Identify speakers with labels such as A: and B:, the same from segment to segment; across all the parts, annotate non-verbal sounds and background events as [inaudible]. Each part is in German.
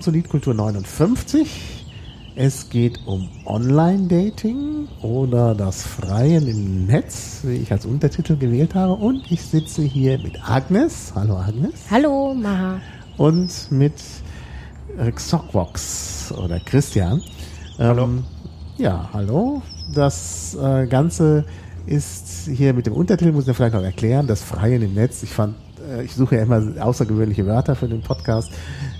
A: Willkommen zu Liedkultur 59. Es geht um Online-Dating oder das Freien im Netz, wie ich als Untertitel gewählt habe. Und ich sitze hier mit Agnes. Hallo Agnes.
B: Hallo Maha.
A: Und mit Xockbox oder Christian.
C: Hallo.
A: Ähm, ja, hallo. Das äh, Ganze ist hier mit dem Untertitel, muss ich vielleicht noch erklären, das Freien im Netz. Ich fand, äh, ich suche ja immer außergewöhnliche Wörter für den Podcast.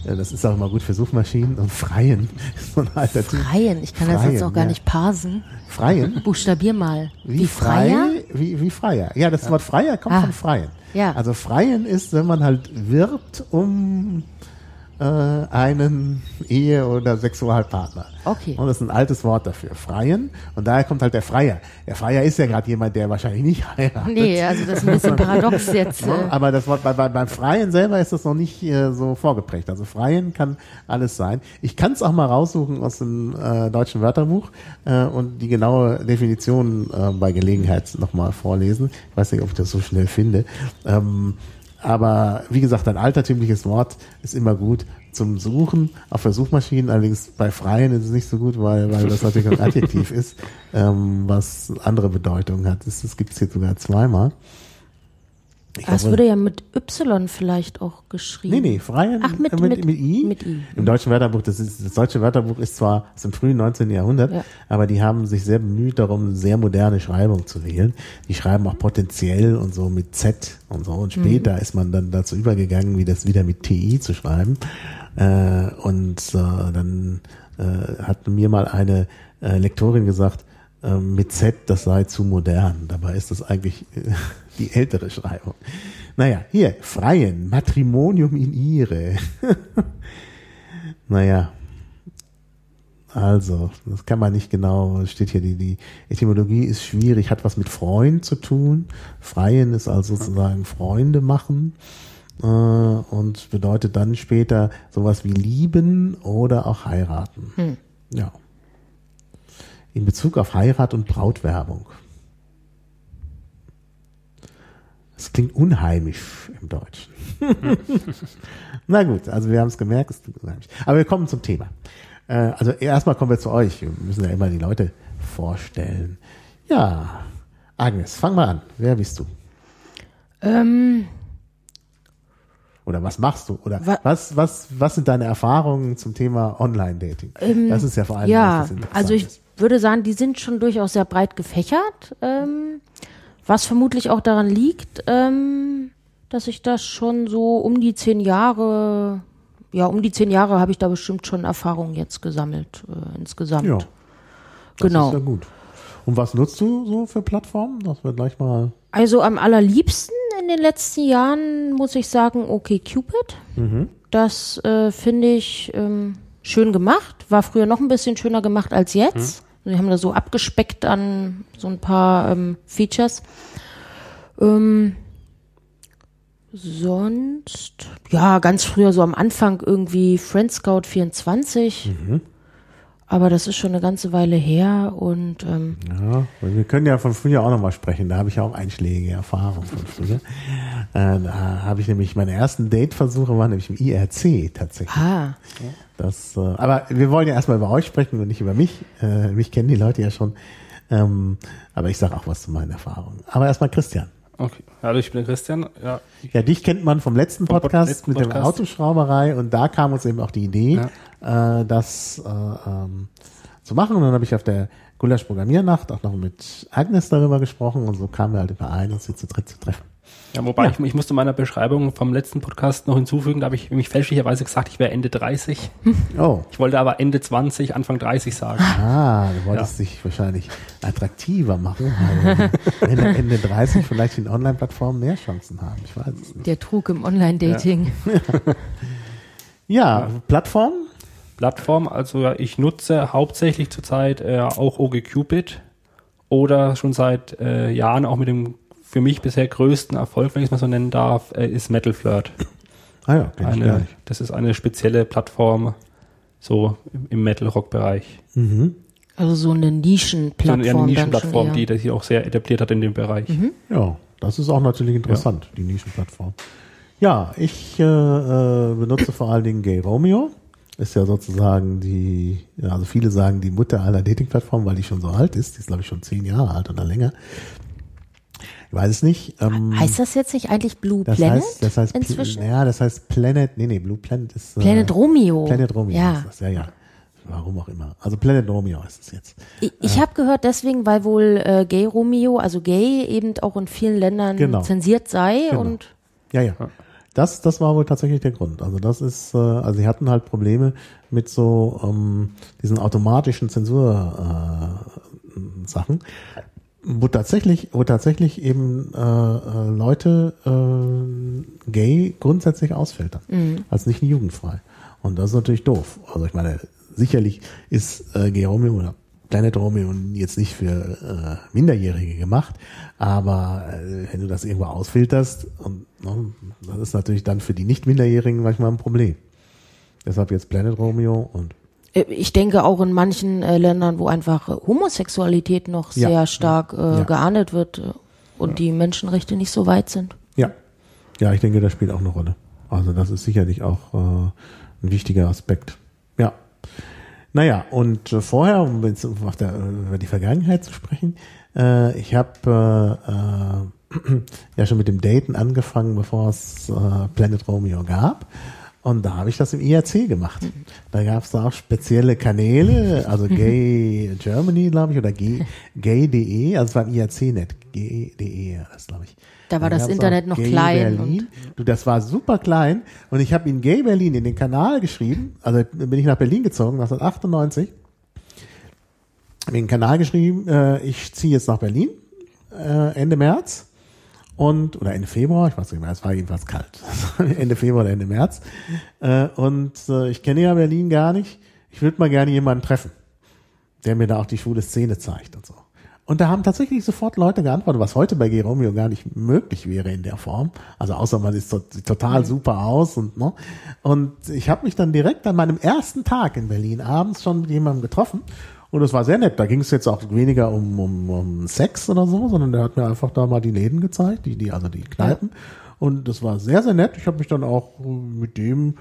A: Das ist auch immer gut für Suchmaschinen. Und Freien ist [laughs] so ein alter Typ.
B: Freien. Ich kann das
A: Freien,
B: jetzt auch gar
A: ja.
B: nicht parsen.
A: Freien?
B: Buchstabier mal.
A: Wie, frei?
B: Freier?
A: Wie, wie Freier. Ja, das Wort Freier kommt
B: Ah.
A: von Freien.
B: Ja.
A: Also Freien ist, wenn man halt wirbt um äh, einen Ehe- oder Sexualpartner.
B: Okay.
A: Und das ist ein altes Wort dafür. Freien. Und daher kommt halt der Freier. Der Freier ist ja gerade jemand, der wahrscheinlich nicht heiratet.
B: Nee, also das ist ein bisschen paradox [laughs] jetzt.
A: Ja,
B: Äh,
A: aber das Wort bei, bei, beim Freien selber ist das noch nicht äh, so vorgeprägt. Also Freien kann alles sein. Ich kann es auch mal raussuchen aus dem äh, deutschen Wörterbuch äh, und die genaue Definition äh, bei Gelegenheit nochmal vorlesen. Ich weiß nicht, ob ich das so schnell finde. Ähm, aber wie gesagt, ein altertümliches Wort ist immer gut zum Suchen auf der Suchmaschine. Allerdings bei Freien ist es nicht so gut, weil, weil das natürlich ein [laughs] Adjektiv ist, ähm, was andere Bedeutungen hat. Das, das gibt es jetzt sogar zweimal. Ich
B: das
A: hoffe-
B: würde ja mit Y vielleicht auch geschrieben.
A: Nee, nee, Freien
B: Ach, mit-
A: mit,
B: mit-
A: mit I.
B: mit I.
A: Im deutschen Wörterbuch, das, ist, das deutsche Wörterbuch ist zwar aus dem frühen 19. Jahrhundert,
B: Ja.
A: aber die haben sich sehr bemüht darum, sehr moderne Schreibung zu wählen. Die schreiben auch potenziell und so mit Z und so. Und später ist man dann dazu übergegangen, wie das wieder mit TI zu schreiben. Äh, und äh, dann äh, hat mir mal eine äh, Lektorin gesagt, äh, mit Z, das sei zu modern. Dabei ist das eigentlich äh, die ältere Schreibung. Naja, hier, Freien, Matrimonium in ihre. [laughs] naja. Also, das kann man nicht genau, es steht hier, die, die Etymologie ist schwierig, hat was mit Freund zu tun. Freien ist also sozusagen Freunde machen äh, und bedeutet dann später sowas wie lieben oder auch heiraten. Ja. In Bezug auf Heirat und Brautwerbung. Es klingt unheimisch im Deutschen. [laughs] Na gut, also wir haben es gemerkt, es klingt unheimisch. Aber wir kommen zum Thema. Äh, also erstmal kommen wir zu euch. Wir müssen ja immer die Leute vorstellen. Ja, Agnes, fang mal an. Wer bist du?
B: Ähm,
A: Oder was machst du? Oder
B: Wa-
A: was, was, was sind deine Erfahrungen zum Thema Online-Dating? das ist ja vor allem
B: Ähm, ja,
A: das
B: also ich
A: ist.
B: würde sagen, die sind schon durchaus sehr breit gefächert. Ähm, was vermutlich auch daran liegt, ähm, dass ich das schon so um die zehn Jahre, ja, um die zehn Jahre habe ich da bestimmt schon Erfahrung jetzt gesammelt, äh, insgesamt.
A: Ja, das
B: genau.
A: ist ja gut. Und was nutzt du so für Plattformen? Das wird gleich mal.
B: Also am allerliebsten in den letzten Jahren muss ich sagen, okay, Cupid. Das äh, finde ich ähm, schön gemacht. War früher noch ein bisschen schöner gemacht als jetzt. Wir haben da so abgespeckt an so ein paar ähm, Features. Ähm, sonst, ja, ganz früher so am Anfang irgendwie Friendscout 24. Aber das ist schon eine ganze Weile her und ähm,
A: Ja, wir können ja von früher auch nochmal sprechen. Da habe ich ja auch einschlägige Erfahrungen von früher. Äh, da habe ich nämlich meine ersten Date-Versuche waren nämlich im IRC tatsächlich.
B: ah,
A: Das, äh, aber wir wollen ja erstmal über euch sprechen und nicht über mich. Äh, mich kennen die Leute ja schon. Ähm, aber ich sage auch was zu meinen Erfahrungen. Aber erstmal Christian.
C: Okay. Hallo, ich bin der Christian. Ja,
A: Ja, dich kennt man vom letzten
C: Vom Pod-
A: Podcast
C: letzten
A: mit der
C: Podcast.
A: Autoschrauberei und da kam uns eben auch die Idee, äh, das äh, ähm, zu machen. Und dann habe ich auf der Gulasch Programmiernacht auch noch mit Agnes darüber gesprochen und so kamen wir halt überein, uns hier zu dritt zu treffen.
C: Ja, wobei Ich, ich musste meiner Beschreibung vom letzten Podcast noch hinzufügen, da habe ich mich fälschlicherweise gesagt, ich wäre Ende 30. [laughs]
A: Oh.
C: Ich wollte aber Ende 20, Anfang 30 sagen.
A: Ah, du wolltest dich wahrscheinlich attraktiver machen, weil Ende, Ende 30 vielleicht in Online-Plattformen mehr Chancen haben. Ich weiß es nicht.
B: Der Trug im Online-Dating.
A: Ja, [laughs] Plattform?
C: Plattform, also ja, ich nutze hauptsächlich zurzeit äh, auch OgeCupid oder schon seit äh, Jahren auch mit dem für mich bisher größten Erfolg, wenn ich es mal so nennen darf, äh, ist Metal Flirt.
A: Ah ja, kenn ich gar
C: Eine,
A: nicht.
C: das ist eine spezielle Plattform so im, im Metal-Rock-Bereich.
A: Mhm.
B: Also so eine
C: So
B: Nischenplattform.
C: eine, eine
B: dann
C: Nischenplattform,
B: schon
C: die das sich auch sehr etabliert hat in dem Bereich.
A: Ja, das ist auch natürlich interessant, die Nischenplattform. Ja, ich äh, äh, benutze vor allen Dingen Gay Romeo. Ist ja sozusagen die, ja, also viele sagen die Mutter aller Dating-Plattformen, weil die schon so alt ist. Die ist, glaube ich, schon zehn Jahre alt oder länger. Ich weiß es nicht. Ähm,
B: Heißt das jetzt nicht eigentlich Blue
A: das
B: Planet
A: heißt, das heißt, Pl-
B: inzwischen?
A: ja, das heißt Planet, nee, nee, Blue Planet ist, äh,
B: Planet Romeo.
A: Planet Romeo
B: Ja.
A: ist das, ja, ja. Warum auch immer. Also Planet Romeo ist es jetzt.
B: Ich, ich habe gehört deswegen, weil wohl äh, Gay Romeo, also Gay eben auch in vielen Ländern
A: Genau.
B: zensiert sei
A: Genau.
B: und
A: Ja, ja. Das, das war wohl tatsächlich der Grund. Also das ist, äh, also sie hatten halt Probleme mit so ähm, diesen automatischen Zensur äh, Sachen, wo tatsächlich, wo tatsächlich eben äh, äh, Leute äh, gay grundsätzlich ausfiltern, als nicht jugendfrei. Und das ist natürlich doof. Also ich meine, sicherlich ist äh, Gay Romeo oder Planet Romeo jetzt nicht für äh, Minderjährige gemacht, aber äh, wenn du das irgendwo ausfilterst, und, ne, das ist natürlich dann für die Nicht-Minderjährigen manchmal ein Problem. Deshalb jetzt Planet Romeo und
B: ich denke auch in manchen äh, Ländern, wo einfach äh, Homosexualität noch
A: Ja.
B: sehr stark äh,
A: Ja.
B: geahndet wird äh, und die Menschenrechte nicht so weit sind.
A: ja, ja, ich denke, das spielt auch eine Rolle. Also das ist sicherlich auch äh, ein wichtiger Aspekt. Ja. Naja, und äh, vorher, um jetzt auf der, äh, über die Vergangenheit zu sprechen, äh, ich habe äh, äh, [clears throat] ja schon mit dem Daten angefangen, bevor es äh, Planet Romeo gab. Und da habe ich das im IRC gemacht. Da gab es da auch spezielle Kanäle, also Gay Germany, glaube ich, oder Gay- gay.de, also es war im IRC-Net, gay.de, das glaube ich.
B: Da war das
A: gab's
B: Internet noch
A: Gay
B: klein
A: Berlin. Du, das war super klein. Und ich habe in Gay Berlin in den Kanal geschrieben, also bin ich nach Berlin gezogen, 1998, habe in den Kanal geschrieben, äh, ich ziehe jetzt nach Berlin, äh, Ende März. Und, oder Ende Februar, ich weiß nicht mehr, es war jedenfalls kalt. [laughs] Ende Februar oder Ende März. Äh, und äh, ich kenne ja Berlin gar nicht. Ich würde mal gerne jemanden treffen, der mir da auch die schwule Szene zeigt und so. Und da haben tatsächlich sofort Leute geantwortet, was heute bei G. Romeo gar nicht möglich wäre in der Form. Also außer man ist so, sieht total super aus und ne. Und ich habe mich dann direkt an meinem ersten Tag in Berlin abends schon mit jemandem getroffen. Und es war sehr nett. Da ging es jetzt auch weniger um, um, um Sex oder so, sondern der hat mir einfach da mal die Läden gezeigt, die, die, also die Kneipen. Und das war sehr, sehr nett. Ich habe mich dann auch mit dem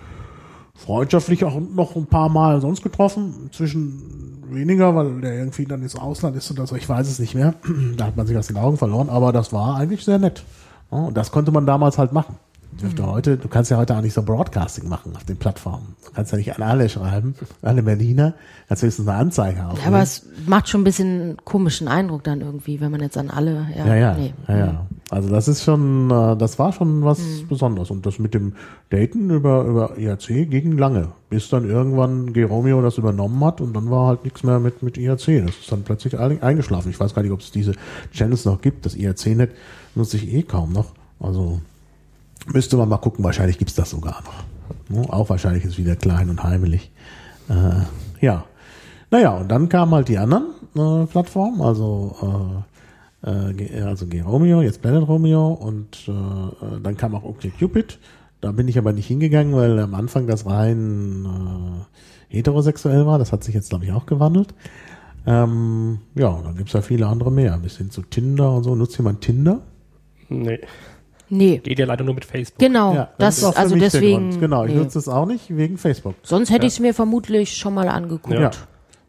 A: freundschaftlich auch noch ein paar Mal sonst getroffen. Zwischen weniger, weil der irgendwie dann ins Ausland ist oder so. Ich weiß es nicht mehr. [clears throat] Da hat man sich aus den Augen verloren. Aber das war eigentlich sehr nett. Ja, Und das konnte man damals halt machen. Dürfte heute, du kannst ja heute auch nicht so Broadcasting machen auf den Plattformen. Du kannst ja nicht an alle schreiben, alle Berliner. Kannst höchstens eine Anzeige aufnehmen.
B: Ja, aber es macht schon ein bisschen komischen Eindruck dann irgendwie, wenn man jetzt an alle, ja,
A: Ja, ja,
B: nee.
A: ja, ja. Also das ist schon, äh, das war schon was
B: Mhm.
A: Besonderes. Und das mit dem Daten über, über IAC ging lange, bis dann irgendwann G. Romeo das übernommen hat und dann war halt nichts mehr mit, mit IAC. Das ist dann plötzlich ein- eingeschlafen. Ich weiß gar nicht, ob es diese Channels noch gibt. Das IAC-Net nutze ich eh kaum noch. Also müsste man mal gucken. Wahrscheinlich gibt's das sogar noch. Ne? Auch wahrscheinlich ist wieder klein und heimelig. Äh, ja. Naja, und dann kamen halt die anderen äh, Plattformen, also äh, äh, also G Romeo, jetzt Planet Romeo und äh, äh, dann kam auch OkCupid. Da bin ich aber nicht hingegangen, weil am Anfang das rein äh, heterosexuell war. Das hat sich jetzt, glaube ich, auch gewandelt. Ähm, ja, und dann gibt's ja viele andere mehr. Bis hin zu Tinder und so. Nutzt jemand Tinder?
C: Nee,
B: Nee,
C: geht ja leider nur mit Facebook.
B: genau,
A: Ja,
B: das,
A: auch für
B: also deswegen.
A: Genau, ich
B: nee.
A: nutze es auch nicht wegen Facebook.
B: sonst hätte ich es mir vermutlich schon mal angeguckt.
A: Ja.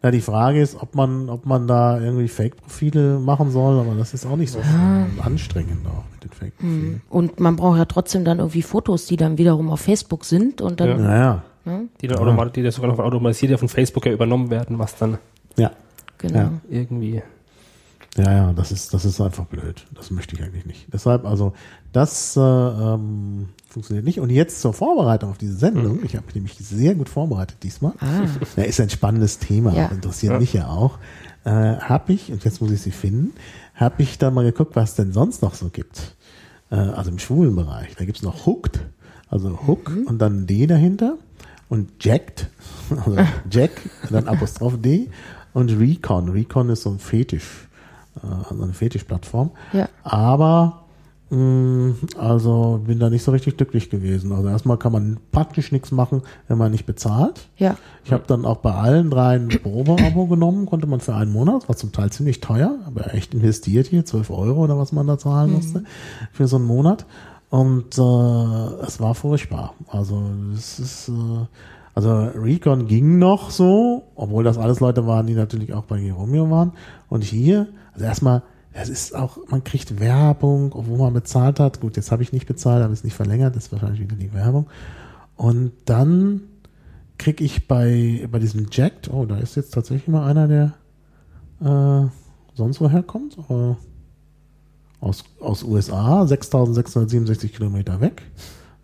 A: Na, die Frage ist, ob man, ob man da irgendwie Fake-Profile machen soll, aber das ist auch nicht so anstrengend auch mit den Fake-Profilen.
B: Und man braucht ja trotzdem dann irgendwie Fotos, die dann wiederum auf Facebook sind und dann,
A: Naja,
C: Die dann automat die das sogar noch automatisiert ja von Facebook ja übernommen werden, was dann
B: genau.
A: Ja.
C: irgendwie
A: Ja, ja, das ist, das ist einfach blöd. Das möchte ich eigentlich nicht. Deshalb, also, das äh, ähm, funktioniert nicht. Und jetzt zur Vorbereitung auf diese Sendung. Ich habe mich nämlich sehr gut vorbereitet diesmal.
B: Ah.
A: Ja, ist ein spannendes Thema,
B: Ja.
A: interessiert mich ja auch. Äh, habe ich, und jetzt muss ich sie finden, habe ich da mal geguckt, was denn sonst noch so gibt. Äh, also im schwulen Bereich. Da gibt's noch Hooked, also Hook und dann D dahinter. Und Jacked, [laughs] also Jack, dann Apostroph D. Und Recon. Recon ist so ein Fetisch, äh, also eine Fetischplattform.
B: Ja.
A: Aber also bin da nicht so richtig glücklich gewesen. Also erstmal kann man praktisch nichts machen, wenn man nicht bezahlt.
B: Ja.
A: Ich habe dann auch bei allen drei ein Probeabo genommen, konnte man für einen Monat, war zum Teil ziemlich teuer, aber echt investiert hier, 12 Euro oder was man da zahlen musste für so einen Monat. Und äh, es war furchtbar. Also es ist, äh, also Recon ging noch so, obwohl das alles Leute waren, die natürlich auch bei Geromeo waren. Und hier, also erstmal, es ist auch, man kriegt Werbung, obwohl man bezahlt hat. Gut, jetzt habe ich nicht bezahlt, habe es nicht verlängert, das ist wahrscheinlich wieder die Werbung. Und dann krieg ich bei, bei diesem Jacked, oh, da ist jetzt tatsächlich mal einer, der äh, sonst woher kommt, äh, aus, aus USA, 6667 Kilometer weg.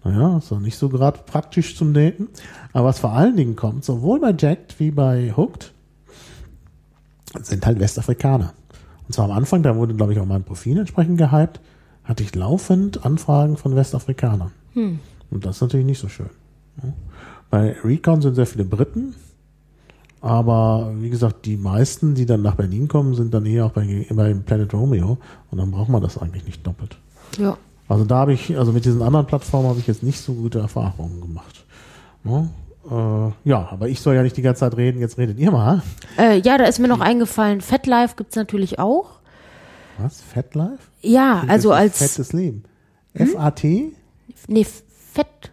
A: Naja, ist doch nicht so gerade praktisch zum Daten. Aber was vor allen Dingen kommt, sowohl bei Jacked wie bei Hooked, sind halt Westafrikaner. Und zwar am Anfang, da wurde, glaube ich, auch mein Profil entsprechend gehypt, hatte ich laufend Anfragen von Westafrikanern. Und das ist natürlich nicht so schön. Bei Recon sind sehr viele Briten, aber wie gesagt, die meisten, die dann nach Berlin kommen, sind dann eher auch bei, bei Planet Romeo und dann braucht man das eigentlich nicht doppelt.
B: Ja.
A: Also da habe ich, also mit diesen anderen Plattformen habe ich jetzt nicht so gute Erfahrungen gemacht. Äh, ja, aber ich soll ja nicht die ganze Zeit reden, jetzt redet ihr mal.
B: Äh, ja, da ist mir noch eingefallen, FetLife gibt's natürlich auch.
A: Was? FatLife?
B: Ja,
A: Klingt
B: also als.
A: Fettes Leben. F-A-T?
B: Nee, Fett.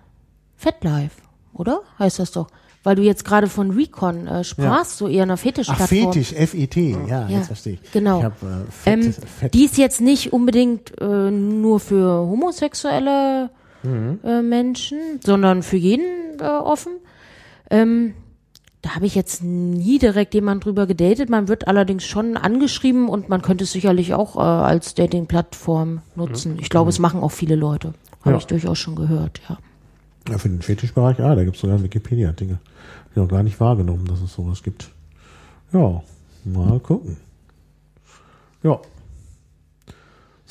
B: FetLife, oder? Heißt das doch. Weil du jetzt gerade von Recon äh, sprachst, so eher einer
A: Ach,
B: Fetischplattform.
A: Fetisch, F-E-T. Ja,
B: Ja,
A: jetzt verstehe ich.
B: genau.
A: Ich habe äh, Fett,
B: Ähm,
A: Fett.
B: die ist jetzt nicht unbedingt äh, nur für homosexuelle
A: Mhm.
B: äh, Menschen, sondern für jeden äh, offen. Ähm, da habe ich jetzt nie direkt jemand drüber gedatet. Man wird allerdings schon angeschrieben und man könnte es sicherlich auch äh, als Dating-Plattform nutzen. Ich glaube, es machen auch viele Leute. Habe
A: Mhm. Ja.
B: ich durchaus schon gehört, ja.
A: Ja, für den Fetischbereich, ah, da gibt es sogar Wikipedia-Dinge. Ich noch gar nicht wahrgenommen, dass es sowas gibt. Ja, mal gucken. Ja.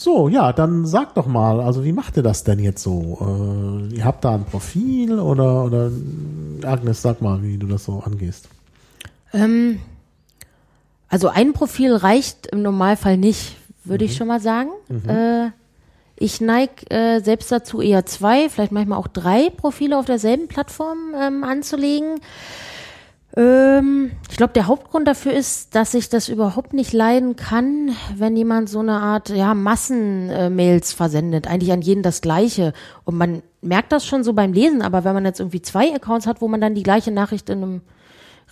A: So, ja, dann sag doch mal, also wie macht ihr das denn jetzt so? Äh, ihr habt da ein Profil oder, oder Agnes, sag mal, wie du das so angehst.
B: Ähm, also ein Profil reicht im Normalfall nicht, würde ich schon mal sagen. Äh, ich neige äh, selbst dazu eher zwei, vielleicht manchmal auch drei Profile auf derselben Plattform ähm, anzulegen. Ähm, ich glaube, der Hauptgrund dafür ist, dass ich das überhaupt nicht leiden kann, wenn jemand so eine Art ja, Massenmails versendet. Eigentlich an jeden das Gleiche. Und man merkt das schon so beim Lesen, aber wenn man jetzt irgendwie zwei Accounts hat, wo man dann die gleiche Nachricht in einem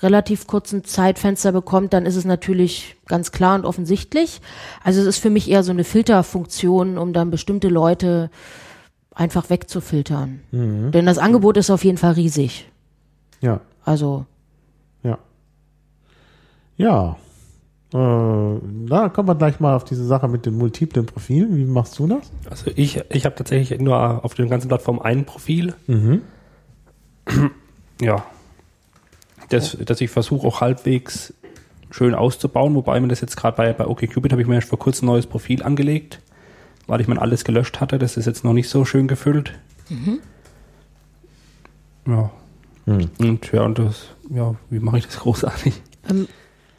B: relativ kurzen Zeitfenster bekommt, dann ist es natürlich ganz klar und offensichtlich. Also es ist für mich eher so eine Filterfunktion, um dann bestimmte Leute einfach wegzufiltern. Denn das Angebot ist auf jeden Fall riesig.
A: Ja,
B: Also.
A: Ja. Äh, da kommen wir gleich mal auf diese Sache mit den multiplen Profilen. Wie machst du das?
C: Also ich, ich habe tatsächlich nur auf den ganzen Plattformen ein Profil. [clears throat] Ja. Das, das ich versuche auch halbwegs schön auszubauen, wobei mir das jetzt gerade bei, bei OkCupid habe ich mir erst vor kurzem ein neues Profil angelegt, weil ich mein alles gelöscht hatte. Das ist jetzt noch nicht so schön gefüllt. Ja. Und ja, und das, ja, wie mache ich das großartig?
B: ähm,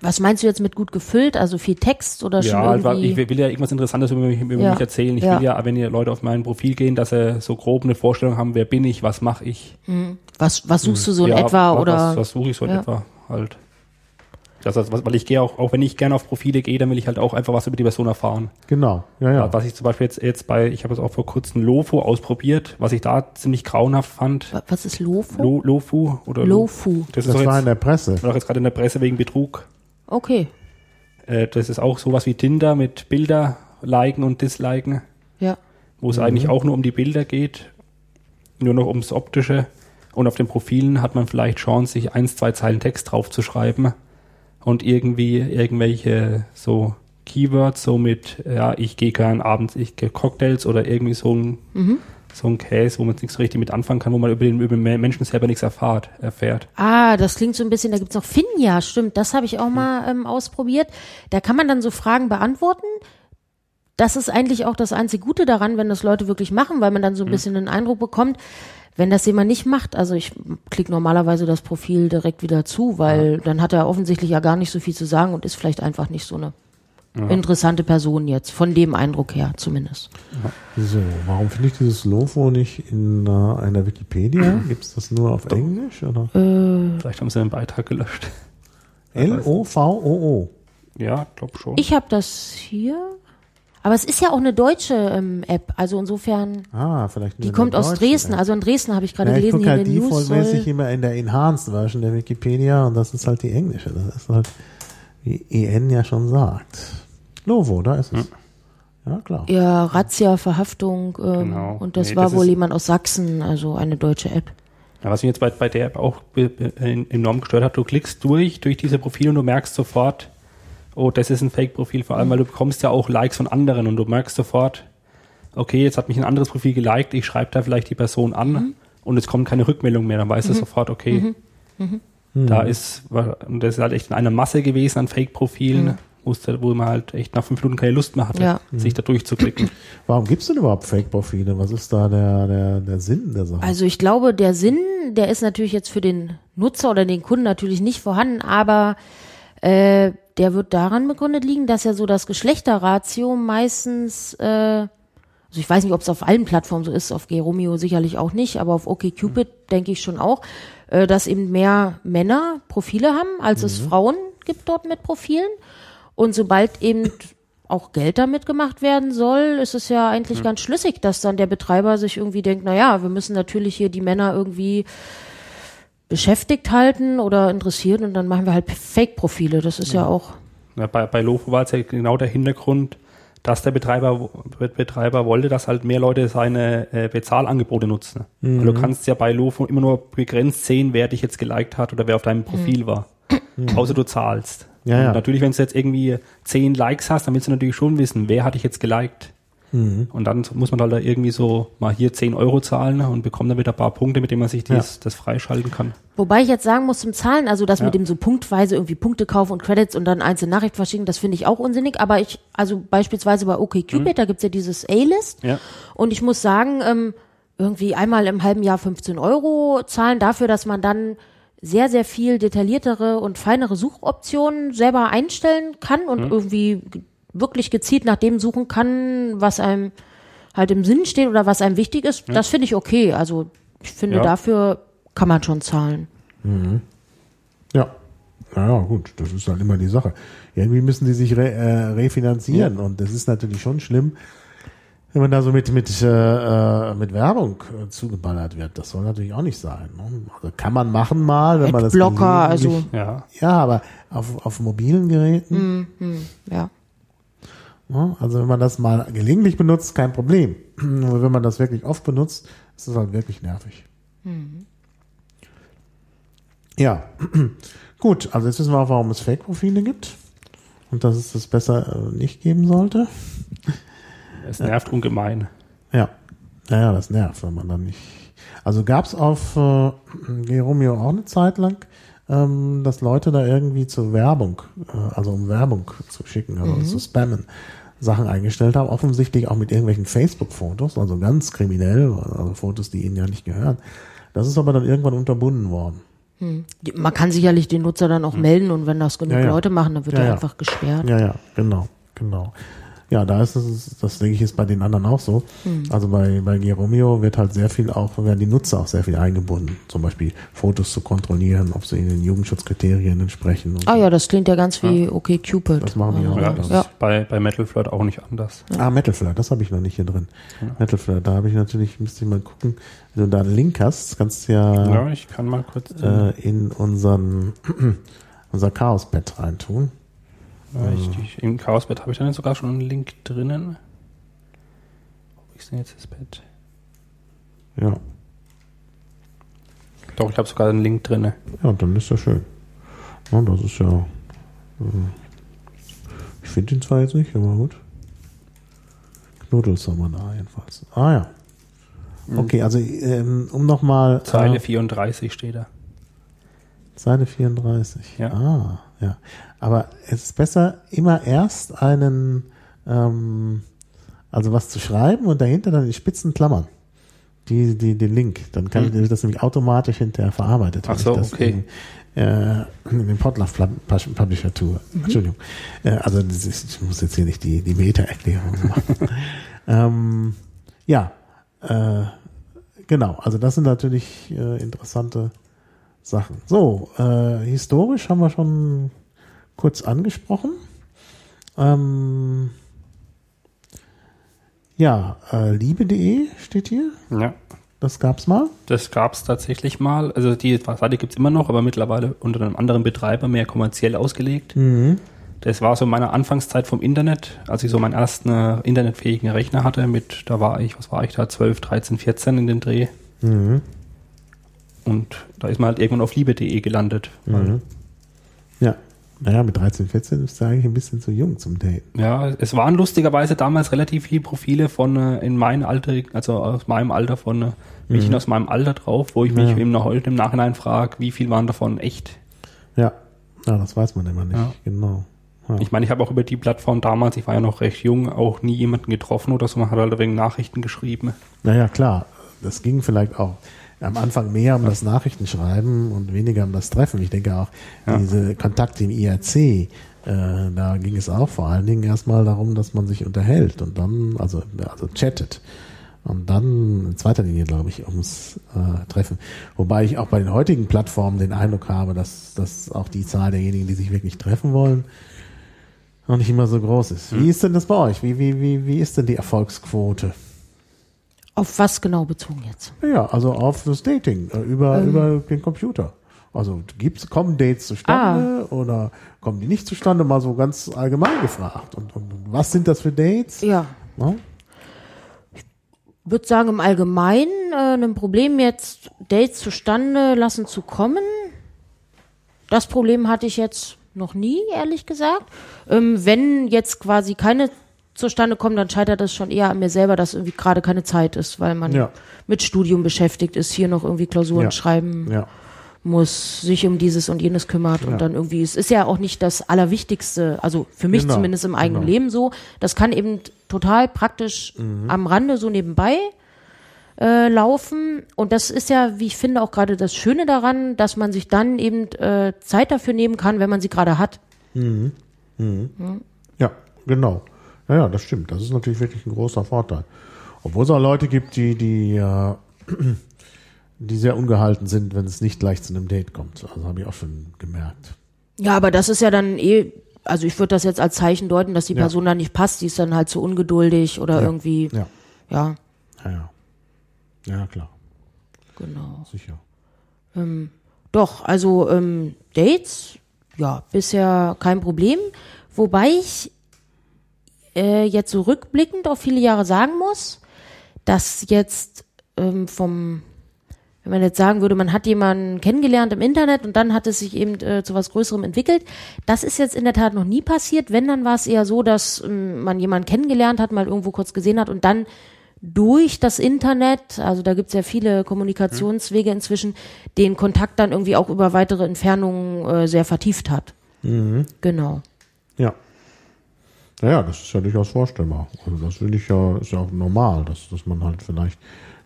B: was meinst du jetzt mit gut gefüllt? Also viel Text oder schon
C: Ja, halt,
B: irgendwie?
C: ich will ja irgendwas Interessantes über mich, über
B: Ja.
C: mich erzählen. Ich
B: Ja.
C: will ja, wenn ihr Leute auf mein Profil gehen, dass sie so grob eine Vorstellung haben, wer bin ich, was mache ich.
B: was, was suchst du so in
C: Ja,
B: etwa?
C: was,
B: oder?
C: Was, was suche ich so in
B: Ja.
C: etwa halt. Das, heißt, was, weil ich gehe auch, auch wenn ich gerne auf Profile gehe, dann will ich halt auch einfach was über die Person erfahren.
A: Genau. Ja, ja.
C: Was ich zum Beispiel jetzt, jetzt bei, ich habe es auch vor kurzem Lofo ausprobiert, was ich da ziemlich grauenhaft fand.
B: Wa- Was ist Lofu?
C: Lo, Lofu oder
B: Lofu.
C: Das ist
A: Das war in der Presse.
C: war doch jetzt gerade in der Presse wegen Betrug.
B: Okay.
C: Äh, das ist auch sowas wie Tinder mit Bilder liken und disliken.
B: Ja.
C: wo es eigentlich auch nur um die Bilder geht, nur noch ums Optische. Und auf den Profilen hat man vielleicht Chance, sich eins, zwei Zeilen Text draufzuschreiben und irgendwie irgendwelche so Keywords, so mit, ja, ich gehe gern abends, ich gehe Cocktails oder irgendwie so ein, so ein Case, wo man jetzt nichts so richtig mit anfangen kann, wo man über den, über den Menschen selber nichts erfahrt, erfährt.
B: Ah, das klingt so ein bisschen, da gibt's noch Finja, stimmt, das habe ich auch mal ähm, ausprobiert. Da kann man dann so Fragen beantworten. Das ist eigentlich auch das einzige Gute daran, wenn das Leute wirklich machen, weil man dann so ein bisschen einen Eindruck bekommt. Wenn das jemand nicht macht, also ich klicke normalerweise das Profil direkt wieder zu, weil dann hat er offensichtlich ja gar nicht so viel zu sagen und ist vielleicht einfach nicht so eine interessante Person jetzt, von dem Eindruck her zumindest.
A: So, warum finde ich dieses Logo nicht in äh, einer Wikipedia? [clears throat] Gibt es das nur auf Englisch? Oder?
C: Vielleicht haben sie den Beitrag gelöscht. [laughs]
A: L-O-V-O-O.
C: Ja, glaub schon.
B: Ich habe das hier, aber es ist ja auch eine deutsche ähm, App, also insofern,
A: Ah, vielleicht
B: die kommt aus Dresden,
A: App.
B: also in Dresden habe ich gerade
A: ja, ich
B: gelesen,
A: halt
B: in den News
A: defaultmäßig
B: soll,
A: immer in der Enhanced Version der Wikipedia und das ist halt die englische. Das ist halt, wie EN ja schon sagt. Lovo, da ist es. Ja, klar.
B: ja, Razzia, Verhaftung ähm,
C: Genau.
B: und das
C: Nee,
B: war
C: das
B: wohl jemand aus Sachsen, also eine deutsche App.
C: Ja, was mich jetzt bei, bei der App auch enorm gestört hat, du klickst durch, durch diese Profile und du merkst sofort, oh, das ist ein Fake-Profil, vor allem, weil du bekommst ja auch Likes von anderen und du merkst sofort, okay, jetzt hat mich ein anderes Profil geliked, ich schreibe da vielleicht die Person an und es kommt keine Rückmeldung mehr, dann weißt du sofort, okay, da ist, und das ist halt echt in einer Masse gewesen an Fake-Profilen, wusste, wo man halt echt nach fünf Minuten keine Lust mehr hatte,
B: Ja.
C: sich da durchzuklicken. [clears throat]
A: Warum gibt's denn überhaupt Fake-Profile? Was ist da der, der, der Sinn der Sache?
B: Also ich glaube, der Sinn, der ist natürlich jetzt für den Nutzer oder den Kunden natürlich nicht vorhanden, aber äh, der wird daran begründet liegen, dass ja so das Geschlechterratio meistens, äh, also ich weiß nicht, ob es auf allen Plattformen so ist, auf Geromeo sicherlich auch nicht, aber auf OkCupid denke ich schon auch, äh, dass eben mehr Männer Profile haben, als es Frauen gibt dort mit Profilen. Und sobald eben auch Geld damit gemacht werden soll, ist es ja eigentlich ganz schlüssig, dass dann der Betreiber sich irgendwie denkt, na ja, wir müssen natürlich hier die Männer irgendwie beschäftigt halten oder interessiert und dann machen wir halt Fake-Profile. Das ist ja, auch,
C: Ja, bei, bei Lofo war es ja genau der Hintergrund, dass der Betreiber, Betreiber wollte, dass halt mehr Leute seine äh, Bezahlangebote nutzen. Weil du kannst ja bei Lofo immer nur begrenzt sehen, wer dich jetzt geliked hat oder wer auf deinem Profil war. Außer du zahlst.
A: Ja, ja.
C: Natürlich, wenn du jetzt irgendwie zehn Likes hast, dann willst du natürlich schon wissen, wer hat dich jetzt geliked. Und dann muss man halt da irgendwie so mal hier 10 Euro zahlen und bekommt dann wieder ein paar Punkte, mit denen man sich das, das freischalten kann.
B: Wobei ich jetzt sagen muss zum Zahlen, also das
C: Ja.
B: mit dem so punktweise irgendwie Punkte kaufen und Credits und dann einzelne Nachricht verschicken, das finde ich auch unsinnig. Aber ich, also beispielsweise bei OkCupid, da gibt's ja dieses A-List.
C: Ja.
B: Und ich muss sagen, ähm, irgendwie einmal im halben Jahr 15 Euro zahlen dafür, dass man dann sehr, sehr viel detailliertere und feinere Suchoptionen selber einstellen kann und irgendwie g- wirklich gezielt nach dem suchen kann, was einem halt im Sinn steht oder was einem wichtig ist. Das finde ich okay. Also ich finde,
C: Ja.
B: dafür kann man schon zahlen.
A: Ja. Naja, gut, das ist halt immer die Sache. Irgendwie müssen die sich re, äh, refinanzieren und das ist natürlich schon schlimm, wenn man da so mit, mit, äh, äh, mit Werbung äh, zugeballert wird. Das soll natürlich auch nicht sein. Ne? Also kann man machen mal, wenn man das
B: Adblocker, also
C: Ja.
A: Ja, aber auf, auf mobilen Geräten,
B: ja.
A: ne? also wenn man das mal gelegentlich benutzt, kein Problem. [clears throat] Aber wenn man das wirklich oft benutzt, ist das halt wirklich nervig. Ja, [clears throat] gut, also jetzt wissen wir auch, warum es Fake-Profile gibt und dass es das besser äh, nicht geben sollte.
C: Es nervt ungemein.
A: Ja, naja, das nervt, wenn man dann nicht. Also gab es auf äh, Geromeo auch eine Zeit lang, ähm, dass Leute da irgendwie zur Werbung, äh, also um Werbung zu schicken, also zu spammen, Sachen eingestellt haben, offensichtlich auch mit irgendwelchen Facebook-Fotos, also ganz kriminell, also Fotos, die ihnen ja nicht gehören. Das ist aber dann irgendwann unterbunden worden.
B: Die- Man kann sicherlich den Nutzer dann auch melden und wenn das genug
A: Ja, ja.
B: Leute machen, dann wird
A: Ja,
B: er
A: ja.
B: einfach gesperrt.
A: Ja, ja, genau, genau. Ja, da ist es, das denke ich, ist bei den anderen auch so. Also bei, bei Geromeo wird halt sehr viel auch, werden die Nutzer auch sehr viel eingebunden. Zum Beispiel Fotos zu kontrollieren, ob sie in den Jugendschutzkriterien entsprechen. Und
B: Ah ja, das klingt ja ganz wie okay Cupid.
A: Das machen die auch.
C: Ja,
A: das
B: Ja.
C: ist bei, bei Metal Flirt auch nicht anders.
A: Ah, Metal Flirt, das habe ich noch nicht hier drin. Metal Flirt, da habe ich natürlich, müsste ich mal gucken, wenn du da einen Link hast, kannst du ja,
C: Ja, ich kann mal kurz.
A: äh, in unseren, [clears throat] unser Chaos-Bett reintun.
C: Richtig. Im Chaosbett habe ich dann sogar schon einen Link drinnen. Wo ist denn jetzt das Bett?
A: Ja.
C: Doch, ich habe sogar einen Link drinne.
A: Ja, dann ist ja schön. Ja, das ist ja. äh, Ich finde ihn zwar jetzt nicht, aber gut. Knuddelsommer jedenfalls. Ah ja. Okay, also ähm, um nochmal.
C: Zeile
A: äh,
C: 34 steht da.
A: Seite 34.
C: Ja.
A: Ah, ja. Aber es ist besser, immer erst einen, ähm, also was zu schreiben und dahinter dann die spitzen Klammern. Die, die, den Link. Dann kann
C: Hm.
A: ich das nämlich automatisch hinterher verarbeitet. wenn
C: Ach so, okay.
A: In, äh, in den Pub- Publisher tue.
C: Mhm.
A: Entschuldigung. Äh, also ist, ich muss jetzt hier nicht die, die Meta-Erklärung machen. [laughs] ähm, ja, äh, genau. Also das sind natürlich äh, interessante Sachen. So, äh, historisch haben wir schon kurz angesprochen. Ähm, ja, äh, liebe.de steht hier.
C: Ja.
A: Das gab's mal.
C: Das gab es tatsächlich mal. Also die Seite gibt's immer noch, aber mittlerweile unter einem anderen Betreiber mehr kommerziell ausgelegt. Das war so meine Anfangszeit vom Internet, als ich so meinen ersten äh, internetfähigen Rechner hatte mit, da war ich, was war ich da, 12, 13, 14 in den Dreh. Und da ist man halt irgendwann auf liebe.de gelandet. Weil,
A: Ja. Naja, mit 13, 14 ist er eigentlich ein bisschen zu jung zum Daten.
C: Ja, es waren lustigerweise damals relativ viele Profile von äh, in meinem Alter, also aus meinem Alter von äh, Mädchen aus meinem Alter drauf, wo ich mich
A: Ja.
C: eben noch heute im Nachhinein frage, wie viel waren davon echt?
A: Ja. Ja, das weiß man immer nicht.
C: Ja.
A: Genau. Ja.
C: Ich meine, ich habe auch über die Plattform damals, ich war ja noch recht jung, auch nie jemanden getroffen oder so, man hat halt wegen Nachrichten geschrieben.
A: Naja, klar. Das ging vielleicht auch am Anfang mehr um das Nachrichtenschreiben und weniger um das Treffen. Ich denke auch,
C: Ja.
A: diese Kontakte im IRC, äh, da ging es auch vor allen Dingen erstmal darum, dass man sich unterhält und dann, also, also chattet. Und dann in zweiter Linie, glaube ich, ums äh, Treffen. Wobei ich auch bei den heutigen Plattformen den Eindruck habe, dass, dass auch die Zahl derjenigen, die sich wirklich treffen wollen, noch nicht immer so groß ist. Wie ist denn das bei euch? Wie, wie, wie, wie ist denn die Erfolgsquote?
B: Auf was genau bezogen jetzt?
A: Ja, also auf das Dating äh, über,
B: Ähm.
A: über den Computer. Also gibt's, kommen Dates zustande
B: Ah.
A: oder kommen die nicht zustande? Mal so ganz allgemein gefragt. Und, und was sind das für Dates?
B: Ja,
A: Ne?
B: würde sagen im Allgemeinen äh, ein Problem jetzt Dates zustande lassen zu kommen. Das Problem hatte ich jetzt noch nie, ehrlich gesagt. Ähm, wenn jetzt quasi keine zustande kommen, dann scheitert das schon eher an mir selber, dass irgendwie gerade keine Zeit ist, weil man
A: Ja.
B: mit Studium beschäftigt ist, hier noch irgendwie Klausuren
A: Ja.
B: schreiben
A: Ja.
B: muss, sich um dieses und jenes kümmert und dann irgendwie, es ist ja auch nicht das Allerwichtigste, also für mich
A: Genau,
B: zumindest im eigenen
A: genau.
B: Leben so. Das kann eben total praktisch
A: Mhm.
B: am Rande so nebenbei äh, laufen. Und das ist ja, wie ich finde, auch gerade das Schöne daran, dass man sich dann eben äh, Zeit dafür nehmen kann, wenn man sie gerade hat.
A: Ja, genau. Ja, das stimmt. Das ist natürlich wirklich ein großer Vorteil. Obwohl es auch Leute gibt, die, die, äh, die sehr ungehalten sind, wenn es nicht gleich zu einem Date kommt. Also habe ich auch schon gemerkt.
B: Ja, aber das ist ja dann eh, also ich würde das jetzt als Zeichen deuten, dass die
A: Ja.
B: Person dann nicht passt, die ist dann halt zu ungeduldig oder
A: Ja.
B: irgendwie,
A: Ja,
B: ja,
A: ja, ja. Klar,
B: genau.
A: sicher.
B: Doch, also ähm, Dates, ja, bisher kein Problem. Wobei ich äh, jetzt so rückblickend auf viele Jahre sagen muss, dass jetzt ähm, vom, wenn man jetzt sagen würde, man hat jemanden kennengelernt im Internet und dann hat es sich eben äh, zu was Größerem entwickelt. Das ist jetzt in der Tat noch nie passiert. Wenn, dann war es eher so, dass ähm, man jemanden kennengelernt hat, mal irgendwo kurz gesehen hat und dann durch das Internet, also da gibt es ja viele Kommunikationswege inzwischen, den Kontakt dann irgendwie auch über weitere Entfernungen äh, sehr vertieft hat. Genau.
A: Ja. Naja, das ist ja durchaus vorstellbar. Also das finde ich ja, ist ja auch normal, dass, dass man halt vielleicht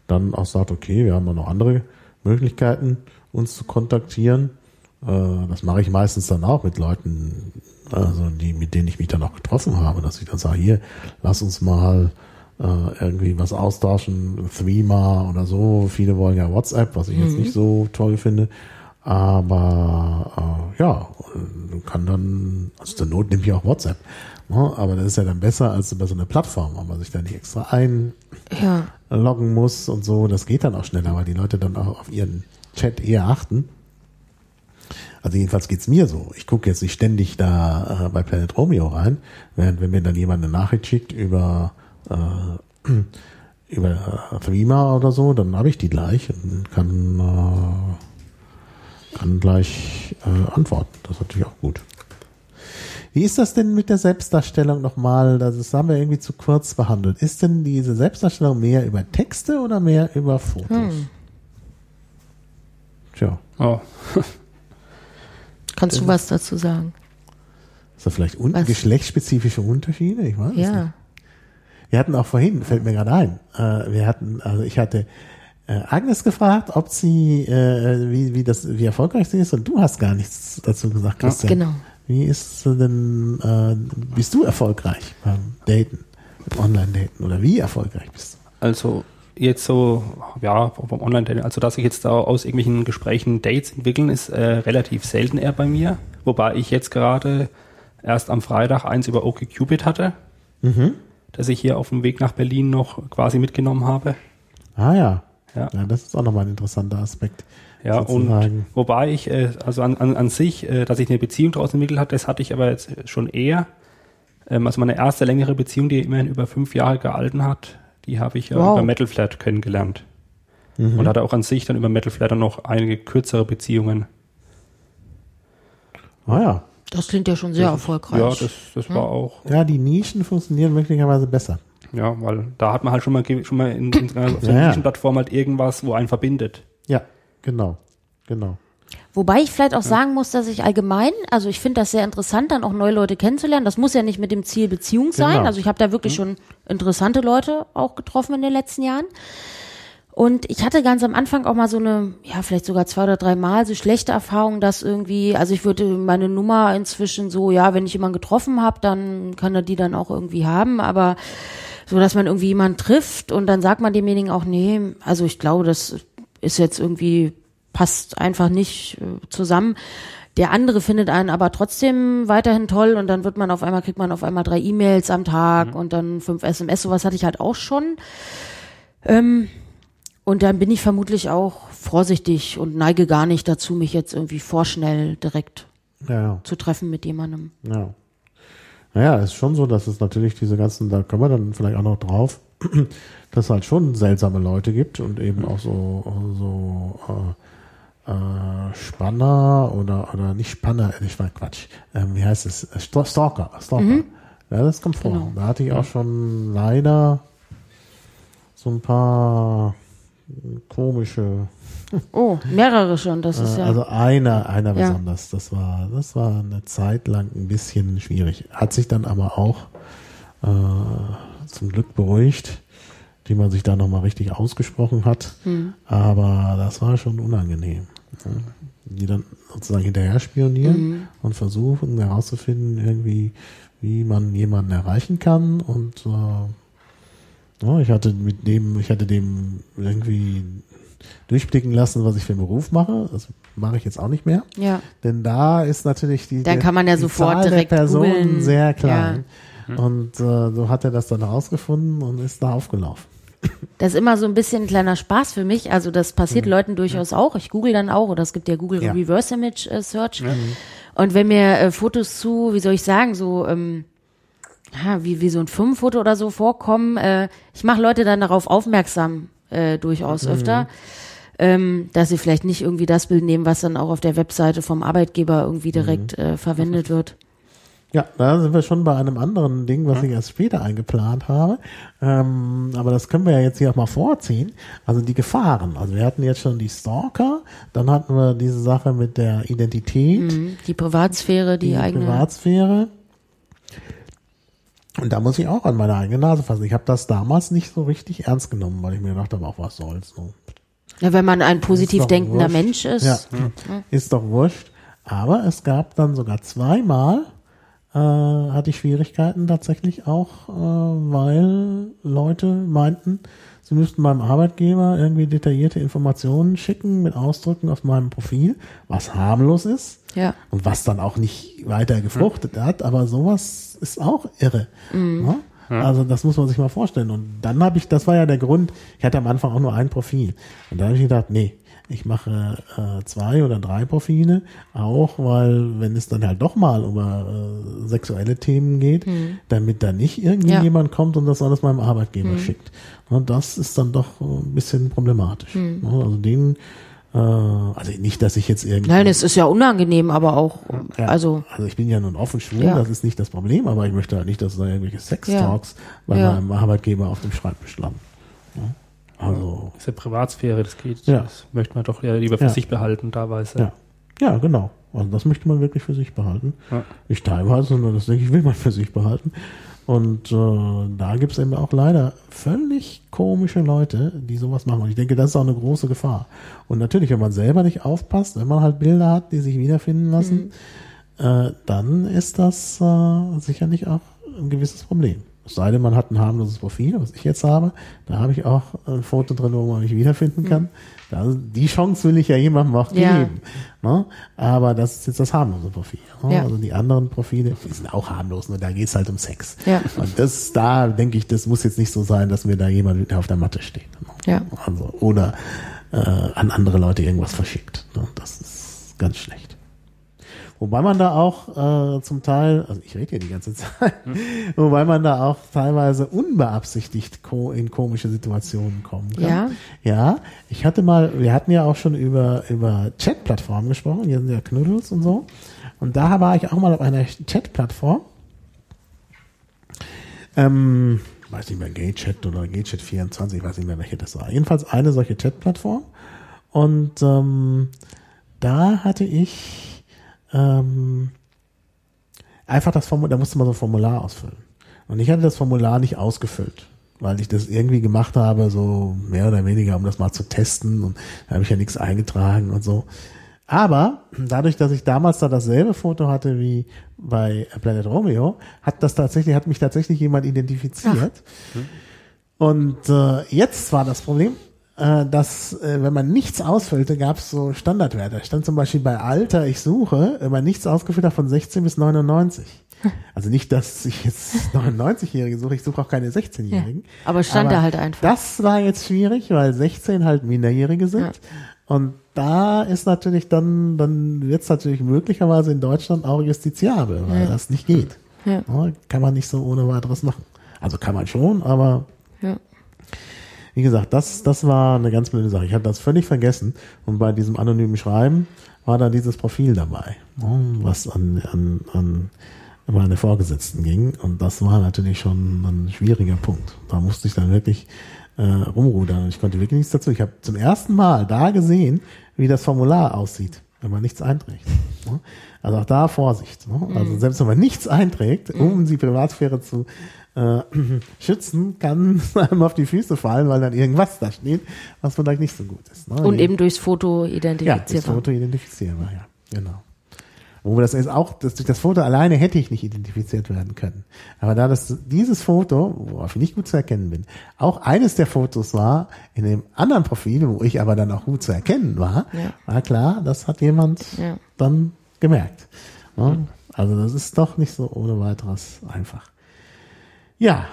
A: dann auch sagt, okay, wir haben ja noch andere Möglichkeiten, uns zu kontaktieren. Äh, das mache ich meistens dann auch mit Leuten, also die, mit denen ich mich dann auch getroffen habe, dass ich dann sage, hier, lass uns mal äh, irgendwie was austauschen, Threema oder so. Viele wollen ja WhatsApp, was ich jetzt nicht so toll finde. Aber äh, ja, kann dann, also zur Not nehme ich auch WhatsApp. Ne? Aber das ist ja dann besser als über so eine Plattform, wo man sich da nicht extra einloggen muss und so. Das geht dann auch schneller, weil die Leute dann auch auf ihren Chat eher achten. Also jedenfalls geht's mir so. Ich gucke jetzt nicht ständig da äh, bei Planet Romeo rein, während wenn mir dann jemand eine Nachricht schickt über äh, [clears throat] über äh, Threema oder so, dann habe ich die gleich und kann äh, kann gleich äh, antworten. Das ist natürlich auch gut. Wie ist das denn mit der Selbstdarstellung nochmal? Das haben wir irgendwie zu kurz behandelt. Ist denn diese Selbstdarstellung mehr über Texte oder mehr über Fotos?
B: Hm.
A: Tja,
C: Oh. [laughs]
B: Kannst du was dazu sagen?
A: ist da vielleicht un
B: Was?
A: geschlechtsspezifische Unterschiede? Ich weiß es nicht.
B: Ja.
A: Wir hatten auch vorhin, fällt mir gerade ein, äh, wir hatten, also ich hatte äh, Agnes gefragt, ob sie, äh, wie, wie das, wie erfolgreich sie ist, und du hast gar nichts dazu gesagt, Christian.
B: Genau.
A: Wie ist denn, äh, bist du erfolgreich beim Daten, beim Online-Daten oder wie erfolgreich bist du?
C: Also jetzt so, ja, vom Online-Dating, also dass sich jetzt da aus irgendwelchen Gesprächen Dates entwickeln, ist äh, relativ selten eher bei mir. Wobei ich jetzt gerade erst am Freitag eins über OkCupid hatte,
A: Mhm.
C: das ich hier auf dem Weg nach Berlin noch quasi mitgenommen habe.
A: Ah ja.
C: Ja.
A: ja, das ist auch nochmal ein interessanter Aspekt.
C: Ja, und
A: sozusagen.
C: wobei ich, äh, also an, an, an sich, äh, dass ich eine Beziehung daraus entwickelt hat, das hatte ich aber jetzt schon eher. Ähm, also meine erste längere Beziehung, die immerhin über fünf Jahre gehalten hat, die habe ich ja
B: Wow.
C: über Metal Flat kennengelernt.
A: Mhm.
C: Und hatte auch an sich dann über Metal Flat dann noch einige kürzere Beziehungen.
A: Ah ja.
B: Das klingt ja schon sehr erfolgreich.
C: Ja, das, das war auch,
A: Ja, die Nischen funktionieren möglicherweise besser.
C: ja, weil da hat man halt schon mal, schon mal in, in einer
A: Ja, ja.
C: Nischenplattform halt irgendwas, wo einen verbindet.
A: Ja, genau. Genau.
B: Wobei ich vielleicht auch sagen muss, dass ich allgemein, also ich finde das sehr interessant, dann auch neue Leute kennenzulernen. Das muss ja nicht mit dem Ziel Beziehung sein.
A: Genau.
B: Also ich habe da wirklich schon interessante Leute auch getroffen in den letzten Jahren. Und ich hatte ganz am Anfang auch mal so eine, ja, vielleicht sogar zwei oder drei Mal so schlechte Erfahrungen, dass irgendwie, also ich würde meine Nummer inzwischen so, ja, wenn ich jemanden getroffen habe, dann kann er die dann auch irgendwie haben, aber so, dass man irgendwie jemanden trifft und dann sagt man demjenigen auch, nee, also ich glaube, das ist jetzt irgendwie, passt einfach nicht äh, zusammen. Der andere findet einen aber trotzdem weiterhin toll und dann wird man auf einmal, kriegt man auf einmal drei E-Mails am Tag und dann fünf SMS, sowas hatte ich halt auch schon. Ähm, und dann bin ich vermutlich auch vorsichtig und neige gar nicht dazu, mich jetzt irgendwie vorschnell direkt
A: Ja,
B: zu treffen mit jemandem.
A: ja. Naja, ist schon so, dass es natürlich diese ganzen, da kommen wir dann vielleicht auch noch drauf, [clears throat] dass es halt schon seltsame Leute gibt und eben auch so, so äh, äh, Spanner oder oder nicht Spanner, äh, ich war Quatsch. Ähm, wie heißt es? Äh, Stalker, Stalker. Ja, das kommt vor.
B: Genau.
A: Da hatte ich auch schon leider so ein paar komische
B: Oh, mehrere schon, das [laughs] ist
A: Äh,
B: ja.
A: Also einer, einer
B: Ja.
A: besonders. Das war, das war eine Zeit lang ein bisschen schwierig. Hat sich dann aber auch äh, zum Glück beruhigt, die man sich da nochmal richtig ausgesprochen hat.
B: Hm.
A: Aber das war schon unangenehm. Ja. Die dann sozusagen hinterher spionieren
B: Hm.
A: und versuchen herauszufinden, irgendwie, wie man jemanden erreichen kann. Und äh, ja, ich hatte mit dem, ich hatte dem irgendwie durchblicken lassen, was ich für einen Beruf mache. Das mache ich jetzt auch nicht mehr.
B: ja.
A: Denn da ist natürlich die, der-
B: kann man ja sofort
A: Zahl
B: direkt
A: der Personen
B: googeln.
A: sehr klein. Und äh, so hat er das dann rausgefunden und ist da aufgelaufen.
B: Das ist immer so ein bisschen ein kleiner Spaß für mich. Also das passiert Leuten durchaus auch. Ich google dann auch, oder es gibt ja Google
A: Ja.
B: Reverse Image äh, Search. Und wenn mir äh, Fotos zu, wie soll ich sagen, so ähm, ja, wie, wie so ein Firmenfoto oder so vorkommen, äh, ich mache Leute dann darauf aufmerksam, äh, durchaus öfter, ähm, dass sie vielleicht nicht irgendwie das Bild nehmen, was dann auch auf der Webseite vom Arbeitgeber irgendwie direkt äh, verwendet wird.
A: Ja, da sind wir schon bei einem anderen Ding, was ich erst später eingeplant habe. Ähm, aber das können wir ja jetzt hier auch mal vorziehen. Also die Gefahren. Also wir hatten jetzt schon die Stalker, dann hatten wir diese Sache mit der Identität.
B: Mhm. Die Privatsphäre, die,
A: die
B: eigene.
A: Privatsphäre. Und da muss ich auch an meine eigene Nase fassen. Ich habe das damals nicht so richtig ernst genommen, weil ich mir gedacht habe, auch was soll's. So.
B: ja, wenn man ein positiv denkender
A: wurscht.
B: Mensch ist.
A: Ja, ist doch wurscht. Aber es gab dann sogar zweimal, äh, hatte ich Schwierigkeiten tatsächlich auch, äh, weil Leute meinten, sie müssten meinem Arbeitgeber irgendwie detaillierte Informationen schicken mit Ausdrücken auf meinem Profil, was harmlos ist.
B: Ja.
A: Und was dann auch nicht weiter gefruchtet hat, aber sowas ist auch irre. Ne? Also das muss man sich mal vorstellen. Und dann habe ich, das war ja der Grund, ich hatte am Anfang auch nur ein Profil. Und dann habe ich gedacht, nee, ich mache äh, zwei oder drei Profile, auch weil, wenn es dann halt doch mal über äh, sexuelle Themen geht, damit da nicht irgendwie
B: Ja.
A: jemand kommt und das alles meinem Arbeitgeber schickt. Und das ist dann doch ein bisschen problematisch. Ne? Also den Äh, also nicht, dass ich jetzt irgendwie.
B: Nein, es ist ja unangenehm, aber auch,
A: Ja,
B: also,
A: also ich bin ja nun offen schwul,
B: Ja.
A: das ist nicht das Problem, aber ich möchte halt nicht, dass da irgendwelche Sex-Talks bei
B: Ja.
A: meinem Arbeitgeber auf dem Schreibtisch landen. Also,
C: Das ist ja Privatsphäre, das geht.
A: Ja.
C: Das möchte man doch ja lieber für
A: Ja.
C: sich behalten, teilweise.
A: ja. Ja, genau. Also das möchte man wirklich für sich behalten.
C: Ja.
A: Nicht teilweise, sondern das denke ich, will man für sich behalten. Und äh, da gibt es eben auch leider völlig komische Leute, die sowas machen. Und ich denke, das ist auch eine große Gefahr. Und natürlich, wenn man selber nicht aufpasst, wenn man halt Bilder hat, die sich wiederfinden lassen, äh, dann ist das äh, sicherlich auch ein gewisses Problem. Es sei denn, man hat ein harmloses Profil, was ich jetzt habe. Da habe ich auch ein Foto drin, wo man mich wiederfinden kann. Da, die Chance will ich ja jemandem auch
B: Ja.
A: geben. Ne? Aber das ist jetzt das harmlose Profil. Ne?
B: Ja.
A: Also die anderen Profile, die sind auch harmlos, nur da geht's halt um Sex.
B: Ja.
A: Und das, da denke ich, das muss jetzt nicht so sein, dass mir da jemand auf der Matte steht.
B: ja.
A: Also, oder äh, an andere Leute irgendwas verschickt. Ne? Das ist ganz schlecht. Wobei man da auch äh, zum Teil, also ich rede hier die ganze Zeit, wobei man da auch teilweise unbeabsichtigt ko in komische Situationen kommen kann.
B: Ja.
A: Ja, ich hatte mal, wir hatten ja auch schon über, über Chat-Plattformen gesprochen, hier sind ja Knuddels und so. Und da war ich auch mal auf einer Chat-Plattform. Ähm, weiß nicht mehr, GayChat oder GayChat 24, ich weiß nicht mehr, welche das war. Jedenfalls eine solche Chat-Plattform. Und ähm, da hatte ich ähm, einfach das Formular, da musste man so ein Formular ausfüllen. Und ich hatte das Formular nicht ausgefüllt, weil ich das irgendwie gemacht habe, so mehr oder weniger, um das mal zu testen. Und da habe ich ja nichts eingetragen und so. Aber dadurch, dass ich damals da dasselbe Foto hatte wie bei Planet Romeo, hat das tatsächlich, hat mich tatsächlich jemand identifiziert. Und äh, jetzt war das Problem, äh, dass äh, wenn man nichts ausfüllte, gab es so Standardwerte. Da stand zum Beispiel bei Alter, ich suche, wenn man nichts ausgefüllt hat von 16 bis 99. [laughs] Also nicht, dass ich jetzt [laughs] 99-Jährige suche, ich suche auch keine 16-Jährigen.
B: Ja, aber stand da halt einfach.
A: Das war jetzt schwierig, weil 16 halt Minderjährige sind.
B: Ja.
A: Und da ist natürlich dann, dann wird es natürlich möglicherweise in Deutschland auch justiziabel, weil
B: Ja.
A: das nicht geht.
B: Ja.
A: Ja, Kann man nicht so ohne weiteres machen. Also kann man schon, aber
B: Ja.
A: Wie gesagt, das, das war eine ganz blöde Sache. Ich hatte das völlig vergessen. Und bei diesem anonymen Schreiben war da dieses Profil dabei, ne, was an, an, an meine Vorgesetzten ging. Und das war natürlich schon ein schwieriger Punkt. Da musste ich dann wirklich äh, rumrudern. Ich konnte wirklich nichts dazu. Ich habe zum ersten Mal da gesehen, wie das Formular aussieht, wenn man nichts einträgt. ne. Also auch da Vorsicht. ne. Also selbst wenn man nichts einträgt, um die Privatsphäre zu äh, [clears throat] schützen, kann [laughs] einem auf die Füße fallen, weil dann irgendwas da steht, was vielleicht nicht so gut ist. Ne?
B: Und eben durchs Foto
A: ja, das
B: identifizierbar.
A: Foto identifizierbar, ja, genau. Wo das ist auch, das, durch das Foto alleine hätte ich nicht identifiziert werden können. Aber da das, dieses Foto, worauf ich nicht gut zu erkennen bin, auch eines der Fotos war in dem anderen Profil, wo ich aber dann auch gut zu erkennen war,
B: Ja.
A: war klar, das hat jemand
B: Ja.
A: dann gemerkt. Ne? Also das ist doch nicht so ohne weiteres einfach. Ja,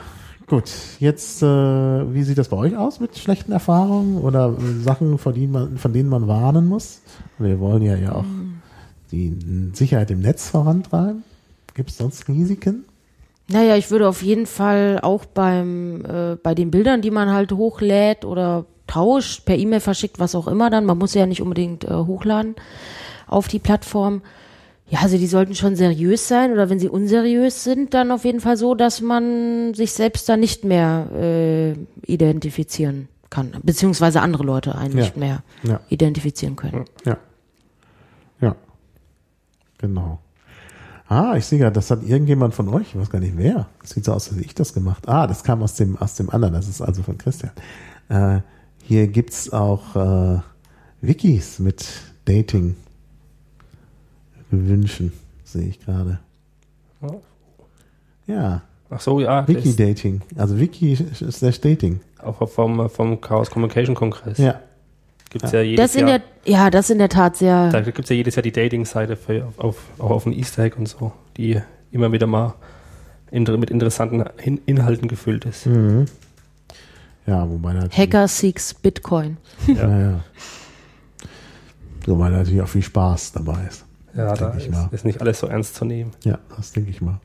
A: gut. Jetzt, äh, wie sieht das bei euch aus mit schlechten Erfahrungen oder Sachen, von denen man, von denen man warnen muss? Wir wollen ja ja auch die Sicherheit im Netz vorantreiben. Gibt es sonst Risiken?
B: Naja, ich würde auf jeden Fall auch beim, äh, bei den Bildern, die man halt hochlädt oder tauscht, per E-Mail verschickt, was auch immer dann, man muss ja nicht unbedingt äh, hochladen auf die Plattform. Ja, also die sollten schon seriös sein oder wenn sie unseriös sind, dann auf jeden Fall so, dass man sich selbst da nicht mehr äh, identifizieren kann, beziehungsweise andere Leute einen
A: Ja.
B: nicht mehr
A: Ja.
B: identifizieren können.
A: Ja. Ja. Genau. Ah, ich sehe gerade, das hat irgendjemand von euch, ich weiß gar nicht wer. Das sieht so aus, als hätte ich das gemacht. Ah, das kam aus dem, aus dem anderen, das ist also von Christian. Äh, hier gibt's auch äh, Wikis mit Dating Wünschen, sehe ich gerade.
C: Oh.
A: Ja,
C: Ach so, ja.
A: Wiki-Dating. Also Wiki ist das Dating.
C: Auch vom, vom Chaos Communication Kongress.
A: Ja.
C: Gibt's ja jedes
B: Das in
C: Jahr.
B: der, ja, das in der Tat sehr,
C: Da gibt es ja jedes Jahr die Dating-Seite auf, auf, auch auf dem Easter Egg und so, die immer wieder mal inter, mit interessanten Hin Inhalten gefüllt ist.
A: Mhm. Ja, wobei natürlich,
B: Hacker seeks Bitcoin.
A: Ja, ja. Wobei natürlich auch viel Spaß dabei ist.
C: Ja, da ist,
A: mal.
C: ist nicht alles so ernst zu nehmen.
A: Ja, das denke ich mal.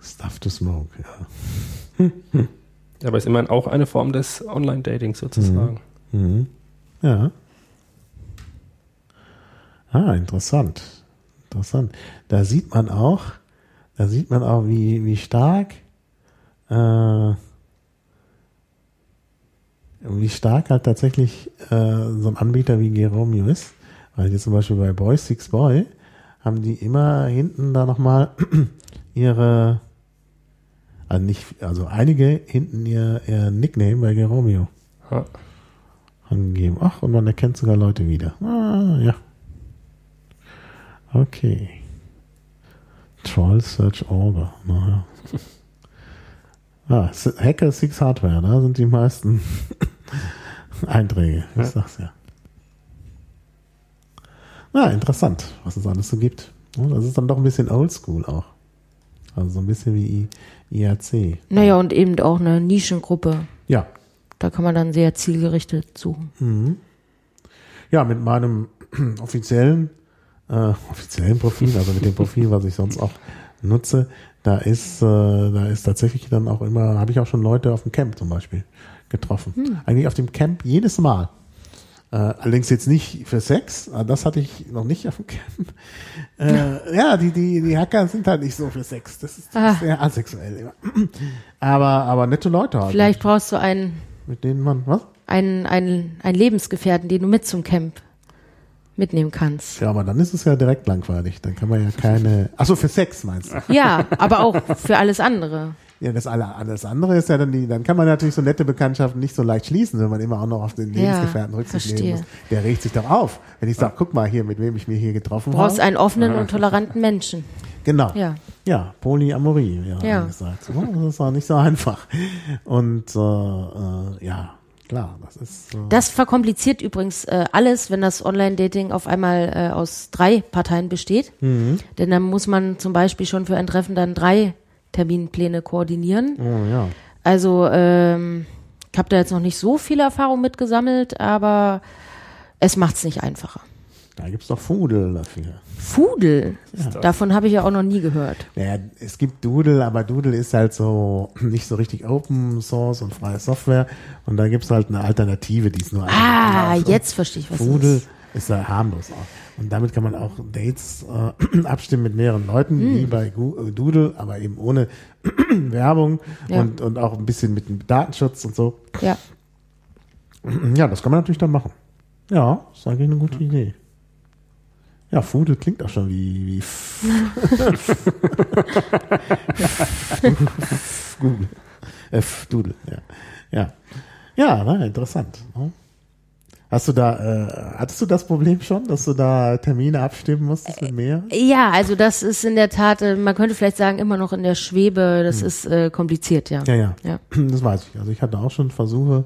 A: Stuff to smoke, ja. [laughs]
C: Aber ist immerhin auch eine Form des Online-Datings sozusagen.
A: Mhm. Ja. Ah, interessant. Interessant. Da sieht man auch, da sieht man auch, wie, wie stark, äh, wie stark halt tatsächlich äh, so ein Anbieter wie Geromeo ist. Weil jetzt zum Beispiel bei Boy Six Boy haben die immer hinten da nochmal [clears throat] ihre, also nicht, also einige hinten ihr, ihr Nickname bei Geromeo
C: Ja.
A: angegeben. Ach, und man erkennt sogar Leute wieder. Ah, ja. Okay. Troll Search Order. Naja. [laughs] Ah, S- Hacker 6 Hardware, da sind die meisten [laughs] Einträge. Ich
C: Ja.
A: sag's ja. Na, interessant, was es alles so gibt. Ja, Das ist dann doch ein bisschen oldschool auch. Also so ein bisschen wie I IRC.
B: Naja, und eben auch eine Nischengruppe.
A: Ja,
B: Da kann man dann sehr zielgerichtet suchen.
A: Ja, mit meinem [clears throat] offiziellen, äh, offiziellen Profil, also mit dem Profil, was ich sonst auch nutze, da ist, äh, da ist tatsächlich dann auch immer, habe ich auch schon Leute auf dem Camp zum Beispiel getroffen. Eigentlich auf dem Camp jedes Mal. Äh, allerdings jetzt nicht für Sex, das hatte ich noch nicht auf dem Camp. Äh, ja, die, die, die Hacker sind halt nicht so für Sex. Das ist, das
B: Ah.
A: ist sehr asexuell immer. Aber, aber nette Leute halt.
B: Vielleicht brauchst du einen,
A: Mit denen man, was?
B: einen, einen, einen Lebensgefährten, den du mit zum Camp mitnehmen kannst.
A: Ja, aber dann ist es ja direkt langweilig. Dann kann man ja keine. Achso, für Sex meinst du?
B: Ja, aber auch für alles andere.
A: Ja, das, alle, das andere ist ja dann die, dann kann man natürlich so nette Bekanntschaften nicht so leicht schließen, wenn man immer auch noch auf den
B: Ja,
A: Lebensgefährten Rücksicht nehmen
B: verstehe.
A: muss. Der regt sich doch auf. Wenn ich sage, guck mal hier, mit wem ich mich hier getroffen
B: Du brauchst
A: habe.
B: einen offenen und toleranten Menschen.
A: Genau.
B: Ja.
A: Ja, Polyamorie, ja,
B: Ja.
A: gesagt. So, das ist auch nicht so einfach. Und äh, äh, ja, klar, das ist. Äh,
B: Das verkompliziert übrigens äh, alles, wenn das Online-Dating auf einmal äh, aus drei Parteien besteht.
A: Mhm.
B: Denn dann muss man zum Beispiel schon für ein Treffen dann drei Terminpläne koordinieren.
A: oh ja.
B: Also ähm, ich habe da jetzt noch nicht so viel Erfahrung mitgesammelt, aber es macht's nicht einfacher.
A: Da gibt's doch Fudel dafür.
B: Fudel,
C: das?
B: davon habe ich ja auch noch nie gehört.
A: Naja, es gibt Doodle, aber Doodle ist halt so [clears throat] nicht so richtig Open Source und freie Software. Und da gibt's halt eine Alternative, die ist nur
B: Ah, jetzt verstehe ich, was
A: Doodle
B: es ist.
A: ist da harmlos auch. Und damit kann man auch Dates äh, [clears throat] abstimmen mit mehreren Leuten,
B: Hm.
A: wie bei äh, Doodle, aber eben ohne [clears throat] Werbung
B: Ja.
A: und, und auch ein bisschen mit dem Datenschutz und so.
B: Ja.
A: Ja, das kann man natürlich dann machen. Ja, ist eigentlich eine gute Idee. Ja, Fudel klingt auch schon wie, wie F Google. [laughs] F Doodle, ja. Ja, ja na, interessant. ne? Hast du da, äh, hattest du das Problem schon, dass du da Termine abstimmen musstest mit mehr?
B: Ja, also das ist in der Tat, äh, man könnte vielleicht sagen, immer noch in der Schwebe, das ist äh, kompliziert, ja.
A: Ja, ja,
B: Ja.
A: Das weiß ich. Also ich hatte auch schon Versuche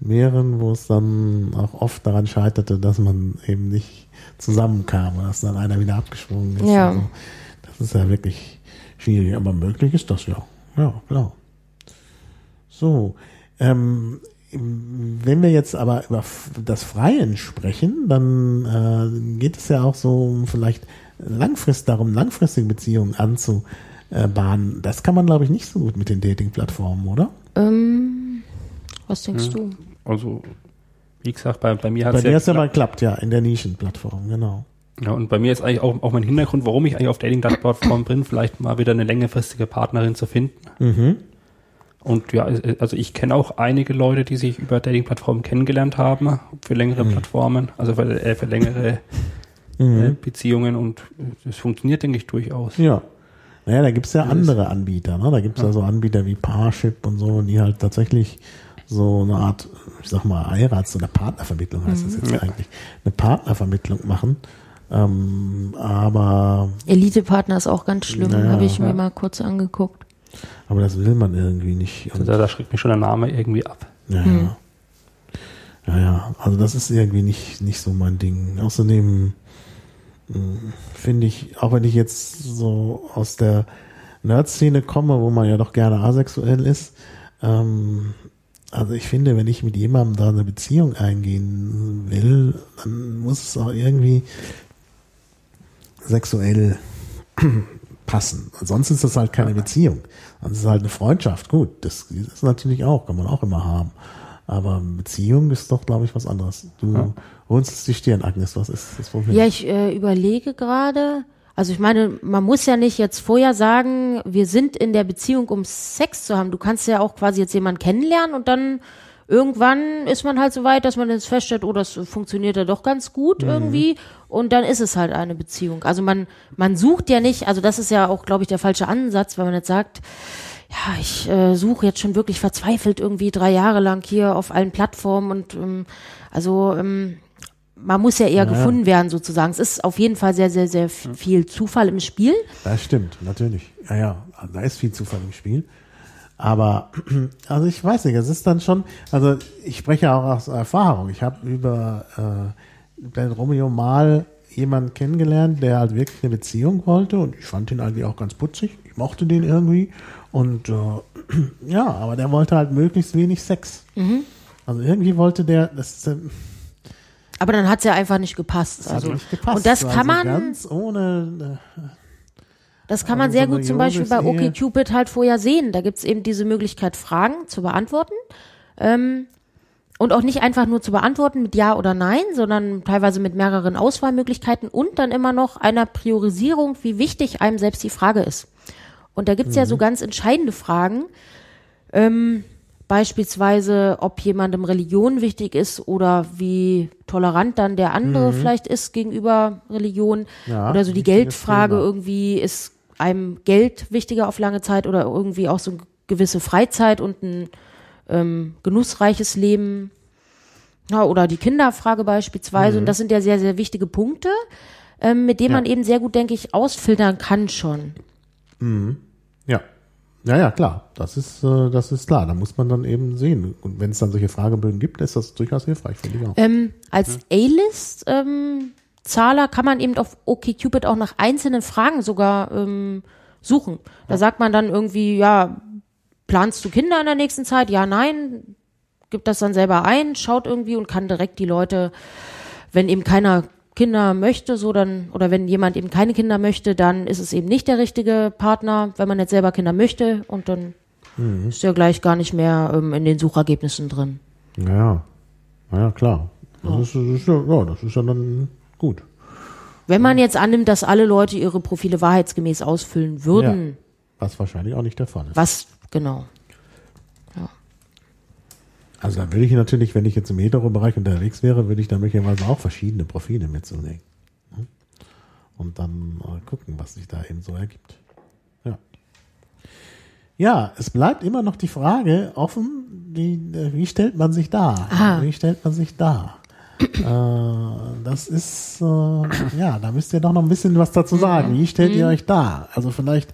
A: mit mehreren, wo es dann auch oft daran scheiterte, dass man eben nicht zusammenkam oder dass dann einer wieder abgesprungen ist.
B: Ja.
A: und so. Das ist ja wirklich schwierig, aber möglich ist das ja. Ja, klar. So, ähm, wenn wir jetzt aber über das Freien sprechen, dann äh, geht es ja auch so um vielleicht langfristig darum, langfristige Beziehungen anzubahnen. Das kann man, glaube ich, nicht so gut mit den Dating-Plattformen, oder?
B: Ähm, was denkst du?
C: Also, wie gesagt, bei, bei mir hat es ja,
A: hat es ja mal geklappt, ja, in der Nischenplattform, genau.
C: ja, und bei mir ist eigentlich auch, auch mein Hintergrund, warum ich eigentlich auf Dating-Plattformen bin, vielleicht mal wieder eine längerfristige Partnerin zu finden.
A: Mhm.
C: Und ja, also ich kenne auch einige Leute, die sich über Dating-Plattformen kennengelernt haben, für längere Plattformen, also für, äh, für längere äh, Beziehungen und es funktioniert, denke ich, durchaus.
A: Ja. Naja, da gibt's ja andere Anbieter, ne? Da gibt's ja so Anbieter wie Parship und so, die halt tatsächlich so eine Art, ich sag mal, Heirats- oder Partnervermittlung heißt das jetzt
C: Ja.
A: eigentlich, eine Partnervermittlung machen. Ähm, aber,
B: Elite-Partner ist auch ganz schlimm,
A: Naja,
B: habe ich mir
C: ja.
B: mal kurz angeguckt.
A: aber das will man irgendwie nicht.
C: Also
A: Und,
C: da, da schreckt mich schon der Name irgendwie ab.
A: ja, ja. ja, ja, also das ist irgendwie nicht, nicht so mein Ding. Außerdem mh, finde ich, auch wenn ich jetzt so aus der Nerd-Szene komme, wo man ja doch gerne asexuell ist, ähm, also ich finde, wenn ich mit jemandem da eine Beziehung eingehen will, dann muss es auch irgendwie sexuell [clears throat] passen. Ansonsten ist das halt keine Beziehung. Dann ist es halt eine Freundschaft. Gut, das ist natürlich auch, kann man auch immer haben. Aber Beziehung ist doch, glaube ich, was anderes. Du
C: Ja.
A: runzelst die Stirn, Agnes. Was ist das Problem?
B: Ja, ich äh, überlege gerade. Also ich meine, man muss ja nicht jetzt vorher sagen, wir sind in der Beziehung, um Sex zu haben. Du kannst ja auch quasi jetzt jemanden kennenlernen und dann irgendwann ist man halt so weit, dass man jetzt feststellt, oh, das funktioniert ja doch ganz gut irgendwie und dann ist es halt eine Beziehung. Also man man sucht ja nicht, also das ist ja auch, glaube ich, der falsche Ansatz, wenn man jetzt sagt, ja, ich äh, suche jetzt schon wirklich verzweifelt irgendwie drei Jahre lang hier auf allen Plattformen und ähm, also ähm, man muss ja eher gefunden werden sozusagen. Es ist auf jeden Fall sehr, sehr, sehr viel Zufall im Spiel.
A: Das stimmt, natürlich. Ja, ja, da ist viel Zufall im Spiel. Aber, [clears throat] also ich weiß nicht, es ist dann schon, also ich spreche auch aus Erfahrung. Ich habe über äh, Ben Romeo mal jemanden kennengelernt, der halt wirklich eine Beziehung wollte und ich fand ihn eigentlich auch ganz putzig. Ich mochte den irgendwie und äh, [clears throat] ja, aber der wollte halt möglichst wenig Sex. Also irgendwie wollte der, das äh,
B: Aber dann hat's ja einfach nicht gepasst.
A: hat
B: Also,
A: nicht gepasst.
B: und das
A: Also
B: kann man,
A: ganz ohne äh,
B: das kann man sehr
A: so
B: gut zum Beispiel bei. OkCupid halt vorher sehen. Da gibt's eben diese Möglichkeit, Fragen zu beantworten. Ähm, und auch nicht einfach nur zu beantworten mit Ja oder Nein, sondern teilweise mit mehreren Auswahlmöglichkeiten und dann immer noch einer Priorisierung, wie wichtig einem selbst die Frage ist. Und da gibt's ja so
A: Mhm.
B: ganz entscheidende Fragen. Ähm, beispielsweise, ob jemandem Religion wichtig ist oder wie tolerant dann der andere vielleicht ist gegenüber Religion.
A: Mhm. Ja,
B: oder so die Geldfrage irgendwie, ist einem Geld wichtiger auf lange Zeit oder irgendwie auch so eine gewisse Freizeit und ein ähm, genussreiches Leben. Ja, oder die Kinderfrage beispielsweise.
A: Mhm.
B: Und das sind ja sehr, sehr wichtige Punkte, ähm, mit denen
A: Ja.
B: man eben sehr gut, denke ich, ausfiltern kann schon.
A: Ja. Ja, ja, klar. Das ist, äh, das ist klar. Da muss man dann eben sehen. Und wenn es dann solche Fragebögen gibt, ist das durchaus hilfreich, finde ich auch.
B: Ähm, als A-List ähm, Zahler kann man eben auf OkCupid auch nach einzelnen Fragen sogar ähm, suchen. Da sagt man dann irgendwie, ja, planst du Kinder in der nächsten Zeit? Ja, nein. Gibt das dann selber ein, schaut irgendwie und kann direkt die Leute, wenn eben keiner Kinder möchte, so dann, oder wenn jemand eben keine Kinder möchte, dann ist es eben nicht der richtige Partner, wenn man jetzt selber Kinder möchte und dann ist er gleich gar nicht mehr ähm, in den Suchergebnissen drin.
A: Ja, ja. Ja, ja, klar. Das, ist, das ist ja, ja, das ist ja dann gut.
B: Wenn man jetzt annimmt, dass alle Leute ihre Profile wahrheitsgemäß ausfüllen würden,
A: Was wahrscheinlich auch nicht der Fall ist.
B: was genau?
A: Also dann würde ich natürlich, wenn ich jetzt im Hetero-Bereich unterwegs wäre, würde ich dann möglicherweise auch verschiedene Profile mitzulegen. Ne? Und dann gucken, was sich da eben so ergibt. Ja. Ja, es bleibt immer noch die Frage offen, wie, äh, wie stellt man sich da?
B: Ah.
A: Wie stellt man sich da? [clears throat] äh, das ist, äh, ja, da müsst ihr doch noch ein bisschen was dazu sagen. Wie stellt ihr euch da? Also vielleicht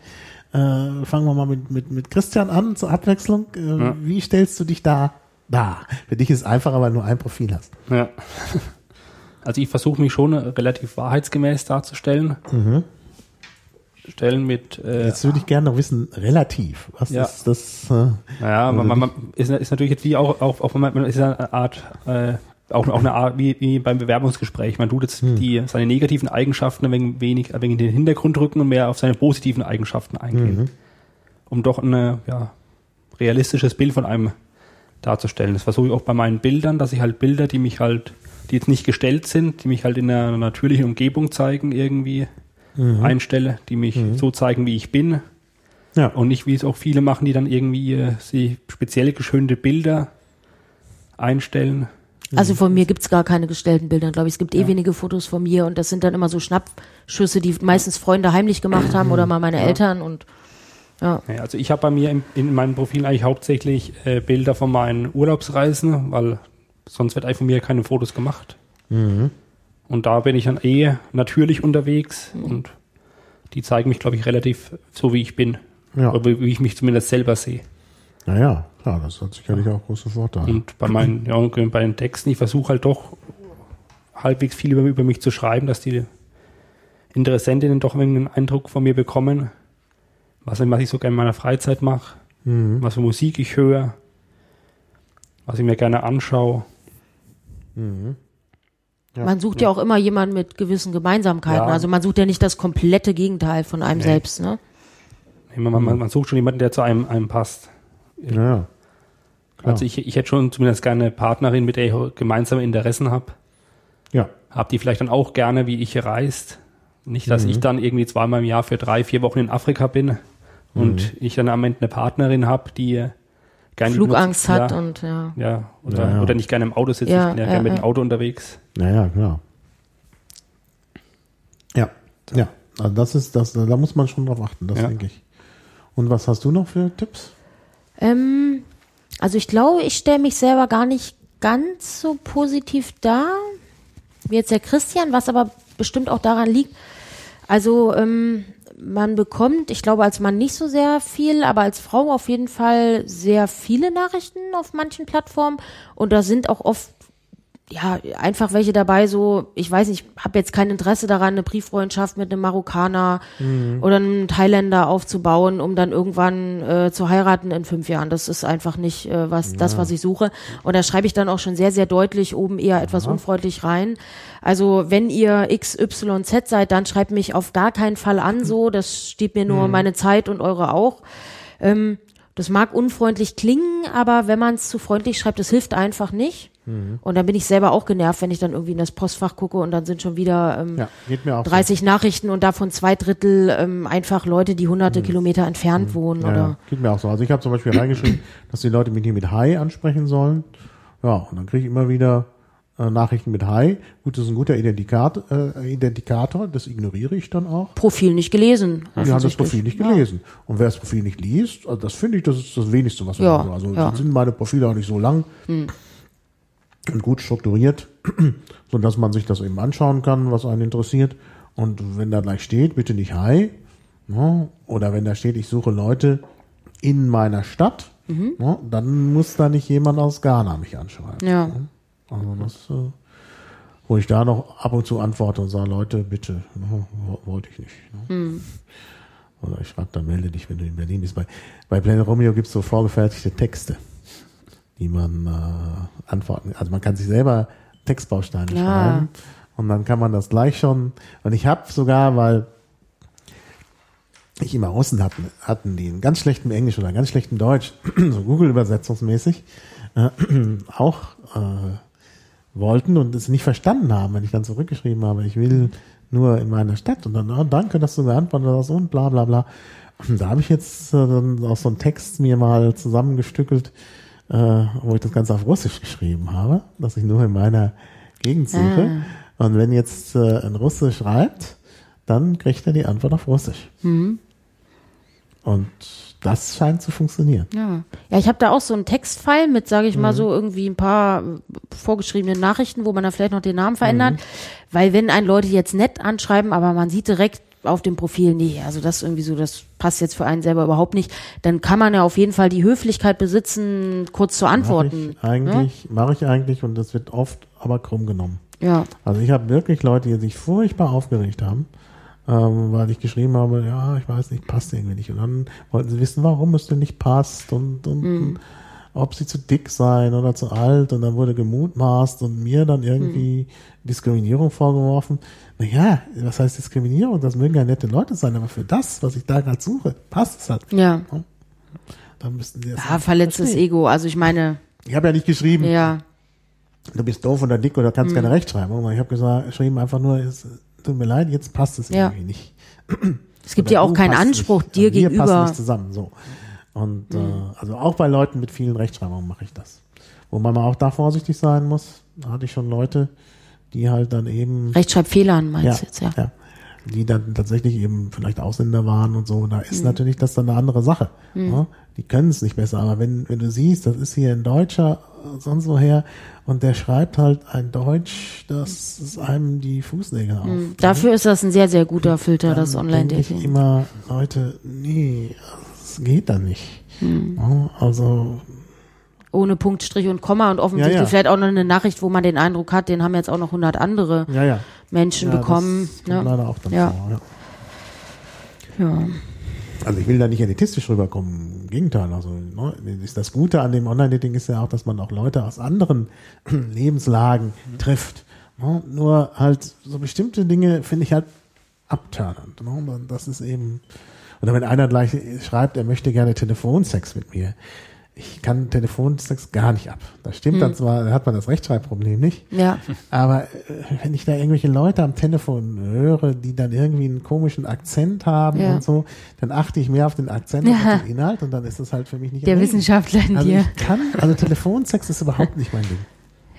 A: äh, fangen wir mal mit, mit, mit Christian an zur Abwechslung. Äh, Wie stellst du dich da da? Für dich ist es einfacher, weil du nur ein Profil hast.
C: Ja. [laughs] Also ich versuche mich schon relativ wahrheitsgemäß darzustellen. Stellen mit äh,
A: Jetzt würde ich gerne noch wissen, relativ. Was
C: Ja.
A: ist das? Äh,
C: Ja, man, man, man ist, ist natürlich jetzt wie auch, auch, auch man ist eine Art, äh, auch, auch eine Art wie, wie beim Bewerbungsgespräch. Man tut jetzt die, seine negativen Eigenschaften ein wenig, wenig, ein wenig in den Hintergrund rücken und mehr auf seine positiven Eigenschaften eingehen. Um doch ein ja, realistisches Bild von einem darzustellen. Das versuche ich auch bei meinen Bildern, dass ich halt Bilder, die mich halt, die jetzt nicht gestellt sind, die mich halt in einer natürlichen Umgebung zeigen, irgendwie einstelle, die mich so zeigen, wie ich bin.
A: ja.
C: Und nicht, wie es auch viele machen, die dann irgendwie äh, sie spezielle geschönte Bilder einstellen.
B: Also von mir gibt's gar keine gestellten Bilder, glaube ich. Es gibt eh wenige Fotos von mir und das sind dann immer so Schnappschüsse, die meistens Freunde heimlich gemacht haben oder mal meine Eltern und ja.
C: Also ich habe bei mir im, in meinem Profil eigentlich hauptsächlich äh, Bilder von meinen Urlaubsreisen, weil sonst wird einfach von mir keine Fotos gemacht. Und da bin ich dann eh natürlich unterwegs und die zeigen mich, glaube ich, relativ so, wie ich bin.
A: Ja.
C: Oder wie ich mich zumindest selber sehe.
A: Naja, klar, das hat sicherlich auch große Vorteile.
C: Und bei meinen, ja, und bei den Texten, ich versuche halt doch halbwegs viel über, über mich zu schreiben, dass die Interessentinnen doch einen Eindruck von mir bekommen, was, was ich so gerne in meiner Freizeit mache, was für Musik ich höre, was ich mir gerne anschaue.
B: Man sucht ja auch immer jemanden mit gewissen Gemeinsamkeiten.
C: Ja.
B: Also man sucht ja nicht das komplette Gegenteil von einem selbst, ne?
C: Man, man, man sucht schon jemanden, der zu einem, einem passt.
A: Ja, ja. klar.
C: Also ich, ich hätte schon zumindest gerne eine Partnerin, mit der ich gemeinsame Interessen habe.
A: ja.
C: Hab die vielleicht dann auch gerne, wie ich reist. Nicht, dass ich dann irgendwie zweimal im Jahr für drei, vier Wochen in Afrika bin und ich dann am Ende eine Partnerin habe, die gerne
B: Flugangst
C: benutzt-
B: hat
C: ja,
B: und ja.
C: ja, oder,
A: Ja, ja.
C: oder nicht gerne im Auto sitzt,
B: Ja,
C: ich bin ja,
B: ja,
C: gerne mit dem Auto unterwegs.
A: Naja, klar. Ja, ja. Also das ist, das, da muss man schon drauf achten, das
C: Ja.
A: denke ich. Und was hast du noch für Tipps?
B: Ähm, also ich glaube, ich stelle mich selber gar nicht ganz so positiv dar wie jetzt der Christian, was aber bestimmt auch daran liegt. Also ähm, man bekommt, ich glaube als Mann nicht so sehr viel, aber als Frau auf jeden Fall sehr viele Nachrichten auf manchen Plattformen und da sind auch oft ja, einfach welche dabei, so, ich weiß nicht, ich habe jetzt kein Interesse daran, eine Brieffreundschaft mit einem Marokkaner oder einem Thailänder aufzubauen, um dann irgendwann äh, zu heiraten in fünf Jahren. Das ist einfach nicht äh, was, das, was ich suche. Und da schreibe ich dann auch schon sehr, sehr deutlich oben eher etwas unfreundlich rein. Also wenn ihr XYZ seid, dann schreibt mich auf gar keinen Fall an so. Das steht mir nur meine Zeit und eure auch. Ähm, das mag unfreundlich klingen, aber wenn man es zu freundlich schreibt, das hilft einfach nicht. Und dann bin ich selber auch genervt, wenn ich dann irgendwie in das Postfach gucke und dann sind schon wieder ähm,
A: Ja, geht mir auch so.
B: 30 Nachrichten und davon zwei Drittel ähm, einfach Leute, die hunderte Kilometer entfernt wohnen
A: Ja, ja,
B: oder
A: geht mir auch so. Also ich habe zum Beispiel reingeschrieben, dass die Leute mich nicht mit Hi ansprechen sollen. Ja, und dann kriege ich immer wieder Nachrichten mit Hi. Gut, das ist ein guter Identikat, äh, Identikator, das ignoriere ich dann auch.
B: Profil nicht gelesen.
A: Die haben das. Profil nicht gelesen. Und wer das Profil nicht liest, also das finde ich, das ist das Wenigste, was wir
B: Ja.
A: Also
B: ja.
A: sind meine Profile auch nicht so lang und gut strukturiert, [clears throat] so dass man sich das eben anschauen kann, was einen interessiert. Und wenn da gleich steht, bitte nicht Hi, ne? oder wenn da steht, ich suche Leute in meiner Stadt, ne? dann muss da nicht jemand aus Ghana mich anschreiben.
B: Ja.
A: Also das, äh, wo ich da noch ab und zu antworte und sage, Leute, bitte, ne, wo- wollte ich nicht. Ne? Oder ich schreibe dann, melde dich, wenn du in Berlin bist. Bei, bei Planet Romeo gibt es so vorgefertigte Texte, die man äh, antworten. Also man kann sich selber Textbausteine
B: Ja.
A: schreiben und dann kann man das gleich schon. Und ich habe sogar, weil ich immer Russen hatten, hatten, die in ganz schlechtem Englisch oder ganz schlechtem Deutsch, [clears throat] so Google-Übersetzungsmäßig, äh, [clears throat] auch äh, wollten und es nicht verstanden haben, wenn ich dann zurückgeschrieben habe, ich will nur in meiner Stadt und dann, oh, danke, dass du geantwortet hast und bla bla bla. Und da habe ich jetzt äh, dann auch so einen Text mir mal zusammengestückelt, äh, wo ich das Ganze auf Russisch geschrieben habe, dass ich nur in meiner Gegend suche. Und wenn jetzt äh, ein Russe schreibt, dann kriegt er die Antwort auf Russisch. Und das scheint zu funktionieren.
B: Ja, ja ich habe da auch so einen Textfile mit, sage ich mal,
A: Mhm.
B: so irgendwie ein paar äh, vorgeschriebenen Nachrichten, wo man da vielleicht noch den Namen
A: Mhm.
B: verändert. Weil wenn ein Leute jetzt nett anschreiben, aber man sieht direkt auf dem Profil, nee, also das irgendwie so, das passt jetzt für einen selber überhaupt nicht, dann kann man ja auf jeden Fall die Höflichkeit besitzen, kurz zu antworten.
A: ich eigentlich, mache ich eigentlich und das wird oft aber krumm genommen.
B: Ja,
A: Also ich habe wirklich Leute, die sich furchtbar aufgeregt haben, ähm, weil ich geschrieben habe, ja, ich weiß nicht, passt irgendwie nicht. Und dann wollten sie wissen, warum es denn nicht passt und, und
B: Mhm.
A: ob sie zu dick seien oder zu alt. Und dann wurde gemutmaßt und mir dann irgendwie
B: Mhm.
A: Diskriminierung vorgeworfen. Naja, was heißt Diskriminierung? Das mögen ja nette Leute sein, aber für das, was ich da gerade suche, passt es halt.
B: ja.
A: Dann müssten sie
B: Ja, verletztes
A: verstehen.
B: Ego. Also ich meine,
A: Ich habe ja nicht geschrieben,
B: ja,
A: du bist doof oder dick oder kannst
B: Mhm.
A: keine Rechtschreibung. Ich habe gesagt, geschrieben einfach nur, es tut mir leid, jetzt passt es
B: Ja.
A: irgendwie nicht.
B: es gibt
A: Oder
B: ja auch keinen Anspruch
A: nicht.
B: dir
A: Also wir passen
B: gegenüber. Mhm.
A: nicht zusammen, so. Und äh, also auch bei Leuten mit vielen Rechtschreibungen mache ich das. Wo man auch da vorsichtig sein muss, da hatte ich schon Leute, die halt dann eben
B: Rechtschreibfehlern meinst
A: ja,
B: du jetzt, ja.
A: ja, die dann tatsächlich eben vielleicht Ausländer waren und so, da ist
B: Mhm.
A: natürlich das dann eine andere Sache. Ja? Die können es nicht besser, aber wenn, wenn du siehst, das ist hier ein Deutscher, sonst woher, und der schreibt halt ein Deutsch, das ist einem die Fußnägel auf.
B: Dafür ist das ein sehr, sehr guter Filter,
A: Dann
B: das Online-Dating.
A: Ich immer, Leute, nee, das geht dann nicht.
B: Hm.
A: Ja, also,
B: ohne Punkt, Strich und Komma und offensichtlich
A: Ja, ja.
B: vielleicht auch noch eine Nachricht, wo man den Eindruck hat, den haben jetzt auch noch 100 andere
A: ja.
B: Menschen bekommen.
A: Das
B: Ne?
A: leider auch dann
B: Ja.
A: vor, ja. Also ich will da nicht elitistisch rüberkommen. Im Gegenteil. Also ne, ist das Gute an dem Online-Dating ist ja auch, dass man auch Leute aus anderen [clears throat] Lebenslagen trifft. Ne? Nur halt so bestimmte Dinge finde ich halt abturnend. Ne? Und Das ist eben, oder wenn einer gleich schreibt, er möchte gerne Telefonsex mit mir. Ich kann Telefonsex gar nicht ab. Da stimmt
B: Hm.
A: dann zwar, da hat man das Rechtschreibproblem nicht,
B: Ja.
A: aber äh, wenn ich da irgendwelche Leute am Telefon höre, die dann irgendwie einen komischen Akzent haben
B: Ja.
A: und so, dann achte ich mehr auf den Akzent als auf [laughs] den Inhalt und dann ist das halt für mich nicht
B: Der. Wissenschaftler in
A: Also
B: dir.
A: ich kann, also Telefonsex ist überhaupt nicht mein Ding.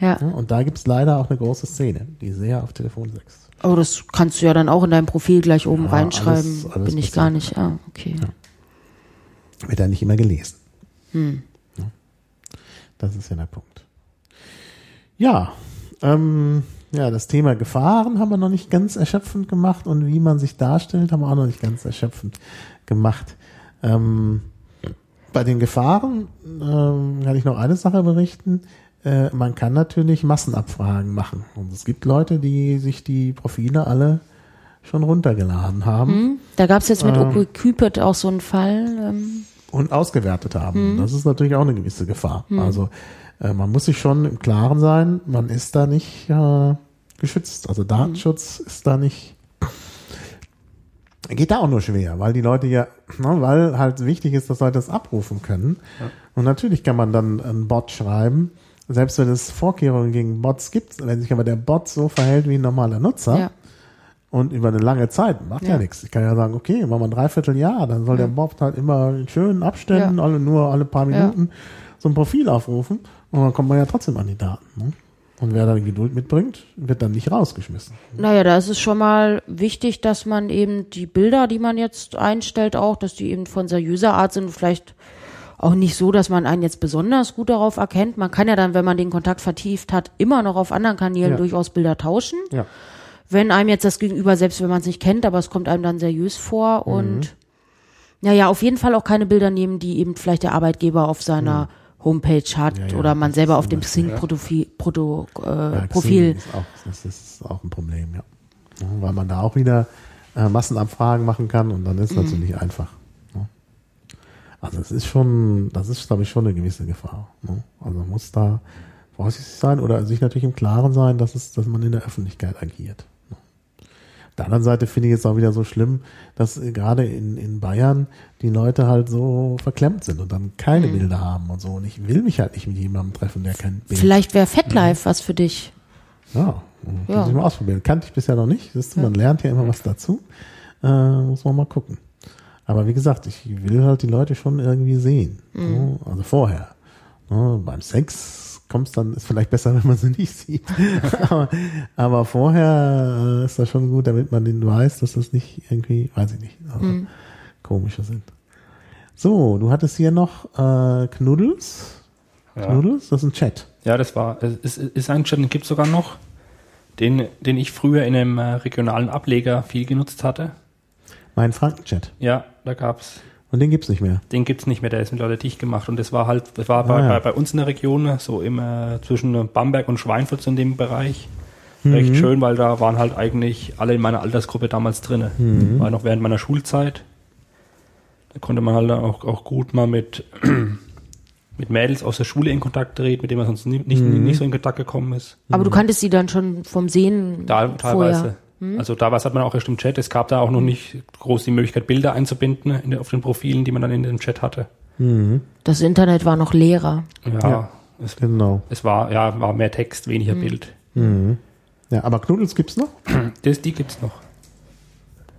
B: Ja.
A: Ja, Und da gibt's leider auch eine große Szene, die sehr auf Telefonsex.
B: Aber das kannst du ja dann auch in deinem Profil gleich oben
A: Ja,
B: reinschreiben.
A: alles- alles
B: Bin ich gar nicht. Ah, okay.
A: Wird ja nicht immer gelesen.
B: Hm.
A: Das ist ja der Punkt. Ja, ähm, ja, das Thema Gefahren haben wir noch nicht ganz erschöpfend gemacht und wie man sich darstellt, haben wir auch noch nicht ganz erschöpfend gemacht. Ähm, bei den Gefahren ähm, kann ich noch eine Sache berichten. Äh, man kann natürlich Massenabfragen machen. Und es gibt Leute, die sich die Profile alle schon runtergeladen haben.
B: Hm? Da gab es jetzt mit
A: Ähm.
B: OkCupid auch so einen Fall. Ähm,
A: und ausgewertet haben. Das ist natürlich auch eine gewisse Gefahr. Also äh, man muss sich schon im Klaren sein, man ist da nicht äh, geschützt. Also Datenschutz ist da nicht geht da auch nur schwer, weil die Leute ja, ne, weil halt wichtig ist, dass Leute das abrufen können. Und natürlich kann man dann einen Bot schreiben, selbst wenn es Vorkehrungen gegen Bots gibt, wenn sich aber der Bot so verhält wie ein normaler Nutzer,
B: ja.
A: Und über eine lange Zeit macht ja,
B: Ja.
A: nichts. Ich kann ja sagen, okay, machen wir ein Dreivierteljahr, dann soll der Bob halt immer in schönen Abständen,
B: Ja.
A: alle nur alle paar
B: Ja.
A: Minuten so ein Profil aufrufen und dann kommt man ja trotzdem an die Daten. Ne? Und wer da die Geduld mitbringt, wird dann nicht rausgeschmissen.
B: Naja, da ist es schon mal wichtig, dass man eben die Bilder, die man jetzt einstellt, auch, dass die eben von seriöser Art sind, vielleicht auch nicht so, dass man einen jetzt besonders gut darauf erkennt. Man kann ja dann, wenn man den Kontakt vertieft hat, immer noch auf anderen Kanälen
A: Ja.
B: durchaus Bilder tauschen.
A: Ja.
B: Wenn einem jetzt das Gegenüber, selbst wenn man es nicht kennt, aber es kommt einem dann seriös vor und naja, auf jeden Fall auch keine Bilder nehmen, die eben vielleicht der Arbeitgeber auf seiner Homepage hat
A: Ja, ja,
B: oder man selber auf dem Xing-Profil äh, Profil
A: Ist auch, das ist auch ein Problem, ja. Weil man da auch wieder äh, Massenabfragen machen kann und dann ist es natürlich einfach. Ne? Also es ist schon, das ist, glaube ich, schon eine gewisse Gefahr. Ne? Also man muss da vorsichtig sein oder sich natürlich im Klaren sein, dass es, dass man in der Öffentlichkeit agiert. Der anderen Seite finde ich es auch wieder so schlimm, dass gerade in, in Bayern die Leute halt so verklemmt sind und dann keine Bilder haben und so. Und ich will mich halt nicht mit jemandem treffen, der kein Bild
B: Vielleicht wäre FetLife was für dich.
A: ja, muss
B: Ja.
A: ich mal ausprobieren. Kannte ich bisher noch nicht. Siehst du, man lernt ja immer was dazu. Äh, muss man mal gucken. Aber wie gesagt, ich will halt die Leute schon irgendwie sehen. Ne? Also vorher. Ne? Beim Sex kommt's dann, ist vielleicht besser, [laughs] wenn man sie nicht sieht. aber, aber vorher äh, ist das schon gut, damit man den weiß, dass das nicht irgendwie, weiß ich nicht, also komische sind. So, du hattest hier noch äh, Knuddels.
C: Ja.
A: Knuddels, das ist ein Chat.
C: Ja, das war, es ist, ist ein Chat, den gibt sogar noch, den, den ich früher in einem äh, regionalen Ableger viel genutzt hatte.
A: Mein Franken-Chat.
C: Ja, da gab's,
A: Und den gibt's nicht mehr.
C: den gibt's nicht mehr, der ist mittlerweile dicht gemacht und das war halt, das war bei,
A: Ah, ja.
C: bei, bei uns in der Region, so im, äh, zwischen Bamberg und Schweinfurt so in dem Bereich. Recht schön, weil da waren halt eigentlich alle in meiner Altersgruppe damals drinne. War noch während meiner Schulzeit. Da konnte man halt auch, auch gut mal mit, [clears throat] mit Mädels aus der Schule in Kontakt treten, mit denen man sonst nie, nicht, nicht so in Kontakt gekommen ist.
B: Aber du kanntest sie dann schon vom Sehen
C: Da, teilweise.
B: vorher.
C: Also teilweise hat man auch erst im Chat, es gab da auch noch nicht groß die Möglichkeit, Bilder einzubinden in, der- auf den Profilen, die man dann in dem Chat hatte.
B: Das Internet war noch leerer.
C: Ja,
A: Ja.
C: Es,
A: Genau.
C: es war, ja, war mehr Text, weniger Bild.
A: Ja, aber Knuddels gibt's noch?
C: Das, die gibt's noch.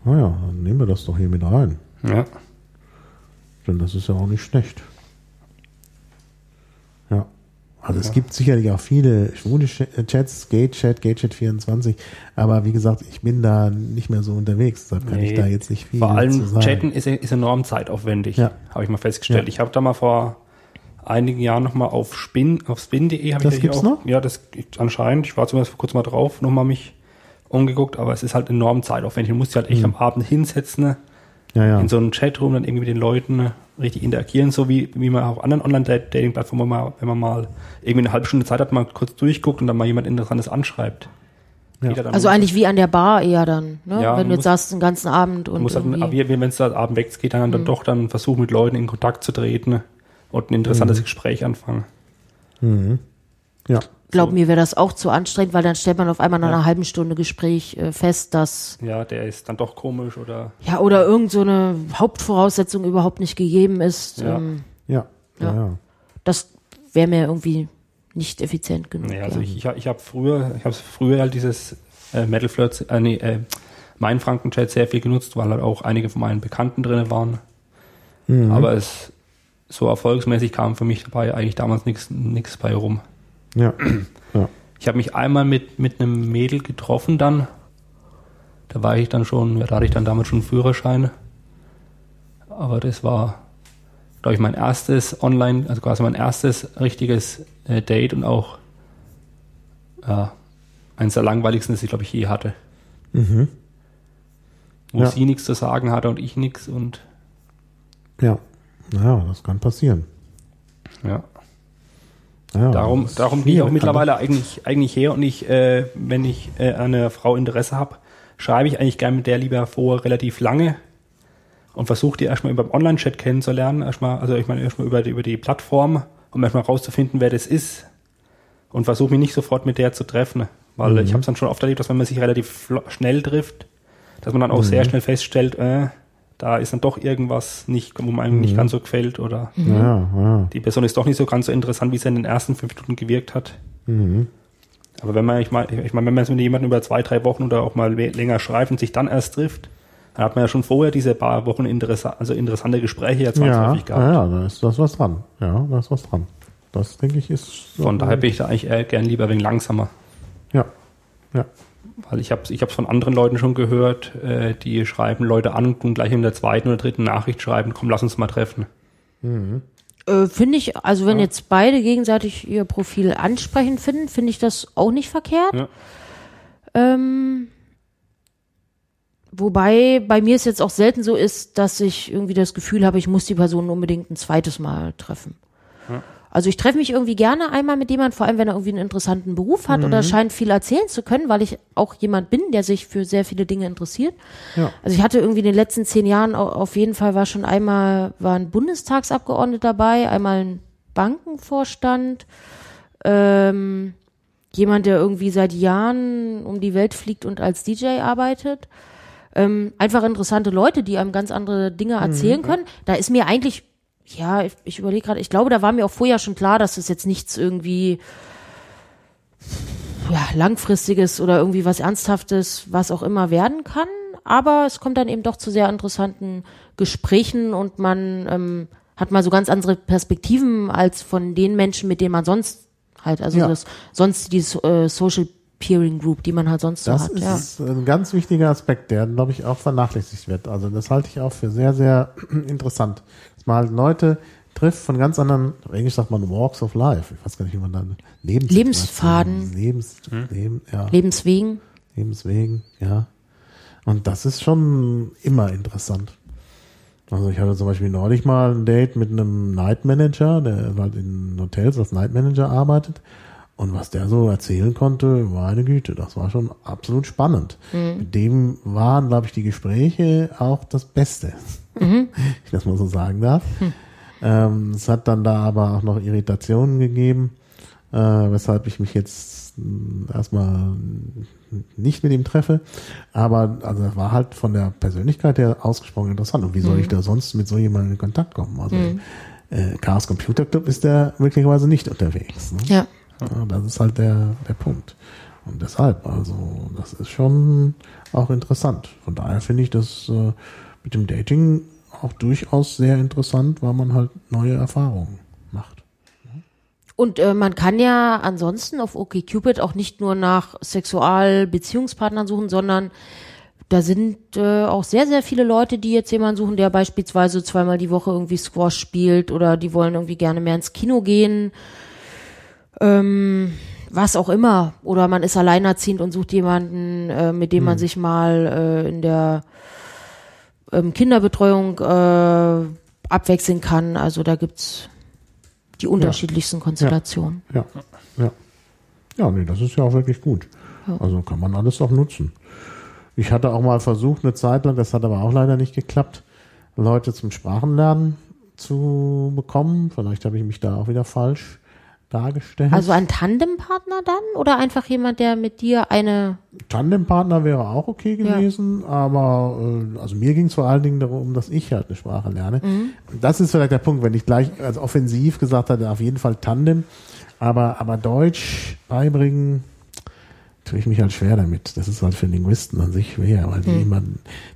A: Naja, dann nehmen wir das doch hier mit rein.
C: Ja.
A: Denn das ist ja auch nicht schlecht. Ja. Also es gibt sicherlich auch viele schwule Ch- äh, Chats, Gate-Chat, Gate-Chat24, aber wie gesagt, ich bin da nicht mehr so unterwegs, deshalb kann ich da jetzt nicht viel
C: Vor allem. Chatten ist, ist enorm zeitaufwendig,
A: Ja.
C: habe ich mal festgestellt.
A: Ja.
C: Ich habe da mal vor einigen Jahren nochmal auf Spin, auf spin.de habe ich
A: Das gibt's
C: auch,
A: noch?
C: Ja, das anscheinend. Ich war zumindest vor kurzem mal drauf, nochmal mich umgeguckt, aber es ist halt enorm zeitaufwendig. Du musst dich halt echt am Abend hinsetzen, ne?
A: Ja, ja.
C: in so einem Chatroom dann irgendwie mit den Leuten ne, richtig interagieren, so wie, wie man auf anderen Online-Dating-Plattformen mal, wenn man mal irgendwie eine halbe Stunde Zeit hat, mal kurz durchguckt und dann mal jemand Interessantes anschreibt.
A: Ja.
B: Also eigentlich wie an der Bar eher dann, ne?
C: Ja,
B: Wenn du jetzt sagst, den ganzen Abend und
C: muss halt, wenn es da abend weggeht, dann,
B: Mhm.
C: dann doch dann versuchen, mit Leuten in Kontakt zu treten und ein
A: Mhm.
C: interessantes Gespräch anfangen.
A: ja.
B: Glaub mir, wäre das auch zu anstrengend, weil dann stellt man auf einmal nach einer halben Stunde Gespräch äh, fest, dass
C: Ja, der ist dann doch komisch oder
B: ja oder irgend so eine Hauptvoraussetzung überhaupt nicht gegeben ist.
C: Ja.
B: Ähm,
A: Ja, ja,
B: Ja.
A: ja.
B: das wäre mir irgendwie nicht effizient genug.
C: Nee, also
B: ja.
C: ich, ich, ich habe früher, ich habe früher halt dieses äh, Metal Flirts, äh, nee, äh, mein Franken-Chat sehr viel genutzt, weil halt auch einige von meinen Bekannten drin waren.
A: Mhm.
C: Aber es so erfolgsmäßig kam für mich dabei eigentlich damals nichts nichts bei rum.
A: Ja. ja.
C: Ich habe mich einmal mit, mit einem Mädel getroffen dann. Da war ich dann schon, da hatte ich dann damals schon einen Führerschein. Aber das war, glaube ich, mein erstes Online, also quasi mein erstes richtiges äh, Date und auch ja, eines der langweiligsten, das ich, glaube ich, je hatte.
A: Mhm.
C: Wo
A: Ja.
C: sie nichts zu sagen hatte und ich nichts und
A: Ja. Naja, das kann passieren.
C: ja.
A: Ja,
C: Darum, darum gehe ich auch mittlerweile eigentlich, eigentlich her und ich, äh, wenn ich äh, an eine Frau Interesse habe, schreibe ich eigentlich gerne mit der lieber vor relativ lange und versuche die erstmal über den Online-Chat kennenzulernen. Erstmal, also ich meine erstmal über die, über die Plattform, um erstmal rauszufinden, wer das ist. Und versuche mich nicht sofort mit der zu treffen. Weil
A: Mhm.
C: ich habe es dann schon oft erlebt, dass wenn man sich relativ schnell trifft, dass man dann auch sehr schnell feststellt, äh, da ist dann doch irgendwas nicht, wo man einem nicht ganz so gefällt oder
A: Ja, ja.
C: die Person ist doch nicht so ganz so interessant, wie sie in den ersten fünf Minuten gewirkt hat.
A: Mhm.
C: Aber wenn man, ich meine, ich meine, wenn man jetzt mit jemandem über zwei, drei Wochen oder auch mal länger schreibt und sich dann erst trifft, dann hat man ja schon vorher diese paar Wochen interessa also interessante Gespräche ja
A: Ja,
C: zwangsläufig
A: ja,
C: gehabt.
A: ja, da ist das was dran. Ja, da ist was dran. Das denke ich ist. so-
C: Von daher bin ich da eigentlich eher gern lieber wegen langsamer.
A: Ja. Ja.
C: Weil ich habe ich hab's von anderen Leuten schon gehört, äh, die schreiben Leute an und gleich in der zweiten oder dritten Nachricht schreiben, komm, lass uns mal treffen.
B: Äh, finde ich, also wenn jetzt beide gegenseitig ihr Profil ansprechend finden, finde ich das auch nicht verkehrt.
C: Ja.
B: Ähm, wobei bei mir es jetzt auch selten so ist, dass ich irgendwie das Gefühl habe, ich muss die Person unbedingt ein zweites Mal treffen. Also ich treffe mich irgendwie gerne einmal mit jemandem, vor allem wenn er irgendwie einen interessanten Beruf hat oder scheint viel erzählen zu können, weil ich auch jemand bin, der sich für sehr viele Dinge interessiert.
A: Ja.
B: Also ich hatte irgendwie in den letzten zehn Jahren au- auf jeden Fall war schon einmal war ein Bundestagsabgeordneter dabei, einmal ein Bankenvorstand, ähm, jemand, der irgendwie seit Jahren um die Welt fliegt und als DJ arbeitet. Ähm, einfach interessante Leute, die einem ganz andere Dinge erzählen können. Da ist mir eigentlich, ja, ich, ich überlege gerade, ich glaube, da war mir auch vorher schon klar, dass es jetzt nichts irgendwie ja, langfristiges oder irgendwie was Ernsthaftes, was auch immer werden kann. Aber es kommt dann eben doch zu sehr interessanten Gesprächen und man ähm, hat mal so ganz andere Perspektiven als von den Menschen, mit denen man sonst halt, also
A: Ja.
B: das sonst die äh, Social Peering Group, die man halt sonst so
A: Das
B: hat. Ja.
A: ist ein ganz wichtiger Aspekt, der, glaube ich, auch vernachlässigt wird. Also das halte ich auch für sehr, sehr [clears throat] interessant. Dass man halt Leute trifft von ganz anderen, auf Englisch sagt man Walks of Life. Ich weiß gar nicht, wie man dann Lebens
B: Lebensfaden.
A: Lebens, Leben, ja,
B: Lebenswegen.
A: Lebenswegen, ja. Und das ist schon immer interessant. Also ich hatte zum Beispiel neulich mal ein Date mit einem Night Manager, der halt in Hotels als Night Manager arbeitet. Und was der so erzählen konnte, meine Güte, das war schon absolut spannend. Mit dem waren, glaube ich, die Gespräche auch das Beste, [laughs] ich das mal so sagen darf. Ähm, es hat dann da aber auch noch Irritationen gegeben, äh, weshalb ich mich jetzt mh, erstmal nicht mit ihm treffe. Aber also das war halt von der Persönlichkeit her ausgesprochen interessant. Und wie soll ich da sonst mit so jemandem in Kontakt kommen? Also äh, Chaos Computer Club ist der möglicherweise nicht unterwegs. Ne?
B: Ja.
A: Ja, das ist halt der, der Punkt. Und deshalb, also, das ist schon auch interessant. Von daher finde ich das äh, mit dem Dating auch durchaus sehr interessant, weil man halt neue Erfahrungen macht.
B: Und äh, man kann ja ansonsten auf OkCupid auch nicht nur nach Sexualbeziehungspartnern suchen, sondern da sind äh, auch sehr, sehr viele Leute, die jetzt jemanden suchen, der beispielsweise zweimal die Woche irgendwie Squash spielt oder die wollen irgendwie gerne mehr ins Kino gehen. Ähm, was auch immer. Oder man ist alleinerziehend und sucht jemanden, äh, mit dem man sich mal äh, in der ähm, Kinderbetreuung äh, abwechseln kann. Also da gibt's die unterschiedlichsten Konstellationen.
A: Ja, ja. Ja, nee, das ist ja auch wirklich gut. Also kann man alles auch nutzen. Ich hatte auch mal versucht, eine Zeit lang, das hat aber auch leider nicht geklappt, Leute zum Sprachenlernen zu bekommen. Vielleicht habe ich mich da auch wieder falsch dargestellt.
B: Also ein Tandempartner dann oder einfach jemand, der mit dir eine
A: Tandempartner wäre auch okay
B: Ja.
A: gewesen, aber äh, also mir ging es vor allen Dingen darum, dass ich halt eine Sprache lerne.
B: Mhm.
A: Das ist vielleicht der Punkt, wenn ich gleich als offensiv gesagt hatte, auf jeden Fall Tandem, aber aber Deutsch beibringen tue ich mich halt schwer damit. Das ist halt für Linguisten an sich schwer, weil die immer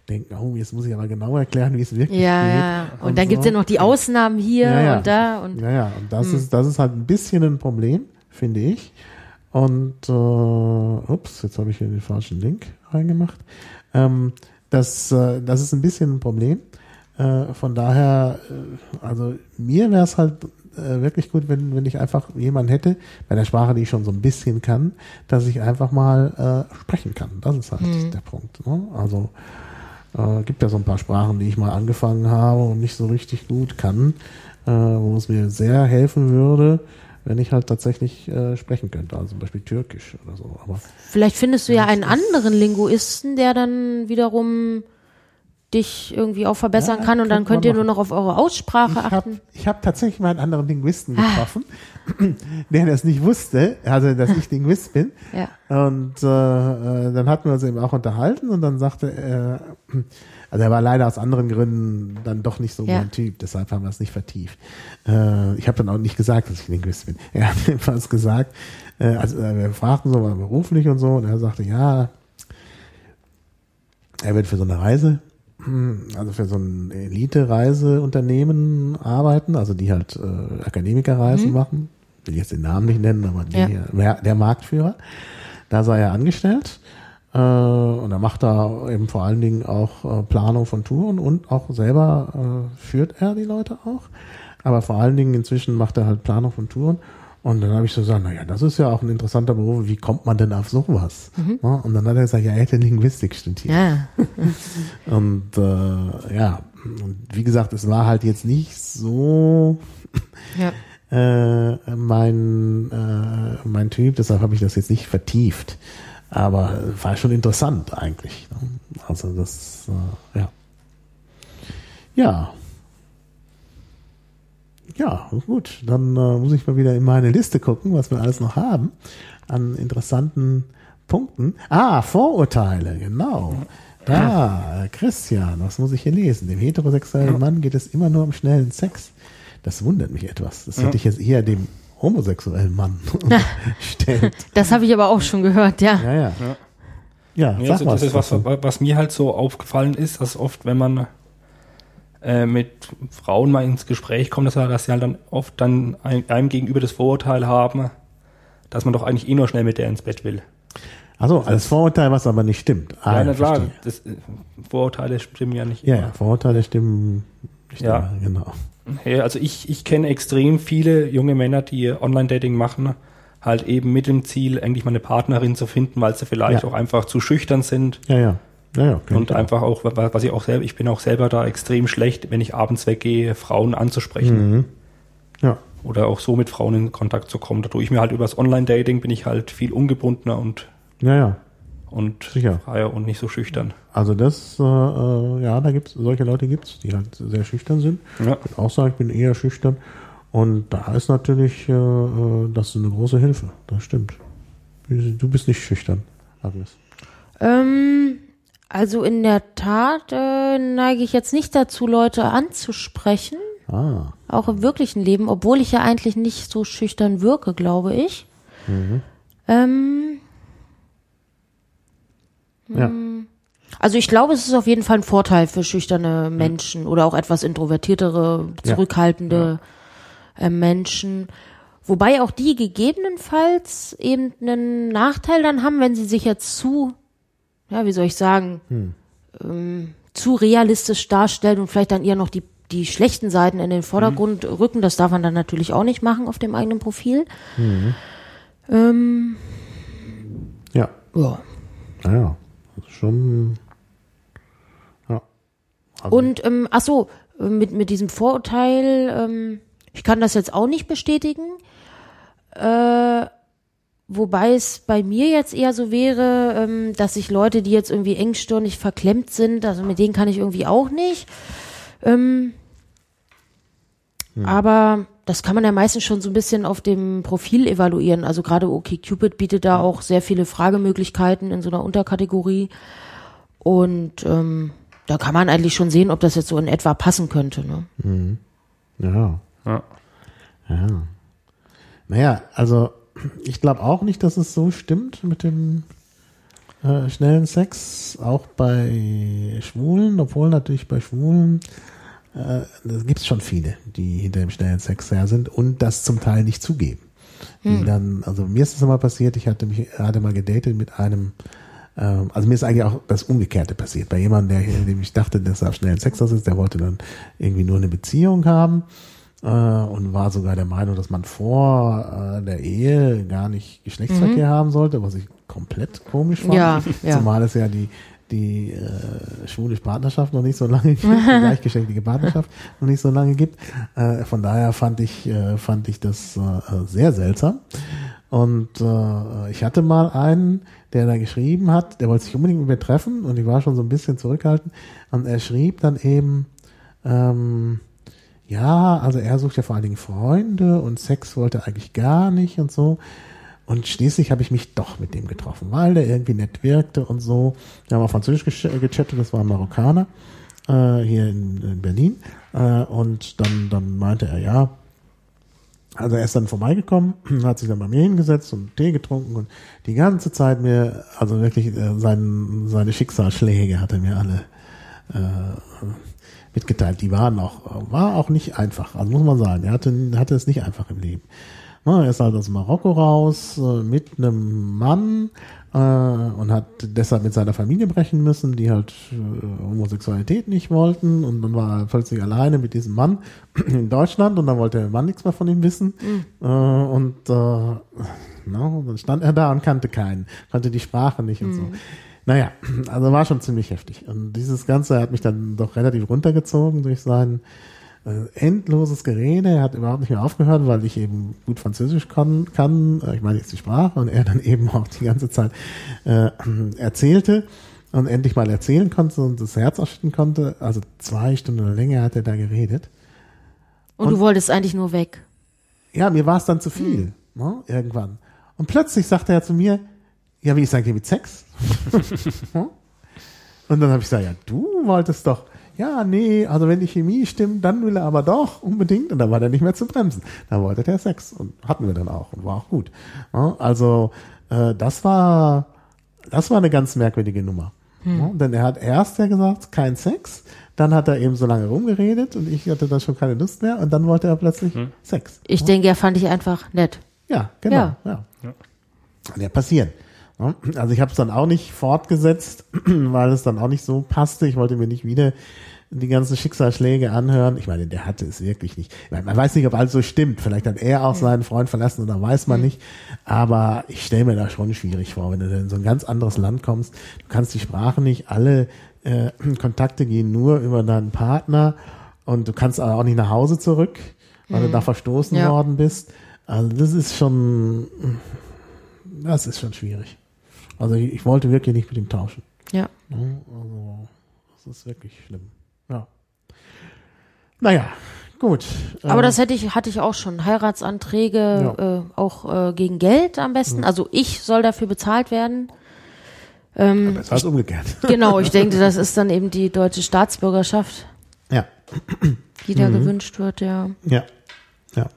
A: denken, oh, jetzt muss ich aber genau erklären, wie es wirklich.
B: Ja,
A: geht.
B: ja. Und, dann gibt's
A: so.
B: ja noch die Ausnahmen hier
A: Ja, ja.
B: und da und
A: Ja, ja, und das ist, das ist halt ein bisschen ein Problem, finde ich. Und äh, ups, jetzt habe ich hier den falschen Link reingemacht. Ähm, das, äh, das ist ein bisschen ein Problem. Äh, von daher, äh, also mir wäre es halt äh, wirklich gut, wenn, wenn ich einfach jemanden hätte, bei der Sprache, die ich schon so ein bisschen kann, dass ich einfach mal äh, sprechen kann. Das ist halt der Punkt. Ne? Also äh, gibt ja so ein paar Sprachen, die ich mal angefangen habe und nicht so richtig gut kann, äh, wo es mir sehr helfen würde, wenn ich halt tatsächlich äh, sprechen könnte. Also zum Beispiel Türkisch oder so. Aber
B: vielleicht findest du ja einen anderen Linguisten, der dann wiederum dich irgendwie auch verbessern
A: Ja,
B: kann und dann könnt ihr nur noch auf eure Aussprache
A: ich habe
B: achten.
A: ich hab tatsächlich mal einen anderen Linguisten getroffen, [clears throat] der das nicht wusste, also dass ich Linguist bin. [laughs]
B: Ja.
A: Und äh, äh, dann hatten wir uns eben auch unterhalten und dann sagte er, also er war leider aus anderen Gründen dann doch nicht so
B: Ja.
A: mein Typ, deshalb haben wir es nicht vertieft. Äh, ich habe dann auch nicht gesagt, dass ich Linguist bin. [laughs] Er hat jedenfalls gesagt, äh, also äh, wir fragten so mal beruflich und so und er sagte, ja, er wird für so eine Reise, also für so ein Elite-Reiseunternehmen arbeiten, also die halt äh, Akademikerreisen machen. Will jetzt den Namen nicht nennen, aber die,
B: Ja.
A: wer- der Marktführer. Da sei er angestellt. Äh, und er macht da eben vor allen Dingen auch äh, Planung von Touren und auch selber äh, führt er die Leute auch. Aber vor allen Dingen inzwischen macht er halt Planung von Touren. Und dann habe ich so gesagt, naja, das ist ja auch ein interessanter Beruf, wie kommt man denn auf sowas? Ja, und dann hat er gesagt, ja, er hätte Linguistik studiert.
B: Ja. [laughs]
A: Und äh, ja, und wie gesagt, es war halt jetzt nicht so
B: ja. [laughs]
A: äh, mein, äh, mein Typ, deshalb habe ich das jetzt nicht vertieft. Aber war schon interessant eigentlich. ne? Also das, äh, ja. Ja. Ja, gut. Dann äh, muss ich mal wieder in meine Liste gucken, was wir alles noch haben an interessanten Punkten. Ah, Vorurteile, genau. Da, äh, Christian, was muss ich hier lesen? Dem heterosexuellen Mann geht es immer nur um schnellen Sex. Das wundert mich etwas. Das hätte ich jetzt eher dem homosexuellen Mann [laughs] stellt.
B: Das habe ich aber auch schon gehört, ja.
A: Ja, ja. Ja,
C: Ja,
A: sag
C: also
A: mal.
C: das ist was, was mir halt so aufgefallen ist, dass oft, wenn man äh, mit Frauen mal ins Gespräch kommt, dass, er- dass sie halt dann oft dann ein, einem gegenüber das Vorurteil haben, dass man doch eigentlich eh nur schnell mit der ins Bett will.
A: Also, als Vorurteil, was aber nicht stimmt. Ah,
C: ja, na klar, das, äh, Vorurteile stimmen ja nicht
A: Ja,
C: immer.
A: Vorurteile stimmen nicht
C: Ja.
A: immer, genau.
C: Ja, also ich, ich kenne extrem viele junge Männer, die Online-Dating machen, halt eben mit dem Ziel, eigentlich mal eine Partnerin zu finden, weil sie vielleicht
A: Ja.
C: auch einfach zu schüchtern sind
A: Ja, ja. Ja, ja.
C: und einfach auch, wa- was ich auch selber, ich bin auch selber da extrem schlecht, wenn ich abends weggehe, Frauen anzusprechen
A: Mhm. Ja.
C: oder auch so mit Frauen in Kontakt zu kommen. Da tue ich mir halt übers Online-Dating bin ich halt viel ungebundener und,
A: Ja, ja.
C: und
A: Sicher.
C: freier und nicht so schüchtern.
A: Also das, äh, äh, ja, da gibt's solche Leute gibt's, die halt sehr schüchtern sind.
C: Ja.
A: Ich würde auch sagen, ich bin eher schüchtern. Und da ist natürlich, äh, äh, das ist eine große Hilfe. Das stimmt. Du bist nicht schüchtern, Agnes.
B: Ähm, also in der Tat äh, neige ich jetzt nicht dazu, Leute anzusprechen,
A: Ah,
B: auch im wirklichen Leben, obwohl ich ja eigentlich nicht so schüchtern wirke, glaube ich. Ähm,
A: ja.
B: also ich glaube, es ist auf jeden Fall ein Vorteil für schüchterne Menschen oder auch etwas introvertiertere,
A: Ja.
B: zurückhaltende äh, Menschen. Wobei auch die gegebenenfalls eben einen Nachteil dann haben, wenn sie sich jetzt zu, ja, wie soll ich sagen, ähm, zu realistisch darstellen und vielleicht dann eher noch die, die schlechten Seiten in den Vordergrund rücken. Das darf man dann natürlich auch nicht machen auf dem eigenen Profil. Ähm,
A: Ja.
B: ja.
A: Naja. Ist schon. Ja. Also,
B: Und ähm, ach so, mit mit diesem Vorurteil, ähm, ich kann das jetzt auch nicht bestätigen. Äh, wobei es bei mir jetzt eher so wäre, ähm, dass sich Leute, die jetzt irgendwie engstirnig verklemmt sind, also mit denen kann ich irgendwie auch nicht. Ähm, Aber das kann man ja meistens schon so ein bisschen auf dem Profil evaluieren. Also gerade OkCupid bietet da auch sehr viele Fragemöglichkeiten in so einer Unterkategorie. Und ähm, da kann man eigentlich schon sehen, ob das jetzt so in etwa passen könnte. Ne?
A: Ja.
C: Ja.
A: Ja. Naja, also ich glaube auch nicht, dass es so stimmt mit dem äh, schnellen Sex, auch bei Schwulen, obwohl natürlich bei Schwulen äh, gibt es schon viele, die hinter dem schnellen Sex her sind und das zum Teil nicht zugeben. Die dann, also mir ist das mal passiert, ich hatte mich hatte mal gedatet mit einem, ähm, also mir ist eigentlich auch das Umgekehrte passiert. Bei jemandem, der, dem ich dachte, dass er auf schnellen Sex aus ist, der wollte dann irgendwie nur eine Beziehung haben äh, und war sogar der Meinung, dass man vor äh, der Ehe gar nicht Geschlechtsverkehr haben sollte, was ich komplett komisch fand.
B: Ja, ja.
A: Zumal es ja die die äh, schwule Partnerschaft noch nicht so lange [laughs] gibt, die gleichgeschlechtliche Partnerschaft noch nicht so lange gibt. Äh, von daher fand ich äh, fand ich das äh, sehr seltsam. Und äh, ich hatte mal einen, der da geschrieben hat, der wollte sich unbedingt mit mir treffen und ich war schon so ein bisschen zurückhaltend. Und er schrieb dann eben, ähm, ja, also er sucht ja vor allen Dingen Freunde und Sex wollte er eigentlich gar nicht und so. Und schließlich habe ich mich doch mit dem getroffen, weil der irgendwie nett wirkte und so. Wir haben auf Französisch gechattet, das war ein Marokkaner äh, hier in, in Berlin. Äh, und dann, dann meinte er, ja, also er ist dann vorbeigekommen, [clears throat] hat sich dann bei mir hingesetzt und Tee getrunken und die ganze Zeit mir, also wirklich äh, sein, seine Schicksalsschläge hat er mir alle äh, mitgeteilt. Die waren auch, war auch nicht einfach, also muss man sagen, er hatte, hatte es nicht einfach im Leben. Na, er ist halt aus Marokko raus äh, mit einem Mann äh, und hat deshalb mit seiner Familie brechen müssen, die halt äh, Homosexualität nicht wollten. Und dann war er plötzlich alleine mit diesem Mann [clears throat] in Deutschland und dann wollte der Mann nichts mehr von ihm wissen. Äh, und äh, na, und dann stand er da und kannte keinen, kannte die Sprache nicht und so. Naja, also war schon ziemlich heftig. Und dieses Ganze hat mich dann doch relativ runtergezogen durch sein äh, endloses Gerede. Er hat überhaupt nicht mehr aufgehört, weil ich eben gut Französisch kann. kann. Äh, Ich meine jetzt die Sprache und er dann [laughs] eben auch die ganze Zeit äh, erzählte und endlich mal erzählen konnte und das Herz ausschütten konnte. Also zwei Stunden länger hat er da geredet.
B: Und, du wolltest eigentlich nur weg.
A: Ja, mir war es dann zu viel, ne, irgendwann. Und plötzlich sagte er zu mir, ja, wie ist eigentlich mit Sex? [laughs] und dann habe ich gesagt, ja, du wolltest doch. Ja, nee, also wenn die Chemie stimmt, dann will er aber doch unbedingt. Und dann war der nicht mehr zu bremsen. Dann wollte der Sex und hatten wir dann auch und war auch gut. Ja, also äh, das war das war eine ganz merkwürdige Nummer. Ja, denn er hat erst ja gesagt, kein Sex, dann hat er eben so lange rumgeredet und ich hatte dann schon keine Lust mehr und dann wollte er plötzlich Sex.
B: Ich denke, er fand ich einfach nett.
A: Ja, genau.
B: Ja.
A: Ja. Kann ja passieren. Also ich habe es dann auch nicht fortgesetzt, [clears throat] weil es dann auch nicht so passte. Ich wollte mir nicht wieder die ganzen Schicksalsschläge anhören. Ich meine, der hatte es wirklich nicht. Ich meine, man weiß nicht, ob alles so stimmt. Vielleicht hat er auch seinen Freund verlassen oder weiß man nicht. Aber ich stelle mir das schon schwierig vor, wenn du in so ein ganz anderes Land kommst. Du kannst die Sprache nicht. Alle äh, [clears throat] Kontakte gehen nur über deinen Partner und du kannst aber auch nicht nach Hause zurück, weil du da verstoßen
B: Ja.
A: worden bist. Also das ist schon, das ist schon schwierig. Also ich, ich wollte wirklich nicht mit ihm tauschen.
B: Ja.
A: Ne? Also das ist wirklich schlimm. Ja. Naja, gut.
B: Aber
A: Ähm,
B: das hätte ich, hatte ich auch schon. Heiratsanträge,
A: Ja.
B: äh, auch äh, gegen Geld am besten. Also ich soll dafür bezahlt werden. Ähm,
A: das war umgekehrt. [laughs]
B: genau, ich denke, das ist dann eben die deutsche Staatsbürgerschaft,
A: Ja,
B: die da
A: Mhm.
B: gewünscht wird, ja.
A: ja, ja.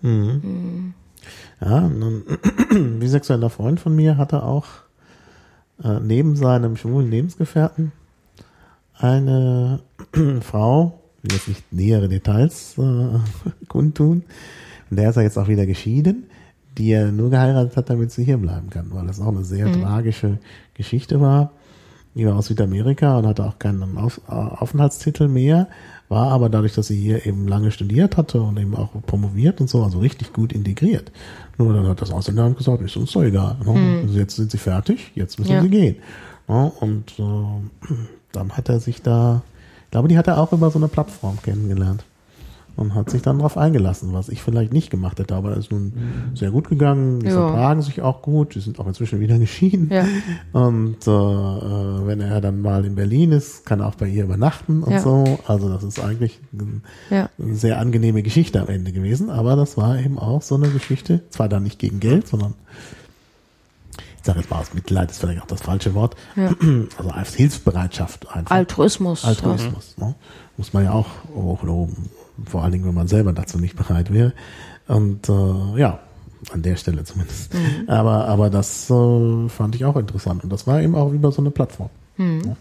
A: Mhm. Ja, ein bisexueller [clears throat] Freund von mir hatte auch äh, neben seinem schwulen Lebensgefährten eine [clears throat] Frau, will jetzt nicht nähere Details äh, [laughs] kundtun, und der ist ja jetzt auch wieder geschieden, die er nur geheiratet hat, damit sie hier bleiben kann, weil das auch eine sehr tragische Geschichte war. Die war aus Südamerika und hatte auch keinen Auf äh, Aufenthaltstitel mehr, war aber dadurch, dass sie hier eben lange studiert hatte und eben auch promoviert und so, also richtig gut integriert. Nur dann hat das Ausländeramt gesagt, ist uns doch egal. Ne? Also jetzt sind sie fertig, jetzt müssen
B: Ja.
A: sie gehen. Ne? Und äh, dann hat er sich da, ich glaube, die hat er auch über so eine Plattform kennengelernt. Und hat sich dann darauf eingelassen, was ich vielleicht nicht gemacht hätte. Aber es ist nun sehr gut gegangen, die
B: Ja.
A: vertragen sich auch gut, die sind auch inzwischen wieder [laughs] geschieden.
B: Ja.
A: Und äh, äh, wenn er dann mal in Berlin ist, kann er auch bei ihr übernachten und
B: Ja.
A: so. Also das ist eigentlich
B: Ja.
A: eine sehr angenehme Geschichte am Ende gewesen. Aber das war eben auch so eine Geschichte, zwar dann nicht gegen Geld, sondern ich sage jetzt mal aus Mitleid, ist vielleicht auch das falsche Wort.
B: Ja. [clears throat]
A: Also als Hilfsbereitschaft einfach.
B: Altruismus.
A: Altruismus. Ne? Muss man ja auch hochloben. Vor allen Dingen, wenn man selber dazu nicht bereit wäre. Und äh, ja, an der Stelle zumindest. Aber, aber das äh, fand ich auch interessant. Und das war eben auch über so eine Plattform.
B: Mhm.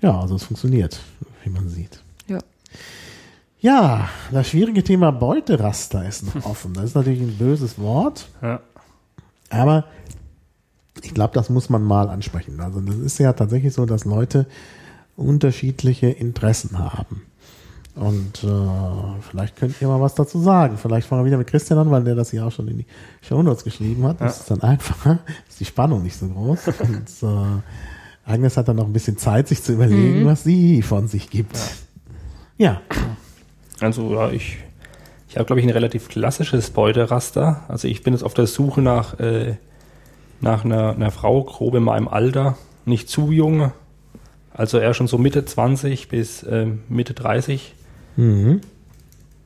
A: Ja, also es funktioniert, wie man sieht.
B: Ja.
A: Ja, das schwierige Thema Beuteraster ist noch offen. Das ist natürlich ein böses Wort.
C: Ja.
A: Aber ich glaube, das muss man mal ansprechen. Also das ist ja tatsächlich so, dass Leute unterschiedliche Interessen haben. Und äh, vielleicht könnt ihr mal was dazu sagen. Vielleicht fangen wir wieder mit Christian an, weil der das hier auch schon in die Shownotes geschrieben hat. Das ist dann einfacher, [laughs] ist die Spannung nicht so groß. [laughs] Und äh, Agnes hat dann noch ein bisschen Zeit, sich zu überlegen, was sie von sich gibt. Ja.
C: Also ja, ich, ich habe, glaube ich, ein relativ klassisches Beuteraster. Also ich bin jetzt auf der Suche nach, äh, nach einer, einer Frau, grob in meinem Alter, nicht zu jung. Also eher schon so Mitte 20 bis äh, Mitte 30.
A: Mhm.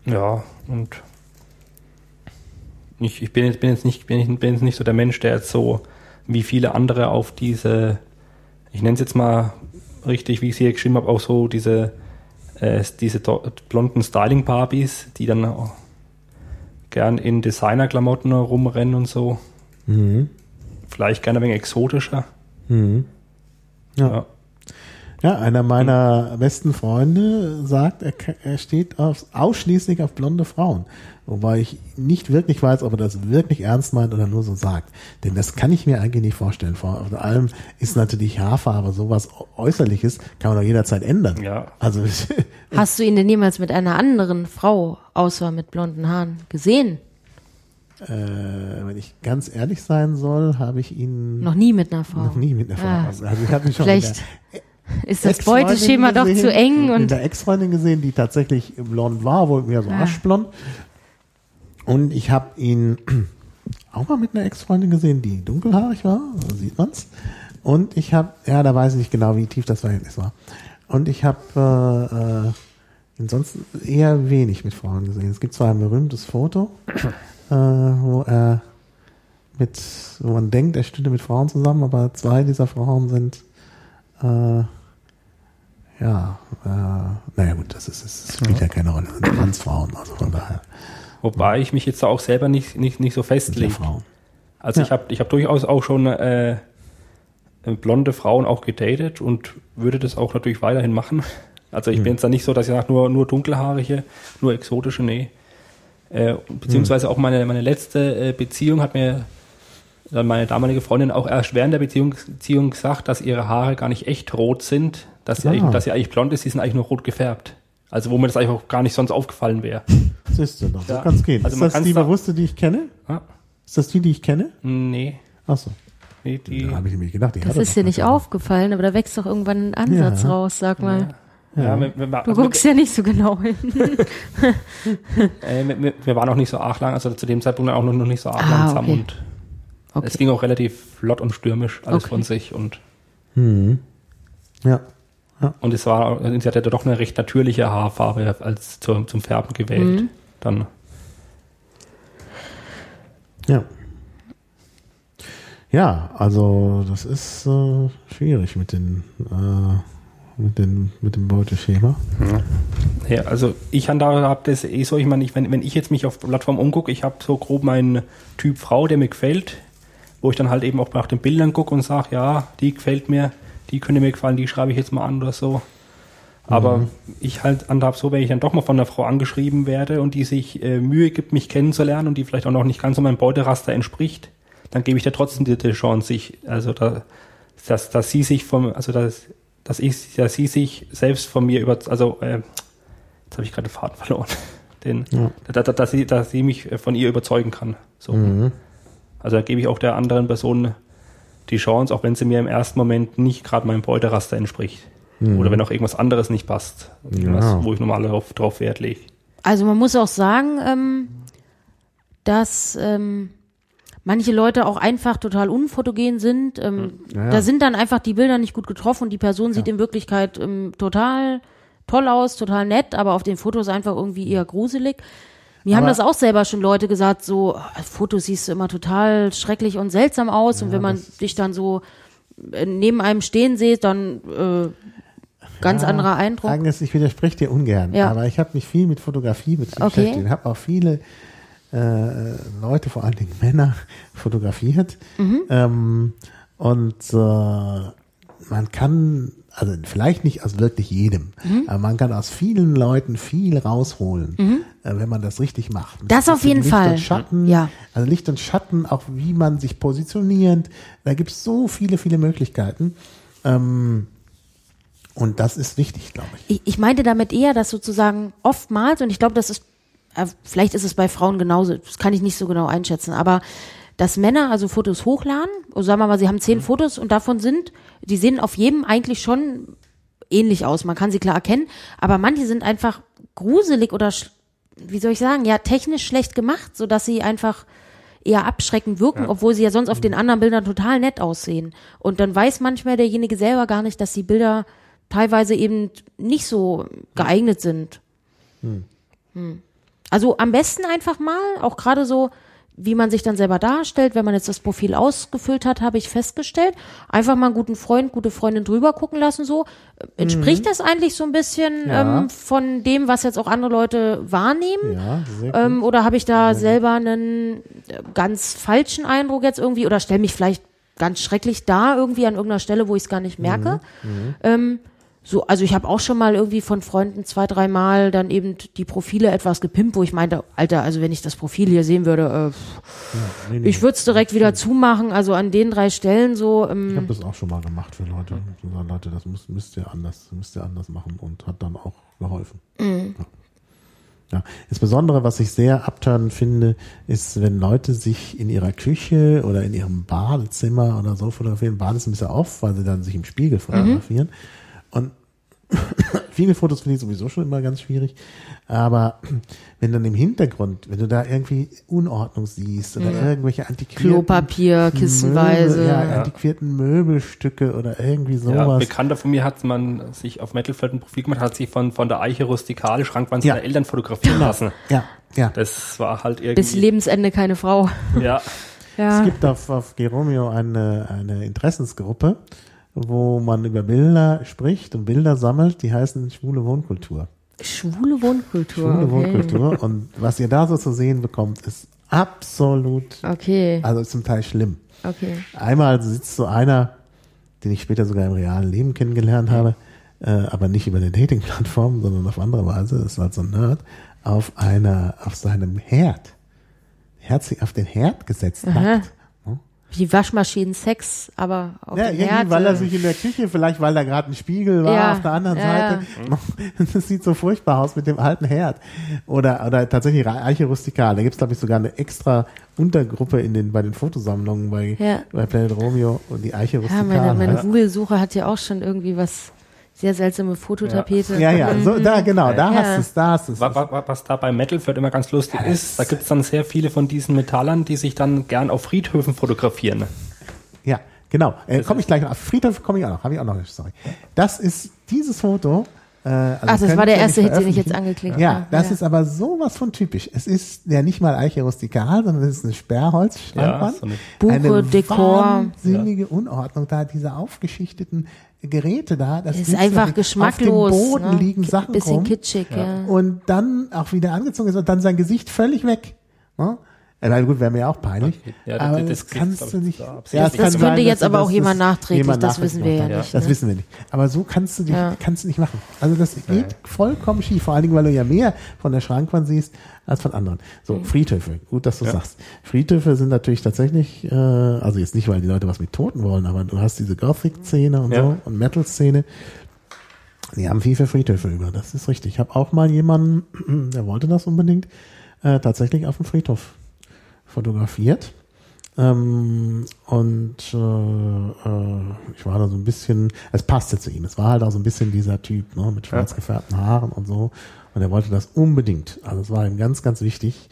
C: Ja, und ich, ich bin, jetzt, bin, jetzt nicht, bin, ich- bin jetzt nicht so der Mensch, der jetzt so wie viele andere auf diese, ich nenne es jetzt mal richtig, wie ich es hier geschrieben habe, auch so diese, äh, diese blonden Styling-Barbies, die dann auch gern in Designer-Klamotten rumrennen und so.
A: Mhm.
C: Vielleicht gerne ein wenig exotischer.
A: Mhm. Ja.
C: Ja.
A: Ja, einer meiner besten Freunde sagt, er, er steht auf, ausschließlich auf blonde Frauen. Wobei ich nicht wirklich weiß, ob er das wirklich ernst meint oder nur so sagt. Denn das kann ich mir eigentlich nicht vorstellen. Vor allem ist natürlich Haarfarbe sowas Äußerliches, kann man doch jederzeit ändern.
C: Ja.
A: Also, [laughs]
B: Hast du ihn denn jemals mit einer anderen Frau, außer mit blonden Haaren, gesehen?
A: äh, wenn ich ganz ehrlich sein soll, habe ich ihn
B: Noch nie mit einer Frau.
A: noch nie mit einer Frau.
B: Ah.
A: Also ich habe ihn schon
B: Vielleicht
A: mit
B: ist das Beuteschema doch zu eng
A: mit
B: und
A: der Ex-Freundin gesehen, die tatsächlich blond war, wohl mehr so
B: Ah.
A: aschblond. Und ich habe ihn auch mal mit einer Ex-Freundin gesehen, die dunkelhaarig war, so sieht man's. Und ich habe, ja, da weiß ich nicht genau, wie tief das Verhältnis war. Und ich habe äh, äh, ansonsten eher wenig mit Frauen gesehen. Es gibt zwar ein berühmtes Foto, äh, wo er mit, wo man denkt, er stünde mit Frauen zusammen, aber zwei dieser Frauen sind äh, ja, äh, naja gut, das ist, das spielt ja keine Rolle. Das sind Transfrauen, also von daher
C: Wobei ich mich jetzt da auch selber nicht, nicht, nicht so
A: ja
C: festlege.
A: Frauen.
C: Also
A: Ja.
C: ich habe ich hab durchaus auch schon äh, blonde Frauen auch gedatet und würde das auch natürlich weiterhin machen. Also ich bin jetzt da nicht so, dass ich sage, nur, nur dunkelhaarige, nur exotische, nee. Äh, beziehungsweise auch meine, meine letzte äh, Beziehung hat mir dann meine damalige Freundin auch erst während der Beziehung, Beziehung gesagt, dass ihre Haare gar nicht echt rot sind, dass sie,
A: Ah.
C: eigentlich, dass sie eigentlich blond ist, sie sind eigentlich nur rot gefärbt. Also wo mir das eigentlich auch gar nicht sonst aufgefallen wäre.
A: Siehst du doch, so
C: Ja.
A: kann's gehen.
C: Also
A: ist
C: man
A: das die
C: da-
A: bewusste, die ich kenne?
C: Ah,
A: Ist das die, die ich kenne?
C: nee,
A: Achso,
C: nee, die,
A: da habe ich nämlich gedacht, die
B: das ist dir nicht
A: keine.
B: aufgefallen, aber da wächst doch irgendwann ein Ansatz
A: Ja.
B: raus, sag mal.
C: ja, wir, wir,
B: Du
C: also wir-
B: guckst ja nicht so genau hin. [laughs]
C: Äh, wir, waren auch nicht so arg lang, also zu dem Zeitpunkt auch noch, noch nicht so arg
B: Ah,
C: langsam
B: okay.
C: und
B: Okay.
C: es ging auch relativ flott und stürmisch alles
B: Okay.
C: von sich und,
A: Mhm. Ja.
C: und es war, sie hatte doch eine recht natürliche Haarfarbe als zum, zum Färben gewählt.
B: Mhm.
C: Dann,
A: Ja. Ja, also das ist äh, schwierig mit den äh, mit den mit dem Beuteschema.
C: ja, also ich habe das eh so, ich meine, ich, wenn, wenn ich jetzt mich auf Plattform umgucke, ich habe so grob meinen Typ Frau, der mir gefällt, wo ich dann halt eben auch nach den Bildern gucke und sage, ja, die gefällt mir, die könnte mir gefallen, die schreibe ich jetzt mal an oder so. Aber ich halt handhab so, wenn ich dann doch mal von einer Frau angeschrieben werde und die sich äh, Mühe gibt, mich kennenzulernen und die vielleicht auch noch nicht ganz so meinem Beuteraster entspricht, dann gebe ich dir trotzdem die, die Chance, sich, also da, dass, dass sie sich vom, also dass, dass ich, dass sie sich selbst von mir über, also äh, jetzt habe ich gerade den Faden verloren, [laughs] den,
A: Ja.
C: da, da, dass sie, dass sie mich von ihr überzeugen kann. So.
A: Mhm.
C: Also da gebe ich auch der anderen Person die Chance, auch wenn sie mir im ersten Moment nicht gerade meinem Beuteraster entspricht. Oder wenn auch irgendwas anderes nicht passt,
A: Ja.
C: wo ich normal drauf, drauf Wert lege.
B: Also man muss auch sagen, ähm, dass ähm, manche Leute auch einfach total unfotogen sind. Ähm,
A: Ja, ja.
B: Da sind dann einfach die Bilder nicht gut getroffen und die Person sieht in Wirklichkeit ähm, total toll aus, total nett, aber auf den Fotos einfach irgendwie eher gruselig. Mir haben das auch selber schon Leute gesagt, so, Fotos siehst du immer total schrecklich und seltsam aus und wenn man dich dann so äh, neben einem stehen sieht, dann äh, ganz
A: Ja,
B: anderer Eindruck.
A: Agnes, ich widerspreche dir ungern,
B: Ja.
A: aber ich habe mich viel mit Fotografie be-
B: Okay.
A: beschäftigt. Ich habe auch viele äh, Leute, vor allen Dingen Männer, [laughs] fotografiert.
B: Mhm.
A: Ähm, und äh, man kann, also vielleicht nicht aus wirklich jedem,
B: Mhm.
A: aber man kann aus vielen Leuten viel rausholen, äh, wenn man das richtig macht. Mit
B: Das auf jeden
A: Licht
B: Fall.
A: Und Schatten,
B: Ja.
A: Also Licht und Schatten, auch wie man sich positioniert. Da gibt es so viele, viele Möglichkeiten. Ähm, und das ist wichtig, glaube ich.
B: Ich, ich meinte damit eher, dass sozusagen oftmals, und ich glaube, das ist, äh, vielleicht ist es bei Frauen genauso, das kann ich nicht so genau einschätzen, aber dass Männer also Fotos hochladen, oder sagen wir mal, sie haben zehn Fotos und davon sind, die sehen auf jedem eigentlich schon ähnlich aus. Man kann sie klar erkennen, aber manche sind einfach gruselig oder, wie soll ich sagen, ja, technisch schlecht gemacht, so dass sie einfach eher abschreckend wirken, obwohl sie ja sonst auf den anderen Bildern total nett aussehen. Und dann weiß manchmal derjenige selber gar nicht, dass die Bilder teilweise eben nicht so geeignet sind. Hm. Also am besten einfach mal, auch gerade so, wie man sich dann selber darstellt, wenn man jetzt das Profil ausgefüllt hat, habe ich festgestellt, einfach mal einen guten Freund, gute Freundin drüber gucken lassen, so. Entspricht das eigentlich so ein bisschen
A: Ja.
B: ähm, von dem, was jetzt auch andere Leute wahrnehmen?
A: Ja, sehr gut.
B: Ähm, oder habe ich da selber einen äh, ganz falschen Eindruck jetzt irgendwie oder stelle mich vielleicht ganz schrecklich da irgendwie an irgendeiner Stelle, wo ich es gar nicht merke? Ähm, so, also ich habe auch schon mal irgendwie von Freunden zwei, dreimal dann eben die Profile etwas gepimpt, wo ich meinte, Alter, also wenn ich das Profil hier sehen würde, äh, pff,
A: nee, nee.
B: ich würde es direkt wieder zumachen, also an den drei Stellen so. Ähm,
A: Ich habe das auch schon mal gemacht für Leute. So sagen, Leute, das müsst, müsst ihr anders, müsst ihr anders machen und hat dann auch geholfen. Ja. Ja. Das Besondere, was ich sehr abtörend finde, ist, wenn Leute sich in ihrer Küche oder in ihrem Badezimmer oder so fotografieren. Badezimmer ist ja oft, weil sie dann sich im Spiegel fotografieren. Und [laughs] viele Fotos finde ich sowieso schon immer ganz schwierig. Aber wenn dann im Hintergrund, wenn du da irgendwie Unordnung siehst oder irgendwelche antiquierten
B: Klopapier, kissenweise.
A: Möbel, ja, antiquierten Möbelstücke oder irgendwie
C: Ja,
A: sowas.
C: Bekannter von mir hat man sich auf Metalfeld ein Profil gemacht, hat sich von, von der Eiche rustikale Schrankwand
A: Ja.
C: seiner Eltern fotografieren lassen.
A: ja, ja.
C: Das war halt
B: bis
C: irgendwie.
B: Lebensende keine Frau.
C: Ja,
B: Ja.
A: Es gibt auf, auf Geromeo eine, eine Interessensgruppe, wo man über Bilder spricht und Bilder sammelt, die heißen schwule Wohnkultur.
B: Schwule Wohnkultur.
A: Schwule
B: okay.
A: Wohnkultur. Und was ihr da so zu sehen bekommt, ist absolut,
B: Okay,
A: also zum Teil schlimm.
B: okay.
A: Einmal sitzt so einer, den ich später sogar im realen Leben kennengelernt habe, äh, aber nicht über eine Dating-Plattform, sondern auf andere Weise, das ist halt so ein Nerd, auf einer, auf seinem Herd. Er sich auf den Herd gesetzt,
B: Aha.
A: nackt.
B: Wie Waschmaschinen Sex, aber auf
A: Ja, irgendwie,
B: Herd.
A: weil er
B: äh,
A: sich in der Küche, vielleicht weil da gerade ein Spiegel war
B: Ja,
A: auf der anderen
B: ja,
A: Seite. [laughs] Das sieht so furchtbar aus mit dem alten Herd. Oder, oder tatsächlich Eiche Rustikal. Da gibt's glaub ich, sogar eine extra Untergruppe in den, bei den Fotosammlungen bei,
B: Ja.
A: bei Planet Romeo und die Eiche
B: Ja,
A: Rustikal.
B: meine, meine
A: heißt.
B: Google-Suche hat ja auch schon irgendwie was sehr seltsame Fototapete.
A: Ja, ja, so, da, genau, da
B: Ja.
A: hast du es, da hast du es.
C: wa- wa- wa- was da bei Metalfeld immer ganz lustig ist, da gibt es dann sehr viele von diesen Metallern, die sich dann gern auf Friedhöfen fotografieren.
A: Ja, genau. Äh, komme ich gleich noch. Auf Friedhof komme ich auch noch. Habe ich auch noch. Sorry. Das ist dieses Foto. Äh, also
B: Ach, das war der erste Hit, den ich jetzt angeklickt
A: Ja,
B: habe.
A: das
B: Ja.
A: ist aber sowas von typisch. Es ist ja nicht mal Eiche rustikal, sondern es ist eine Sperrholzschrankwand.
C: Ja, so eine
B: Buche,
A: eine
B: Dekor.
A: wahnsinnige Unordnung da, diese aufgeschichteten Geräte da. Das
B: Ist einfach geschmacklos.
A: Auf dem Boden
B: ne?
A: liegen Sachen
B: Bisschen
A: rum.
B: kitschig, ja.
A: Und dann auch wieder angezogen ist und dann sein Gesicht völlig weg. Ne? Ja, na gut, wäre mir auch peinlich.
C: Ja, das-
A: aber
C: das
A: das, kannst du
C: ich,
A: nicht.
C: da.
A: Ja,
B: Das
A: kann
B: könnte jetzt aber
A: das-
B: auch jemand
A: das
B: nachträglich,
A: jemand
B: das wissen wir ja nicht,
A: Das
B: ne?
A: wissen wir nicht. Aber so kannst du dich,
B: Ja.
A: kannst du nicht machen. Also das geht vollkommen schief. Vor allen Dingen, weil du ja mehr von der Schrankwand siehst als von anderen. So, Friedhöfe. Gut, dass du sagst. Friedhöfe sind natürlich tatsächlich, äh, also jetzt nicht, weil die Leute was mit Toten wollen, aber du hast diese Gothic-Szene und
C: Ja.
A: so und Metal-Szene. Die haben viel für Friedhöfe über. Das ist richtig. Ich habe auch mal jemanden, [clears throat] der wollte das unbedingt, äh, tatsächlich auf dem Friedhof fotografiert. Ähm, und äh, äh, ich war da so ein bisschen, es passte zu ihm. Es war halt auch so ein bisschen dieser Typ, ne, mit schwarz gefärbten Haaren und so. Und er wollte das unbedingt. Also es war ihm ganz, ganz wichtig.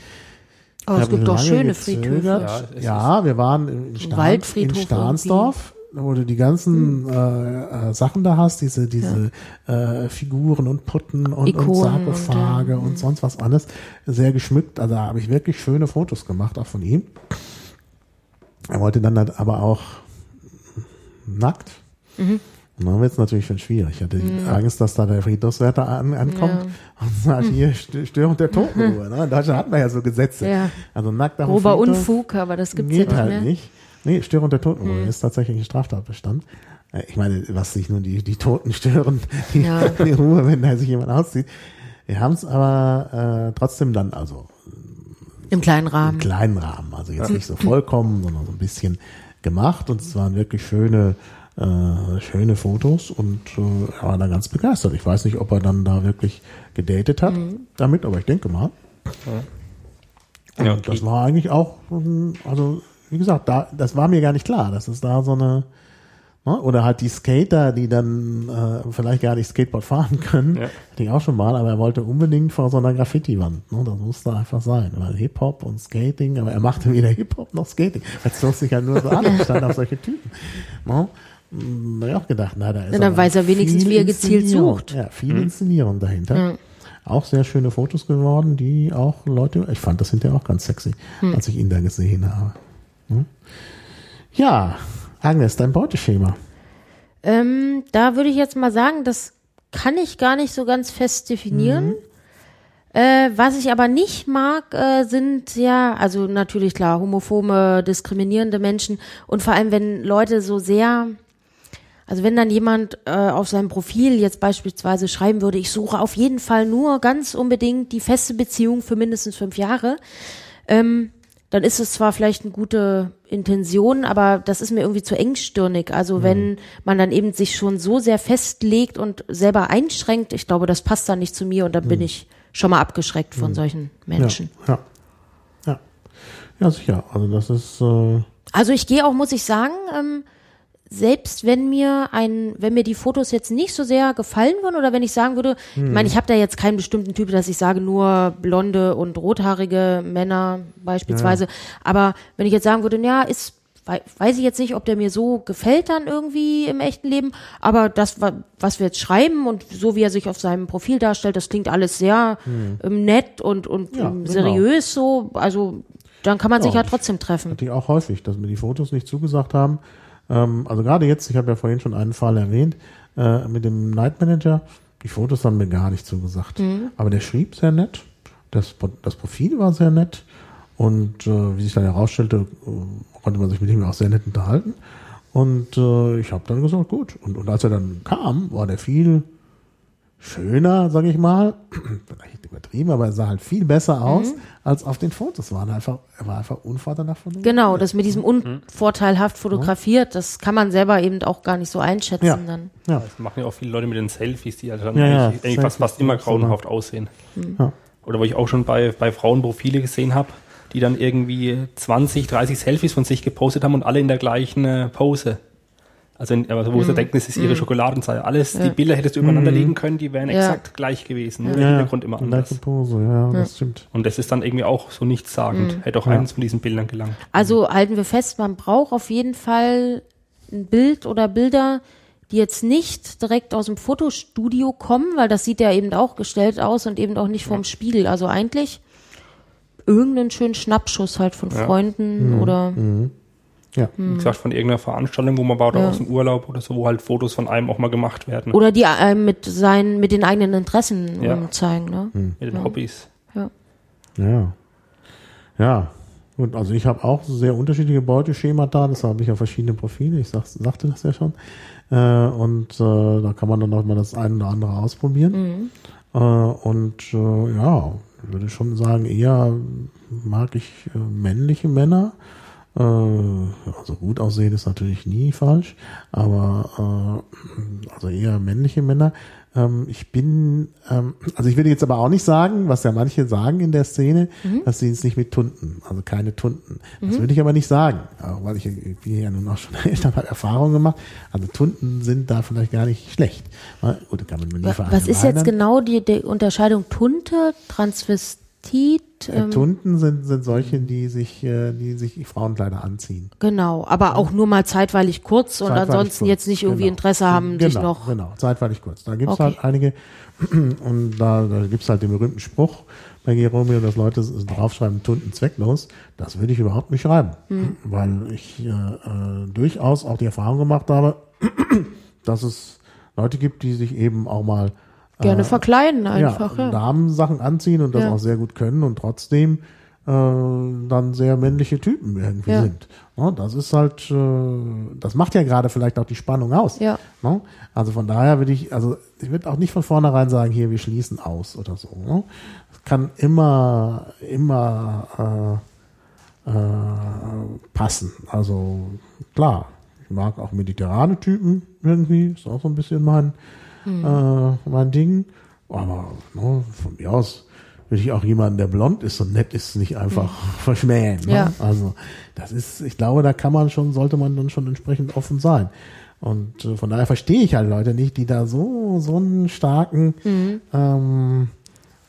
B: Aber es
A: Ich habe
B: gibt doch schöne
A: gezögert.
B: Friedhöfe.
C: Ja, es
A: Ja, wir waren in, Stahn, in
B: Waldfriedhof
A: Stahnsdorf, wo du die ganzen äh, äh, Sachen da hast, diese diese äh, Figuren und Putten und, und
B: Ikonen und,
A: Sarkophage und, sonst was alles sehr geschmückt. Also da habe ich wirklich schöne Fotos gemacht, auch von ihm. Er wollte dann halt aber auch nackt.
B: Mhm.
A: Und dann wird es natürlich schon schwierig. Ich hatte Angst, dass da der Friedhofswärter an, ankommt und sagt, hier St- Störung der Totenruhe. Ne? In Deutschland hat man ja so Gesetze.
B: Ja.
A: Also nackt
B: Grober
A: Friedhof
B: Unfug, aber das gibt's ja
A: geht
B: nicht
A: halt
B: mehr.
A: Nicht. Nee, Störung der Totenruhe ist tatsächlich ein Straftatbestand. Äh, Ich meine, was sich nur die, die Toten stören, die,
B: Ja. [laughs]
A: die Ruhe, wenn da sich jemand auszieht. Wir haben es aber äh, trotzdem dann, also
B: Im kleinen
A: im
B: Rahmen.
A: kleinen Rahmen, also jetzt nicht so vollkommen, sondern so ein bisschen gemacht und es waren wirklich schöne, äh, schöne Fotos und äh, er war dann ganz begeistert. Ich weiß nicht, ob er dann da wirklich gedatet hat damit, aber ich denke mal. Und
C: Ja, okay.
A: das war eigentlich auch, ähm, also wie gesagt, da, das war mir gar nicht klar, dass es da so eine, ne? oder halt die Skater, die dann äh, vielleicht gar nicht Skateboard fahren können,
C: Ja.
A: hatte ich auch schon mal, aber er wollte unbedingt vor so einer Graffiti-Wand, ne? das musste einfach sein, weil Hip-Hop und Skating, aber er machte weder Hip-Hop noch Skating, das zog sich ja nur so an, stand auf solche Typen. Ne? Hm, Da hab ich auch gedacht, na, da ist
B: Ja, dann weiß er wenigstens, wie er gezielt
A: Inszenierung.
B: sucht.
A: Ja, viel Inszenierung dahinter. Auch sehr schöne Fotos geworden, die auch Leute, ich fand das hinterher auch ganz sexy,
B: Hm.
A: als ich ihn da gesehen habe. Hm? Ja, Agnes, dein Beuteschema.
B: Ähm, da würde ich jetzt mal sagen, das kann ich gar nicht so ganz fest definieren. Äh, was ich aber nicht mag, äh, sind ja, also natürlich klar, homophobe, diskriminierende Menschen und vor allem, wenn Leute so sehr, also wenn dann jemand äh, auf seinem Profil jetzt beispielsweise schreiben würde, ich suche auf jeden Fall nur ganz unbedingt die feste Beziehung für mindestens fünf Jahre, ähm, dann ist es zwar vielleicht eine gute Intention, aber das ist mir irgendwie zu engstirnig. Also wenn man dann eben sich schon so sehr festlegt und selber einschränkt, ich glaube, das passt dann nicht zu mir und dann bin ich schon mal abgeschreckt von solchen Menschen.
A: Ja, ja. Ja, ja sicher. Also das ist, äh,
B: Also ich gehe auch, muss ich sagen, ähm, selbst wenn mir ein, wenn mir die Fotos jetzt nicht so sehr gefallen würden oder wenn ich sagen würde, ich meine, ich habe da jetzt keinen bestimmten Typ, dass ich sage nur blonde und rothaarige Männer beispielsweise, aber wenn ich jetzt sagen würde, ja, ist wei- weiß ich jetzt nicht, ob der mir so gefällt dann irgendwie im echten Leben, aber das, wa- was wir jetzt schreiben und so wie er sich auf seinem Profil darstellt, das klingt alles sehr ähm, nett und, und
A: Ja, genau.
B: seriös so, also dann kann man sich
A: Ja,
B: ja trotzdem treffen.
A: hatte ich auch häufig, dass mir die Fotos nicht zugesagt haben. Ähm, also gerade jetzt, ich habe ja vorhin schon einen Fall erwähnt, äh, mit dem Night Manager, die Fotos haben mir gar nicht zugesagt. Aber der schrieb sehr nett, das, das Profil war sehr nett und äh, wie sich dann herausstellte, äh, konnte man sich mit ihm auch sehr nett unterhalten. Und äh, ich habe dann gesagt, gut. Und, und als er dann kam, war der viel schöner, sage ich mal. [clears throat] Vielleicht übertrieben, aber er sah halt viel besser aus als auf den Fotos. War einfach, er war einfach unvorteilhaft von
B: Genau, das mit diesem unvorteilhaft fotografiert, das kann man selber eben auch gar nicht so einschätzen
A: Ja.
B: dann.
A: Ja,
C: Das machen ja auch viele Leute mit den Selfies, die halt dann
A: Ja, ja,
C: eigentlich, fast, fast immer grauenhaft aussehen.
A: Ja.
C: Oder wo ich auch schon bei, bei Frauen Profile gesehen habe, die dann irgendwie 20, 30 Selfies von sich gepostet haben und alle in der gleichen äh, Pose. Also, in, aber wo
B: Mhm.
C: sie denken, das ist ihre Schokoladenzeit. Alles, die Bilder hättest du übereinander legen können, die wären
B: Ja.
C: exakt gleich gewesen. Nur der
A: ja,
C: Hintergrund immer
A: gleiche
C: anders.
A: Pose, ja, das stimmt.
C: Und das ist dann irgendwie auch so nichtssagend. Hätte auch eines von diesen Bildern gelangt.
B: Also halten wir fest, man braucht auf jeden Fall ein Bild oder Bilder, die jetzt nicht direkt aus dem Fotostudio kommen, weil das sieht ja eben auch gestellt aus und eben auch nicht vom Spiegel. Also eigentlich irgendeinen schönen Schnappschuss halt von
C: Ja.
B: Freunden oder
A: Ja,
C: Wie gesagt, von irgendeiner Veranstaltung, wo man war, oder
B: Ja.
C: aus dem Urlaub oder so, wo halt Fotos von einem auch mal gemacht werden.
B: oder die einem mit seinen mit den eigenen Interessen
C: Ja.
B: zeigen, ne?
C: Mit den Hobbys.
B: Ja.
A: ja. Ja, gut, also ich habe auch sehr unterschiedliche Beuteschemata, das habe ich ja verschiedene Profile, ich sag, sagte das ja schon. Äh, und äh, da kann man dann auch mal das eine oder andere ausprobieren. Äh, und äh, ja, ich würde schon sagen, eher mag ich äh, männliche Männer. Äh, also gut aussehen ist natürlich nie falsch, aber äh, also eher männliche Männer. Ähm, ich bin, ähm, also ich würde jetzt aber auch nicht sagen, was ja manche sagen in der Szene, dass sie es nicht mit Tunden, also keine Tunden. Das würde ich aber nicht sagen, auch weil ich, ich bin ja nun auch schon [laughs] Eltern, habe Erfahrung gemacht. Also Tunden sind da vielleicht gar nicht schlecht. Gut, kann man
B: Was ist jetzt genau die, die Unterscheidung Tunte, Transvestit?
A: Äh,
B: Ähm,
A: Tunden sind, sind solche, die sich, äh, die sich Frauenkleider anziehen.
B: genau, aber auch nur mal zeitweilig kurz und
A: Zeitweilig
B: ansonsten
A: kurz.
B: jetzt nicht irgendwie
A: Genau.
B: Interesse haben,
A: genau,
B: sich noch.
A: Genau, zeitweilig kurz. Da gibt's
B: Okay.
A: halt einige [clears throat] und da, da gibt's halt den berühmten Spruch bei Geromeo, dass Leute draufschreiben, Tunden zwecklos. Das würde ich überhaupt nicht schreiben,
B: Hm.
A: weil ich äh, äh, durchaus auch die Erfahrung gemacht habe, [clears throat] dass es Leute gibt, die sich eben auch mal
B: Gerne verkleiden einfach,
A: ja,
B: ja.
A: Damensachen anziehen und das
B: Ja.
A: auch sehr gut können und trotzdem äh, dann sehr männliche Typen irgendwie
B: Ja.
A: sind. Ja, das ist halt, äh, das macht ja gerade vielleicht auch die Spannung aus.
B: Ja.
A: Ne? Also von daher würde ich, also ich würde auch nicht von vornherein sagen, hier, wir schließen aus oder so. Ne? Es kann immer, immer äh, äh, passen. Also klar, ich mag auch mediterrane Typen irgendwie, ist auch so ein bisschen mein, äh, mein Ding. Aber ne, von mir aus würde ich auch jemanden, der blond ist und nett ist, nicht einfach [laughs] verschmähen. Ne?
B: Ja.
A: Also das ist, ich glaube, da kann man schon, sollte man dann schon entsprechend offen sein. Und äh, von daher verstehe ich halt Leute nicht, die da so, so einen starken, ähm,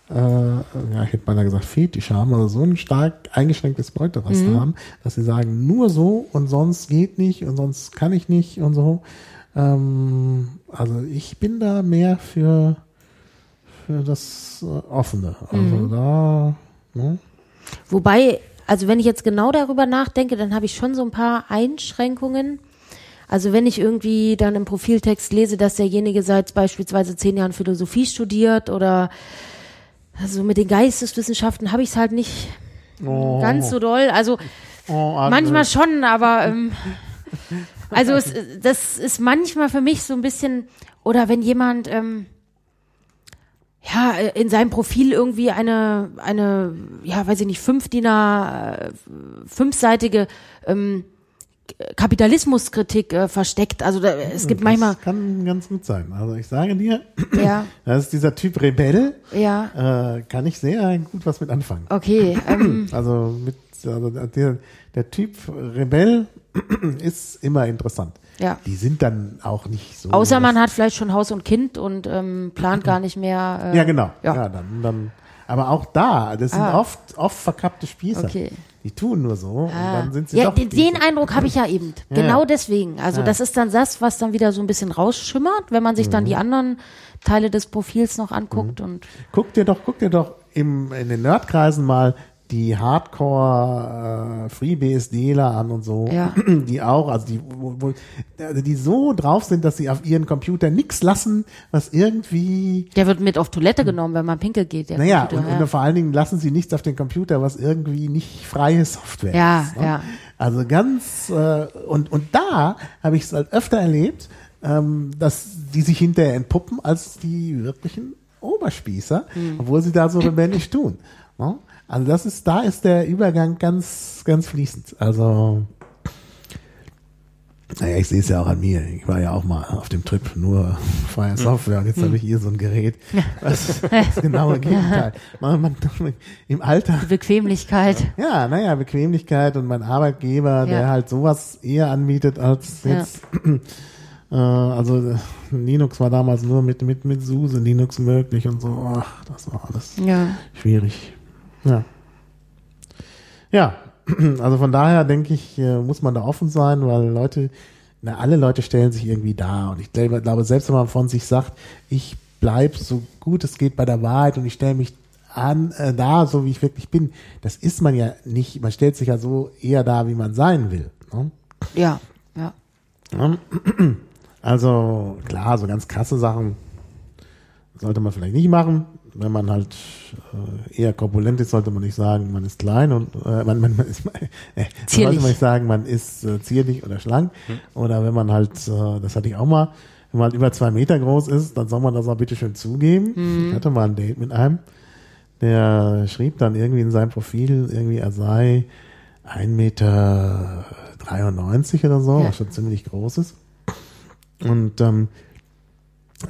A: äh, ja, ich hätte beinahe gesagt Fetisch haben, also so ein stark eingeschränktes Beuteraster haben, dass sie sagen, nur so und sonst geht nicht und sonst kann ich nicht und so. Ähm, also ich bin da mehr für, für das äh, Offene. Also da, ne?
B: Wobei, also wenn ich jetzt genau darüber nachdenke, dann habe ich schon so ein paar Einschränkungen. Also wenn ich irgendwie dann im Profiltext lese, dass derjenige seit beispielsweise zehn Jahren Philosophie studiert oder also mit den Geisteswissenschaften habe ich es halt nicht
A: Oh.
B: ganz so doll. Also
A: Oh,
B: manchmal schon, aber ähm, [laughs] also es, das ist manchmal für mich so ein bisschen oder wenn jemand ähm, ja in seinem Profil irgendwie eine eine ja weiß ich nicht fünf DIN äh, fünfseitige ähm, Kapitalismuskritik äh, versteckt. Also da, es gibt manchmal
A: Das kann ganz gut sein. Also ich sage dir, [clears throat]
B: ja [clears throat]
A: das ist dieser Typ Rebell,
B: ja
A: äh, kann ich sehr gut was mit anfangen.
B: okay ähm, [clears throat]
A: Also mit also der, der Typ Rebell [clears throat] ist immer interessant.
B: ja.
A: Die sind dann auch nicht so.
B: Außer man hat vielleicht schon Haus und Kind und ähm, plant gar nicht mehr. Äh,
A: Ja, genau. Ja,
B: Ja.
A: dann, dann. Aber auch da, das sind
B: Ah.
A: oft, oft verkappte Spießer.
B: Okay.
A: Die tun nur so und
B: Ah.
A: dann sind sie
B: ja,
A: doch.
B: den, den. Eindruck habe ich ja eben.
A: Ja,
B: genau deswegen. Also
A: Ja.
B: das ist dann das, was dann wieder so ein bisschen rausschimmert, wenn man sich
A: Mhm.
B: dann die anderen Teile des Profils noch anguckt
A: Mhm.
B: und
A: Guck dir doch, guck dir doch im, in den Nerdkreisen mal die Hardcore äh, FreeBSDler an und so,
B: Ja. [clears throat]
A: die auch, also die, wo, wo, also die so drauf sind, dass sie auf ihren Computer nichts lassen, was irgendwie
B: der wird mit auf Toilette genommen, wenn man pinkel geht. Der
A: Naja,
B: Computer,
A: und,
B: ja.
A: und vor allen Dingen lassen sie nichts auf den Computer, was irgendwie nicht freie Software
B: Ja,
A: ist. Ne?
B: ja.
A: Also ganz, äh, und, und da habe ich es halt öfter erlebt, ähm, dass die sich hinterher entpuppen als die wirklichen Oberspießer,
B: Hm.
A: obwohl sie da so rebellisch tun. Ne? Also das ist, da ist der Übergang ganz, ganz fließend. Also, naja, ich sehe es ja auch an mir. Ich war ja auch mal auf dem Trip nur [laughs] freie Software und jetzt habe ich hier so ein Gerät. Was das genaue Gegenteil. [laughs] Man, man, Im Alter
B: Die Bequemlichkeit.
A: ja, naja, Bequemlichkeit und mein Arbeitgeber, der
B: Ja.
A: halt sowas eher anbietet als
B: Ja.
A: jetzt. [clears throat] Äh, also Linux war damals nur mit mit mit SUSE Linux möglich und so. Ach, das war alles
B: Ja.
A: schwierig. Ja. Ja, [clears throat] also von daher denke ich, äh, muss man da offen sein, weil Leute, na, alle Leute stellen sich irgendwie da und ich glaube, selbst wenn man von sich sagt, ich bleib so gut es geht bei der Wahrheit und ich stelle mich an, äh, da, so wie ich wirklich bin, das ist man ja nicht, man stellt sich ja so eher da, wie man sein will. Ne?
B: Ja. Ja. [clears throat]
A: Also klar, so ganz krasse Sachen sollte man vielleicht nicht machen. Wenn man halt äh, eher korpulent ist, sollte man nicht sagen, man ist klein und äh, man, man, man ist [laughs] äh,
B: Zierlich.
A: sollte man nicht sagen, man ist äh, zierlich oder schlank. Oder wenn man halt, äh, das hatte ich auch mal, wenn man halt über zwei Meter groß ist, dann soll man das auch bitte schön zugeben. Ich hatte mal ein Date mit einem, der schrieb dann irgendwie in seinem Profil, irgendwie er sei 1,93 Meter oder so,
B: Ja.
A: was schon ziemlich groß ist. Und ähm,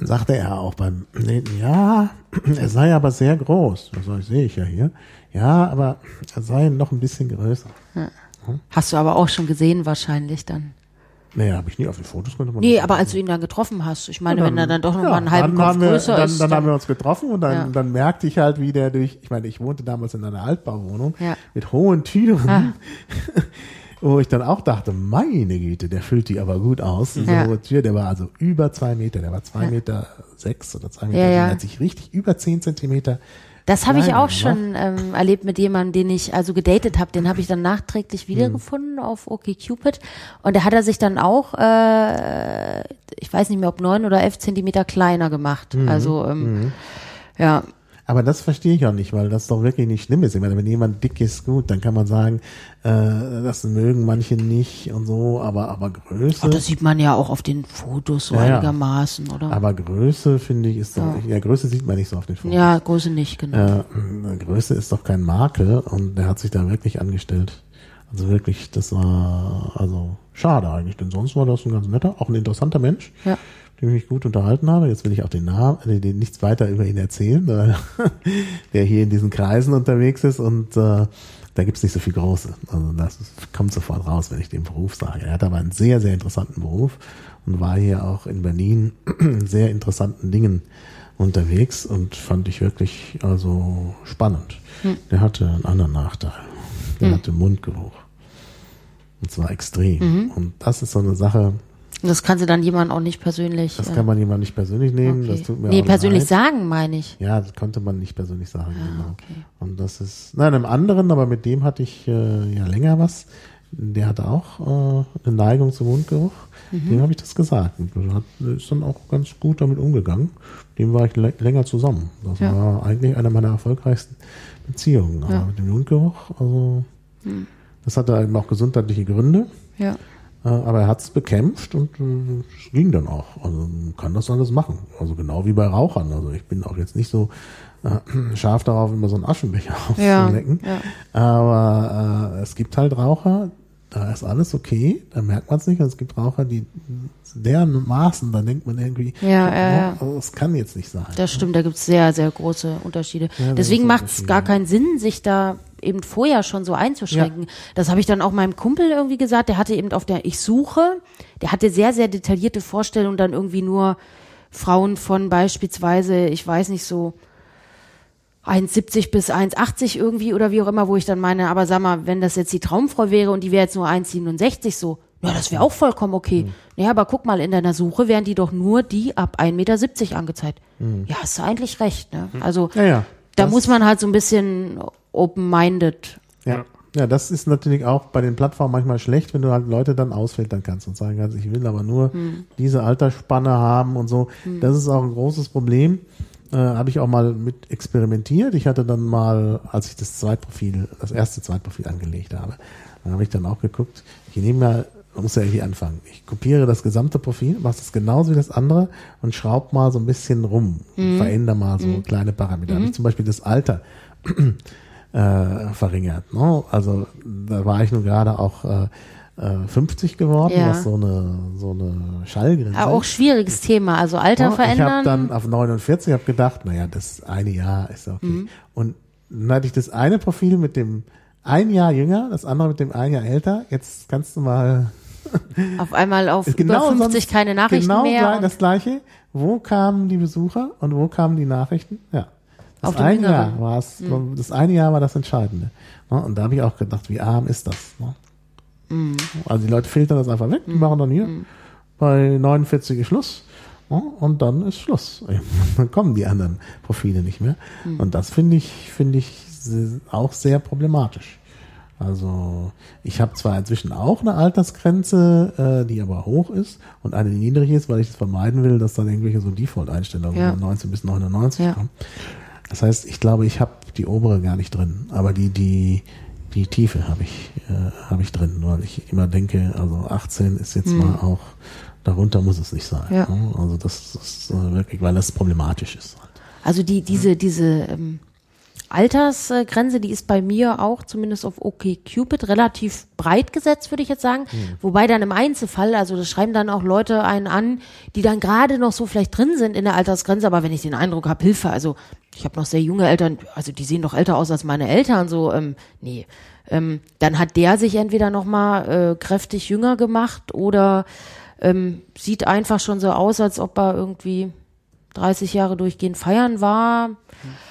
A: sagte er auch beim Nähten, ja, er sei aber sehr groß. Das sag ich, sehe ich ja hier. Ja, aber er sei noch ein bisschen größer.
B: Hast du aber auch schon gesehen wahrscheinlich dann.
A: Naja, habe ich nie auf den Fotos man
B: Nee, aber als du ihn dann getroffen hast, ich meine,
A: Ja,
B: wenn er dann doch noch
A: ja,
B: mal einen halben
A: dann
B: Kopf
A: wir,
B: größer
A: dann,
B: ist.
A: Dann, haben wir uns getroffen und dann,
B: Ja.
A: dann merkte ich halt, wie der durch, ich meine, ich wohnte damals in einer Altbauwohnung
B: Ja.
A: mit hohen Türen,
B: Ah. [laughs]
A: wo ich dann auch dachte, meine Güte, der füllt die aber gut aus.
B: Ja.
A: Tür, der war also über zwei Meter, der war zwei Meter sechs oder zwei Meter,
B: Ja, ja.
A: hat sich richtig über zehn Zentimeter.
B: Das habe ich auch schon ähm, erlebt mit jemandem, den ich also gedatet habe. Den habe ich dann nachträglich wiedergefunden auf OkCupid. Und da hat er sich dann auch, äh, ich weiß nicht mehr, ob neun oder elf Zentimeter kleiner gemacht. Also ähm, ja,
A: Aber das verstehe ich auch nicht, weil das doch wirklich nicht schlimm ist. Ich meine, wenn jemand dick ist, gut, dann kann man sagen, äh, das mögen manche nicht und so, aber, aber Größe.
B: Ach, das sieht man ja auch auf den Fotos so
A: Ja, ja.
B: einigermaßen, oder?
A: Aber Größe, finde ich, ist doch, ja. Größe sieht man nicht so auf den Fotos.
B: ja, Größe nicht, genau.
A: Äh, Größe ist doch kein Makel und der hat sich da wirklich angestellt. Also wirklich, das war, also schade eigentlich, denn sonst war das ein ganz netter, auch ein interessanter Mensch,
B: Ja.
A: Dem ich mich gut unterhalten habe. Jetzt will ich auch den Namen, äh, den nichts weiter über ihn erzählen, weil [laughs] der hier in diesen Kreisen unterwegs ist und äh, da gibt's nicht so viel Große. Also das kommt sofort raus, wenn ich den Beruf sage. Er hat aber einen sehr, sehr interessanten Beruf und war hier auch in Berlin in [clears throat] sehr interessanten Dingen unterwegs und fand ich wirklich also spannend. Der hatte einen anderen Nachteil. Der hatte Mundgeruch. Und zwar extrem. Und das ist so eine Sache,
B: das kann sie dann jemand auch nicht persönlich.
A: das
B: äh,
A: kann man jemand nicht persönlich nehmen.
B: okay.
A: Das tut mir
B: nee, persönlich
A: leid.
B: sagen, meine ich.
A: Ja, das konnte man nicht persönlich sagen. genau.
B: okay.
A: Und das ist, nein, einem anderen, aber mit dem hatte ich äh, ja länger was. Der hatte auch äh, eine Neigung zum Mundgeruch.
B: Mhm.
A: Dem habe ich das gesagt. Und hat, ist dann auch ganz gut damit umgegangen. Dem war ich lä- länger zusammen. Das
B: Ja.
A: war eigentlich einer meiner erfolgreichsten Beziehungen. Aber
B: Ja.
A: Mit dem Mundgeruch, also das hatte eben auch gesundheitliche Gründe.
B: Ja.
A: Äh, Aber er hat es bekämpft und äh, es ging dann auch. Also kann das alles machen. Also genau wie bei Rauchern. Also ich bin auch jetzt nicht so äh, [clears throat] scharf darauf, immer so einen Aschenbecher [laughs]
B: Ja,
A: aufzulecken.
B: ja.
A: Aber äh, es gibt halt Raucher, da ist alles okay, da merkt man es nicht. Und es gibt Raucher, die deren Maßen, da denkt man irgendwie,
B: Ja, ja, ja.
A: also das kann jetzt nicht sein.
B: Das stimmt, da gibt's sehr, sehr große Unterschiede.
A: Ja, da
B: Deswegen macht es gar keinen Sinn, sich da eben vorher schon so einzuschränken. Das habe ich dann auch meinem Kumpel irgendwie gesagt, der hatte eben auf der Ich suche, der hatte sehr, sehr detaillierte Vorstellungen, dann irgendwie nur Frauen von beispielsweise, ich weiß nicht so, 1,70 bis 1,80 irgendwie oder wie auch immer, wo ich dann meine, aber sag mal, wenn das jetzt die Traumfrau wäre und die wäre jetzt nur 1,67 so, ja, das wäre auch vollkommen okay. Ja, aber guck mal, in deiner Suche wären die doch nur die ab 1,70 Meter angezeigt. Ja, hast du eigentlich recht, ne? Also,
A: Ja, ja.
B: Da
A: Das-
B: muss man halt so ein bisschen open-minded.
A: Ja. Ja, das ist natürlich auch bei den Plattformen manchmal schlecht, wenn du halt Leute dann ausfiltern kannst und sagen kannst, ich will aber nur diese Altersspanne haben und so. Das ist auch ein großes Problem. Äh, Habe ich auch mal mit experimentiert. Ich hatte dann mal, als ich das Zweitprofil, das erste Zweitprofil angelegt habe, dann habe ich dann auch geguckt, ich nehme mal, man muss ja irgendwie anfangen. Ich kopiere das gesamte Profil, mache das genauso wie das andere und schraub mal so ein bisschen rum, verändere mal so kleine Parameter. Habe ich zum Beispiel das Alter [clears throat] äh, verringert. Ne? Also da war ich nun gerade auch äh, äh, 50 geworden,
B: Ja.
A: was so eine so eine Schallgrenze.
B: Ja, auch schwieriges Thema. Also Alter
A: Ja, Ich
B: verändern.
A: habe dann auf 49 hab gedacht, naja, das eine Jahr ist okay.
B: Mhm.
A: Und dann hatte ich das eine Profil mit dem ein Jahr jünger, das andere mit dem ein Jahr älter. Jetzt kannst du mal [laughs]
B: auf einmal auf
A: ist
B: über 50
A: sonst
B: keine Nachrichten
A: genau
B: mehr. und-
A: das gleiche. Wo kamen die Besucher und wo kamen die Nachrichten? Ja. Das
B: Auf
A: eine Jahr war es, das eine Jahr war das Entscheidende. Ne? Und da habe ich auch gedacht, wie arm ist das?
B: Mhm.
A: Also die Leute filtern das einfach weg, die machen dann hier bei 49 ist Schluss. ne? Und dann ist Schluss. [laughs] Dann kommen die anderen Profile nicht mehr.
B: Mhm.
A: Und das finde ich, finde ich auch sehr problematisch. Also ich habe zwar inzwischen auch eine Altersgrenze, äh, die aber hoch ist und eine, die niedrig ist, weil ich es vermeiden will, dass dann irgendwelche so Default-Einstellungen
B: Ja.
A: von 19 bis 99
B: Ja.
A: kommen. Das heißt, ich glaube, ich habe die obere gar nicht drin, aber die die die Tiefe habe ich äh, habe ich drin, weil ich immer denke, also 18 ist jetzt mal auch darunter muss es nicht sein.
B: Ja.
A: ne? Also das ist äh, wirklich, weil das problematisch ist.
B: Also die, diese, diese ähm, Altersgrenze, die ist bei mir auch zumindest auf OkCupid relativ breit gesetzt, würde ich jetzt sagen. Wobei dann im Einzelfall, also das schreiben dann auch Leute einen an, die dann gerade noch so vielleicht drin sind in der Altersgrenze, aber wenn ich den Eindruck habe, Hilfe, also ich habe noch sehr junge Eltern, also die sehen doch älter aus als meine Eltern, so, ähm, nee. Ähm, dann hat der sich entweder noch mal äh, kräftig jünger gemacht oder ähm, sieht einfach schon so aus, als ob er irgendwie 30 Jahre durchgehend feiern war.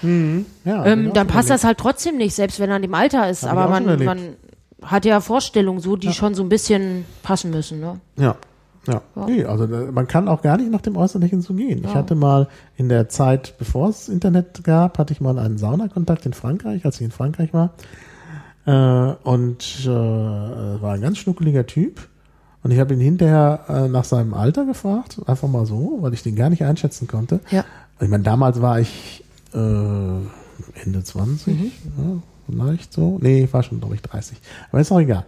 A: Ja,
B: Ähm, dann passt
A: so
B: das halt trotzdem nicht, selbst wenn er in dem Alter ist.
A: Hab
B: Aber man,
A: erlebt.
B: man hat ja Vorstellungen so, die schon so ein bisschen passen müssen. Ne?
A: Ja. Ja. Nee, also da- man kann auch gar nicht nach dem Äußerlichen so gehen. Ich hatte mal in der Zeit, bevor es Internet gab, hatte ich mal einen Saunakontakt in Frankreich, als ich in Frankreich war. Äh, und äh, war ein ganz schnuckeliger Typ. Und ich habe ihn hinterher äh, nach seinem Alter gefragt, einfach mal so, weil ich den gar nicht einschätzen konnte.
B: Ja.
A: Ich meine, damals war ich äh, Ende 20, ja, vielleicht so. Nee, ich war schon, glaube ich, 30. Aber ist auch egal.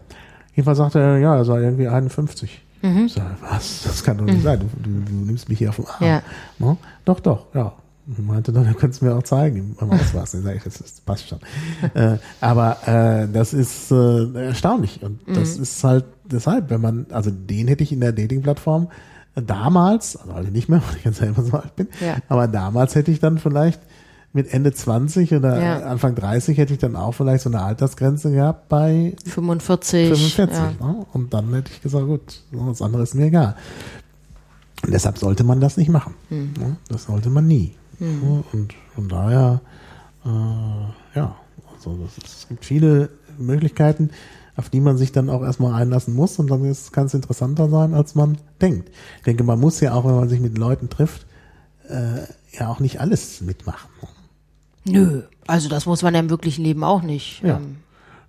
A: Jedenfalls sagte er, ja, er sei irgendwie 51. Ich sage, was? Das kann doch nicht sein. Du, du, du nimmst mich hier auf den Arm.
B: Ja.
A: Ne? Doch, doch, ja. Und meinte dann, du kannst mir auch zeigen beim Ausweis. Dann sage ich, das, das passt schon. [laughs] äh, aber äh, das ist äh, erstaunlich. Und das ist halt deshalb, wenn man, also den hätte ich in der Dating-Plattform damals, also heute nicht mehr, [laughs] weil ich jetzt selber so alt bin,
B: Ja.
A: aber damals hätte ich dann vielleicht mit Ende 20 oder
B: Ja.
A: Anfang 30 hätte ich dann auch vielleicht so eine Altersgrenze gehabt bei
B: 45.
A: 45.
B: Ja.
A: Ne? Und dann hätte ich gesagt, gut, das andere ist mir egal. Und deshalb sollte man das nicht machen.
B: Hm.
A: Ne? Das sollte man nie. Ne? Und von daher, äh, ja, also das ist, es gibt viele Möglichkeiten, auf die man sich dann auch erstmal einlassen muss und dann ist, kann es interessanter sein, als man denkt. Ich denke, man muss ja auch, wenn man sich mit Leuten trifft, äh, ja auch nicht alles mitmachen.
B: Nö, also das muss man ja im wirklichen Leben auch nicht.
A: Ja.
B: Ähm,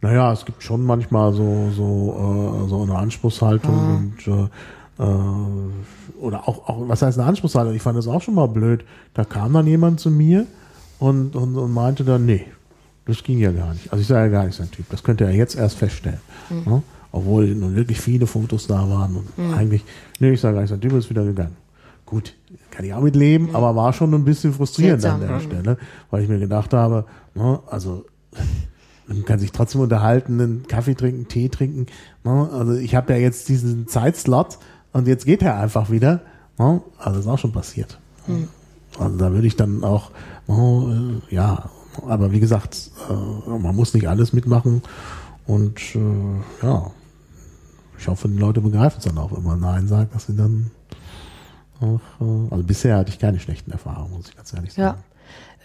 A: Naja, es gibt schon manchmal so so äh, so eine Anspruchshaltung und äh, äh, oder auch auch was heißt eine Anspruchshaltung? Ich fand das auch schon mal blöd. Da kam dann jemand zu mir und und, und meinte dann nee, das ging ja gar nicht. Also ich sei ja gar nicht sein Typ. Das könnte er jetzt erst feststellen. Ne? Obwohl nun wirklich viele Fotos da waren und eigentlich nee, ich sage gar nicht sein Typ ist wieder gegangen. Gut, kann ich auch mit leben, aber war schon ein bisschen frustrierend an der
B: Seltsam.
A: Stelle, weil ich mir gedacht habe, ne, also [laughs] man kann sich trotzdem unterhalten, einen Kaffee trinken, Tee trinken. Ne? Also ich habe ja jetzt diesen Zeitslot und jetzt geht er einfach wieder. Also ist auch schon passiert. Also da würde ich dann auch, äh, ja, aber wie gesagt, äh, man muss nicht alles mitmachen und äh, ja, ich hoffe, die Leute begreifen es dann auch, wenn man Nein sagt, dass sie dann auch, äh, also bisher hatte ich keine schlechten Erfahrungen, muss ich ganz ehrlich
B: Ja.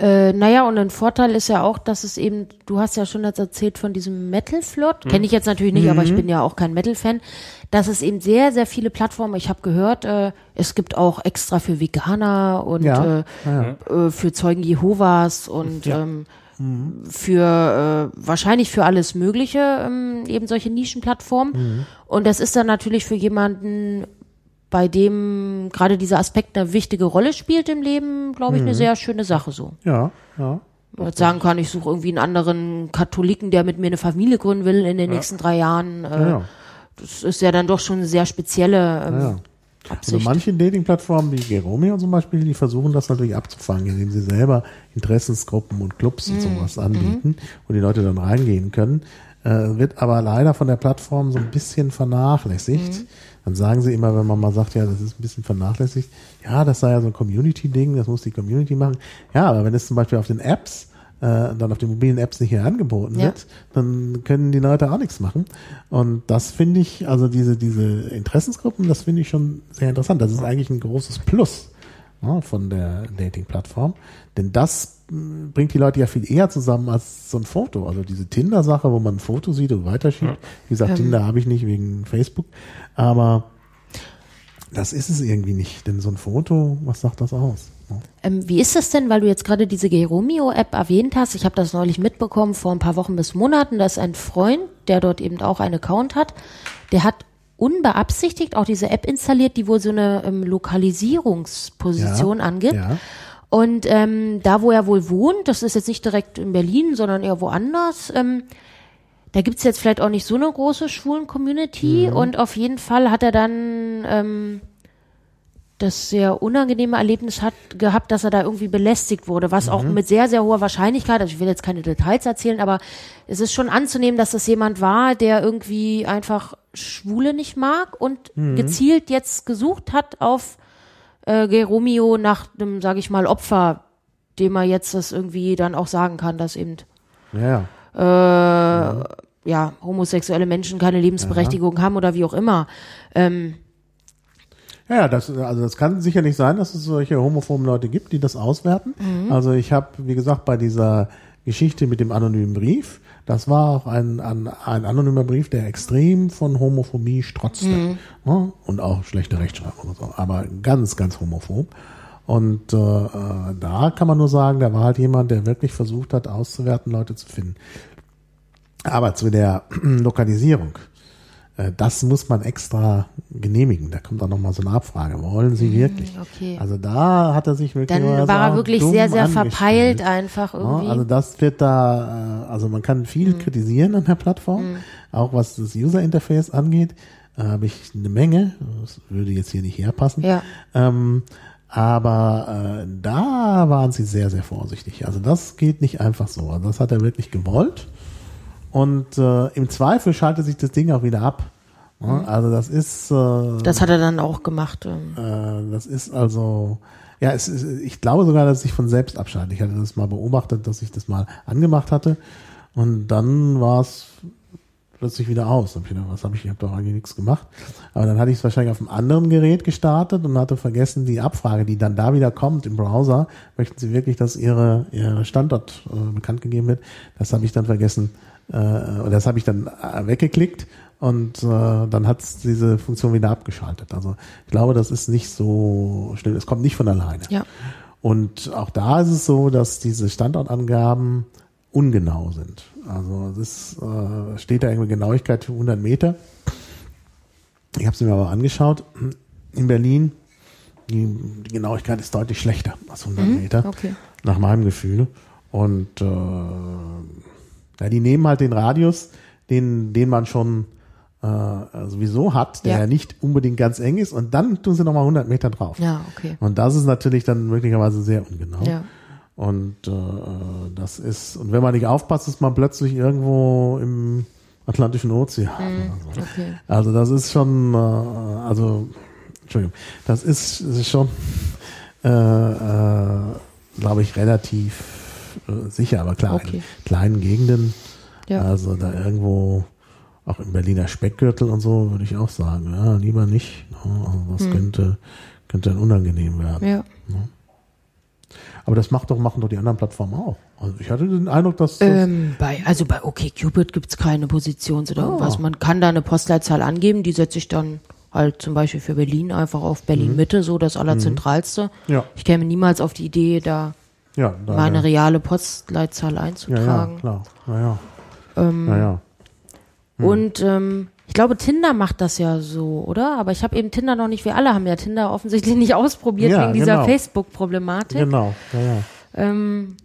B: Äh, naja, und ein Vorteil ist ja auch, dass es eben, du hast ja schon jetzt erzählt von diesem Metal-Flot, kenne ich jetzt natürlich nicht, aber ich bin ja auch kein Metal-Fan, dass es eben sehr, sehr viele Plattformen, ich habe gehört, äh, es gibt auch extra für Veganer und
A: Ja,
B: äh,
A: ja.
B: äh, für Zeugen Jehovas und
A: Ja.
B: ähm, für äh, wahrscheinlich für alles Mögliche ähm, eben solche Nischenplattformen. Und das ist dann natürlich für jemanden, bei dem gerade dieser Aspekt eine wichtige Rolle spielt im Leben, glaube ich, eine sehr schöne Sache so.
A: Ja, ja.
B: Man jetzt sagen kann, ich suche irgendwie einen anderen Katholiken, der mit mir eine Familie gründen will in den nächsten drei Jahren. Äh,
A: ja, ja.
B: Das ist ja dann doch schon eine sehr spezielle ähm,
A: Ja, ja. Also
B: Absicht.
A: manche Dating-Plattformen wie Geromeo zum Beispiel, die versuchen das natürlich abzufangen, indem sie selber Interessensgruppen und Clubs
B: Mhm.
A: und sowas anbieten, wo die Leute dann reingehen können. Äh, wird aber leider von der Plattform so ein bisschen vernachlässigt.
B: Mhm.
A: Dann sagen sie immer, wenn man mal sagt, ja, das ist ein bisschen vernachlässigt, ja, das sei ja so ein Community-Ding, das muss die Community machen. Ja, aber wenn es zum Beispiel auf den Apps äh, dann auf den mobilen Apps nicht hier angeboten
B: Ja.
A: wird, dann können die Leute auch nichts machen. Und das finde ich, also diese, diese Interessensgruppen, das finde ich schon sehr interessant. Das ist eigentlich ein großes Plus ja, von der Dating-Plattform. Denn das mh, bringt die Leute ja viel eher zusammen als so ein Foto. Also diese Tinder-Sache, wo man ein Foto sieht und weiterschiebt. Wie gesagt, Tinder habe ich nicht wegen Facebook. Aber das ist es irgendwie nicht. Denn so ein Foto, was sagt das aus? Ja.
B: Ähm, wie ist das denn, weil du jetzt gerade diese Geromeo-App erwähnt hast? Ich habe das neulich mitbekommen vor ein paar Wochen bis Monaten. Da ist ein Freund, der dort eben auch einen Account hat, der hat unbeabsichtigt auch diese App installiert, die wohl so eine ähm, Lokalisierungsposition
A: Ja,
B: angibt.
A: ja.
B: Und ähm, da, wo er wohl wohnt, das ist jetzt nicht direkt in Berlin, sondern eher woanders, ähm, da gibt's jetzt vielleicht auch nicht so eine große schwulen Community
A: Mhm.
B: und auf jeden Fall hat er dann ähm, das sehr unangenehme Erlebnis hat gehabt, dass er da irgendwie belästigt wurde, was auch
A: Mhm.
B: mit sehr, sehr hoher Wahrscheinlichkeit, also ich will jetzt keine Details erzählen, aber es ist schon anzunehmen, dass das jemand war, der irgendwie einfach Schwule nicht mag und
A: Mhm.
B: gezielt jetzt gesucht hat auf äh, Geromeo nach einem, sage ich mal, Opfer, dem er jetzt das irgendwie dann auch sagen kann, dass eben
A: Ja, ja.
B: äh, ja, homosexuelle Menschen keine Lebensberechtigung haben oder wie auch immer. Ähm,
A: Ja, ja, das, also das kann sicherlich sein, dass es solche homophoben Leute gibt, die das auswerten. Also ich habe, wie gesagt, bei dieser Geschichte mit dem anonymen Brief, das war auch ein, ein, ein anonymer Brief, der extrem von Homophobie strotzte. Ja, und auch schlechte Rechtschreibung und so. Aber ganz, ganz homophob. Und äh, äh, da kann man nur sagen, da war halt jemand, der wirklich versucht hat, auszuwerten, Leute zu finden. Aber zu der [clears throat] Lokalisierung. Äh, Das muss man extra genehmigen. Da kommt auch nochmal so eine Abfrage. Wollen Sie wirklich?
B: okay.
A: Also da hat er sich wirklich.
B: dann war er wirklich sehr, sehr verpeilt einfach irgendwie.
A: Ja, also das wird da, äh, also man kann
B: Mhm.
A: viel kritisieren an der Plattform, auch was das User Interface angeht. Da habe ich eine Menge. Das würde jetzt hier nicht herpassen.
B: Ja.
A: Ähm, aber äh, da waren sie sehr, sehr vorsichtig. Also das geht nicht einfach so. Also das hat er wirklich gewollt. Und äh, im Zweifel schaltet sich das Ding auch wieder ab. Ja, Also das ist äh,
B: Mhm. das hat er dann auch gemacht. ähm.
A: äh, das ist also, ja, es ist, ich glaube sogar, dass es sich von selbst abschaltet. Ich hatte das mal beobachtet, dass ich das mal angemacht hatte und dann war es plötzlich wieder aus. Hab ich gedacht, was habe ich, ich habe doch eigentlich nichts gemacht. Aber dann hatte ich es wahrscheinlich auf einem anderen Gerät gestartet und hatte vergessen, die Abfrage, die dann da wieder kommt im Browser, möchten Sie wirklich, dass Ihre, Ihre Standort äh, bekannt gegeben wird? Das habe ich dann vergessen, äh, oder das habe ich dann äh, weggeklickt und äh, dann hat es diese Funktion wieder abgeschaltet. Also ich glaube, das ist nicht so schlimm. Es kommt nicht von alleine.
B: Ja.
A: Und auch da ist es so, dass diese Standortangaben ungenau sind. Also ist, äh, steht da irgendwie Genauigkeit für 100 Meter. Ich habe es mir aber angeschaut. In Berlin, die, die Genauigkeit ist deutlich schlechter als 100 Meter,
B: okay.
A: nach meinem Gefühl. Und äh, ja, die nehmen halt den Radius, den, den man schon äh, sowieso hat, der
B: Ja.
A: ja. nicht unbedingt ganz eng ist, und dann tun sie nochmal 100 Meter drauf.
B: Ja, okay.
A: Und das ist natürlich dann möglicherweise sehr ungenau.
B: Ja.
A: Und äh, das ist, und wenn man nicht aufpasst, ist man plötzlich irgendwo im Atlantischen Ozean. so.
B: Okay.
A: Also das ist schon, äh, also, Entschuldigung, das ist, ist schon, äh, äh, glaube ich, relativ äh, sicher, aber klar,
B: Okay.
A: in kleinen Gegenden,
B: Ja.
A: also da irgendwo, auch im Berliner Speckgürtel und so, würde ich auch sagen, ja, lieber nicht. ne, Also das könnte, könnte dann unangenehm werden.
B: Ja.
A: Aber das macht doch, machen doch die anderen Plattformen auch. Also ich hatte den Eindruck, dass das,
B: Ähm, bei, also bei OkCupid gibt's keine Positions- oder
A: Ah.
B: irgendwas. Man kann da eine Postleitzahl angeben, die setze ich dann halt zum Beispiel für Berlin einfach auf Berlin-Mitte, so das Allerzentralste.
A: Mhm. Ja.
B: Ich käme niemals auf die Idee, da
A: ja, da,
B: meine reale Postleitzahl
A: ja, ja,
B: einzutragen.
A: klar, naja,
B: Ähm,
A: naja.
B: Und ähm, ich glaube, Tinder macht das ja so, oder? Aber ich habe eben Tinder noch nicht. Wir alle haben ja Tinder offensichtlich nicht ausprobiert
A: Ja,
B: wegen dieser
A: genau.
B: Facebook-Problematik.
A: Genau, ja, ja.
B: Ähm,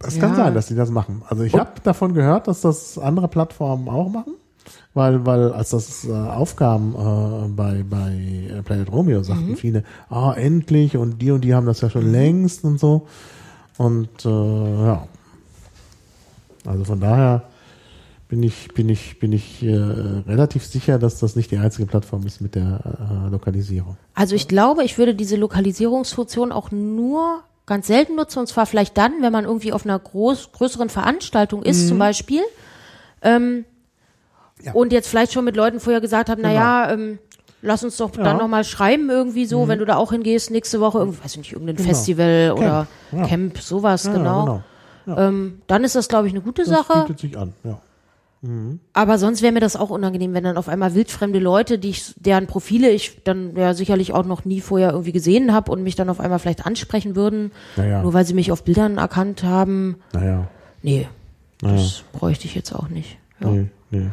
A: Es
B: Ja.
A: kann sein, dass die das machen. Also ich habe davon gehört, dass das andere Plattformen auch machen, weil, weil als das äh, aufkam äh, bei, bei äh, Planet Romeo, sagten
B: Mhm.
A: viele, ah, endlich und die und die haben das ja schon längst und so. Und äh, ja. Also von daher bin ich, bin ich, bin ich äh, relativ sicher, dass das nicht die einzige Plattform ist mit der äh, Lokalisierung.
B: also ich glaube, ich würde diese Lokalisierungsfunktion auch nur ganz selten nutzen, und zwar vielleicht dann, wenn man irgendwie auf einer groß, größeren Veranstaltung ist, zum Beispiel. Ähm,
A: Ja.
B: Und jetzt vielleicht schon mit Leuten vorher gesagt haben, naja, ähm, lass uns doch dann
A: Ja.
B: nochmal schreiben irgendwie so, wenn du da auch hingehst, nächste Woche, irgendwie, weiß ich nicht, irgendein
A: Genau.
B: Festival oder
A: ja.
B: Camp, sowas,
A: Ja,
B: genau. Ähm, dann ist das, glaube ich, eine gute
A: Das
B: Sache.
A: bietet sich an, ja.
B: Aber sonst wäre mir das auch unangenehm, wenn dann auf einmal wildfremde Leute, die ich, deren Profile ich dann ja sicherlich auch noch nie vorher irgendwie gesehen habe und mich dann auf einmal vielleicht ansprechen würden,
A: Naja.
B: nur weil sie mich auf Bildern erkannt haben.
A: Naja.
B: Nee,
A: Naja.
B: das bräuchte ich jetzt auch nicht. Ja.
A: Nee, nee.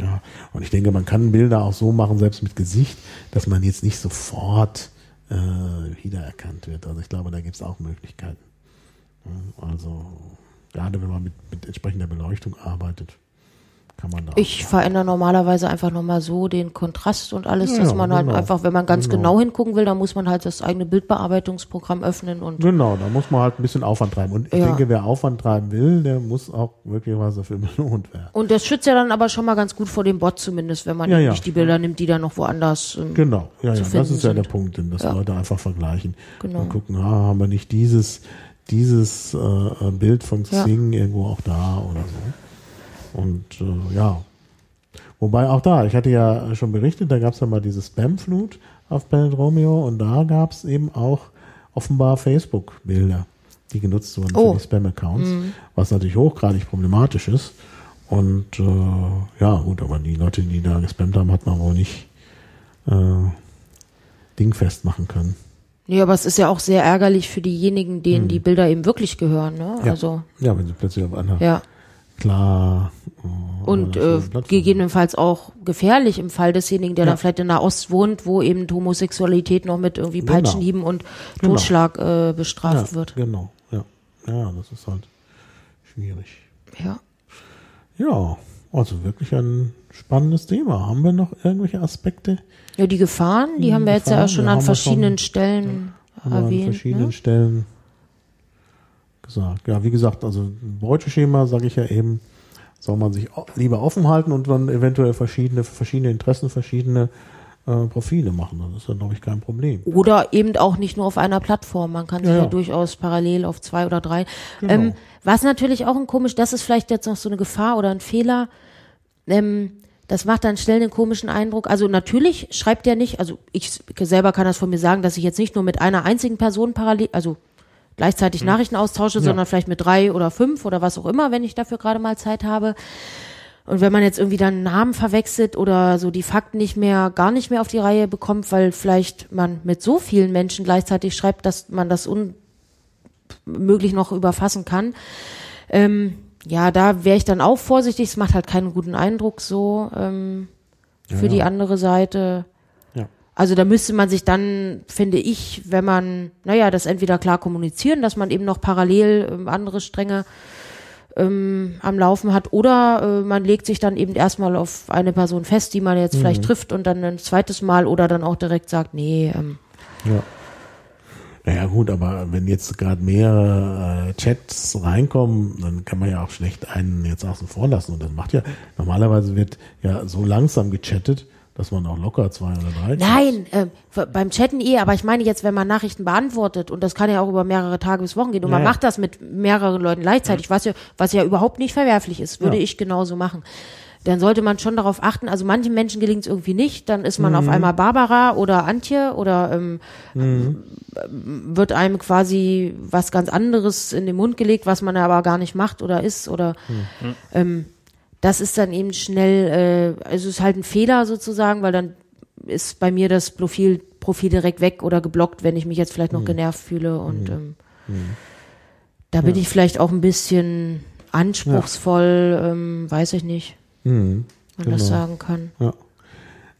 A: Ja, und ich denke, man kann Bilder auch so machen, selbst mit Gesicht, dass man jetzt nicht sofort äh, wiedererkannt wird. Also ich glaube, da gibt es auch Möglichkeiten. Also gerade wenn man mit, mit entsprechender Beleuchtung arbeitet, kann man da.
B: Ich verändere normalerweise einfach nochmal so den Kontrast und alles,
A: Ja,
B: dass
A: ja,
B: man halt
A: genau.
B: einfach, wenn man ganz
A: Genau.
B: genau. hingucken will, dann muss man halt das eigene Bildbearbeitungsprogramm öffnen und
A: Genau, da muss man halt ein bisschen Aufwand treiben. Und ich
B: Ja.
A: denke, wer Aufwand treiben will, der muss auch wirklich was dafür [laughs] belohnt werden.
B: und das schützt ja dann aber schon mal ganz gut vor dem Bot zumindest, wenn man
A: Ja, ja.
B: nicht die Bilder nimmt, die dann noch woanders. ähm,
A: Genau, ja, ja, das ist ja der. Punkt, denn dass
B: Ja.
A: Leute einfach vergleichen
B: Genau.
A: und gucken, ah, haben wir nicht dieses, dieses äh, Bild von
B: Ja.
A: Xing irgendwo auch da oder so. Und äh, ja. Wobei auch da, ich hatte ja schon berichtet, da gab es ja mal diese Spam-Flut auf Planet Romeo und da gab es eben auch offenbar Facebook-Bilder, die genutzt wurden
B: Oh.
A: für die Spam-Accounts, was natürlich hochgradig problematisch ist. Und äh, ja, gut, aber die Leute, die da gespammt haben, hat man wohl nicht äh, dingfest machen können.
B: Nee, aber es ist ja auch sehr ärgerlich für diejenigen, denen die Bilder eben wirklich gehören, ne?
A: Hm. Ja.
B: Also,
A: Ja, wenn sie plötzlich auf einer
B: ja.
A: klar
B: Und
A: einer
B: äh, gegebenenfalls auch gefährlich im Fall desjenigen, der
A: Ja.
B: dann vielleicht in der Ost wohnt, wo eben Homosexualität noch mit irgendwie
A: Genau.
B: Peitschenhieben und
A: Genau.
B: Totschlag äh, bestraft
A: ja,
B: wird.
A: Genau, ja. Ja, das ist halt schwierig.
B: Ja.
A: Ja, also wirklich ein spannendes Thema. Haben wir noch irgendwelche Aspekte?
B: Ja, die Gefahren, die haben wir jetzt ja
A: Gefahren,
B: schon an verschiedenen
A: schon-
B: Stellen
A: wir an
B: erwähnt.
A: verschiedenen
B: Ne?
A: Stellen gesagt. Ja, wie gesagt, also Beuteschema, sage ich ja eben, soll man sich lieber offen halten und dann eventuell verschiedene, verschiedene Interessen verschiedene äh, Profile machen. Das ist ja, glaube ich, kein Problem.
B: Oder eben auch nicht nur auf einer Plattform. Man kann sich
A: Ja,
B: ja,
A: ja.
B: durchaus parallel auf zwei oder drei.
A: Genau.
B: Ähm, was natürlich auch ein komisch, das ist vielleicht jetzt noch so eine Gefahr oder ein Fehler. Ähm, das macht dann schnell einen komischen Eindruck. Also natürlich schreibt der nicht, also ich selber kann das von mir sagen, dass ich jetzt nicht nur mit einer einzigen Person parallel, also gleichzeitig Nachrichten austausche,
A: Hm. Ja.
B: sondern vielleicht mit drei oder fünf oder was auch immer, wenn ich dafür gerade mal Zeit habe. Und wenn man jetzt irgendwie dann Namen verwechselt oder so die Fakten nicht mehr, gar nicht mehr auf die Reihe bekommt, weil vielleicht man mit so vielen Menschen gleichzeitig schreibt, dass man das unmöglich noch überfassen kann. Ähm, ja, da wäre ich dann auch vorsichtig. Es macht halt keinen guten Eindruck so ähm, für
A: Ja,
B: die andere Seite. Also da müsste man sich dann, finde ich, wenn man, naja, das entweder klar kommunizieren, dass man eben noch parallel ähm, andere Stränge ähm, am Laufen hat, oder äh, man legt sich dann eben erstmal auf eine Person fest, die man jetzt vielleicht trifft und dann ein zweites Mal oder dann auch direkt sagt, nee, ähm,
A: Ja. Naja gut, aber wenn jetzt gerade mehrere äh, Chats reinkommen, dann kann man ja auch schlecht einen jetzt außen vor lassen. Und das macht ja, normalerweise wird ja so langsam gechattet, dass man auch locker zwei oder drei
B: Nein, äh, beim Chatten eh, aber ich meine jetzt, wenn man Nachrichten beantwortet und das kann ja auch über mehrere Tage bis Wochen gehen und man
A: Ja, ja.
B: macht das mit mehreren Leuten gleichzeitig, was ja, was ja überhaupt nicht verwerflich ist, würde
A: Ja.
B: ich genauso machen. Dann sollte man schon darauf achten, also manchen Menschen gelingt es irgendwie nicht, dann ist man
A: Mhm.
B: auf einmal Barbara oder Antje oder ähm,
A: Mhm.
B: wird einem quasi was ganz anderes in den Mund gelegt, was man aber gar nicht macht oder ist oder
A: Mhm.
B: ähm, das ist dann eben schnell, äh, also es ist halt ein Fehler sozusagen, weil dann ist bei mir das Profil, Profil direkt weg oder geblockt, wenn ich mich jetzt vielleicht noch genervt fühle und ähm, da bin ich vielleicht auch ein bisschen anspruchsvoll, ähm, weiß ich nicht,
A: Mhm.
B: man das
A: Genau.
B: sagen kann.
A: Ja.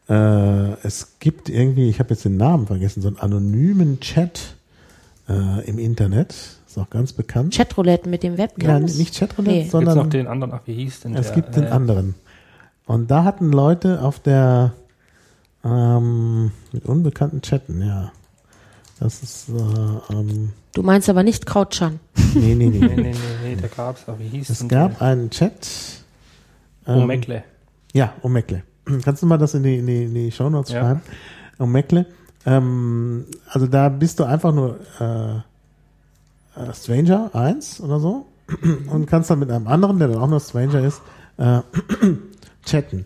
A: Äh, es gibt irgendwie, ich habe jetzt den Namen vergessen, so einen anonymen Chat äh, im Internet. Ist auch ganz bekannt.
B: Chatroulette mit dem
A: ja,
B: Webcam.
A: nicht Chatroulette,
B: Nee.
C: Gibt's noch
A: sondern
C: den anderen, ach, wie hieß denn
A: es
C: der?
A: gibt den
C: Äh,
A: anderen. Und da hatten Leute auf der ähm, mit unbekannten Chatten, ja. Das ist äh, ähm,
B: Du meinst aber nicht Krautschan.
A: nee, nee, nee. [laughs]
C: Nee, nee, nee, nee, da gab's, ach, wie hieß
A: Es
C: denn
A: gab
C: der?
A: einen Chat. Ähm,
C: Meckle.
A: Ja, Omeckle. [clears throat] Kannst du mal das in die, in die, in die Shownotes
C: Ja.
A: schreiben? Omeckle. Ähm, also da bist du einfach nur äh, äh, Stranger 1 oder so und kannst dann mit einem anderen, der dann auch noch Stranger ist, äh, [clears throat] chatten.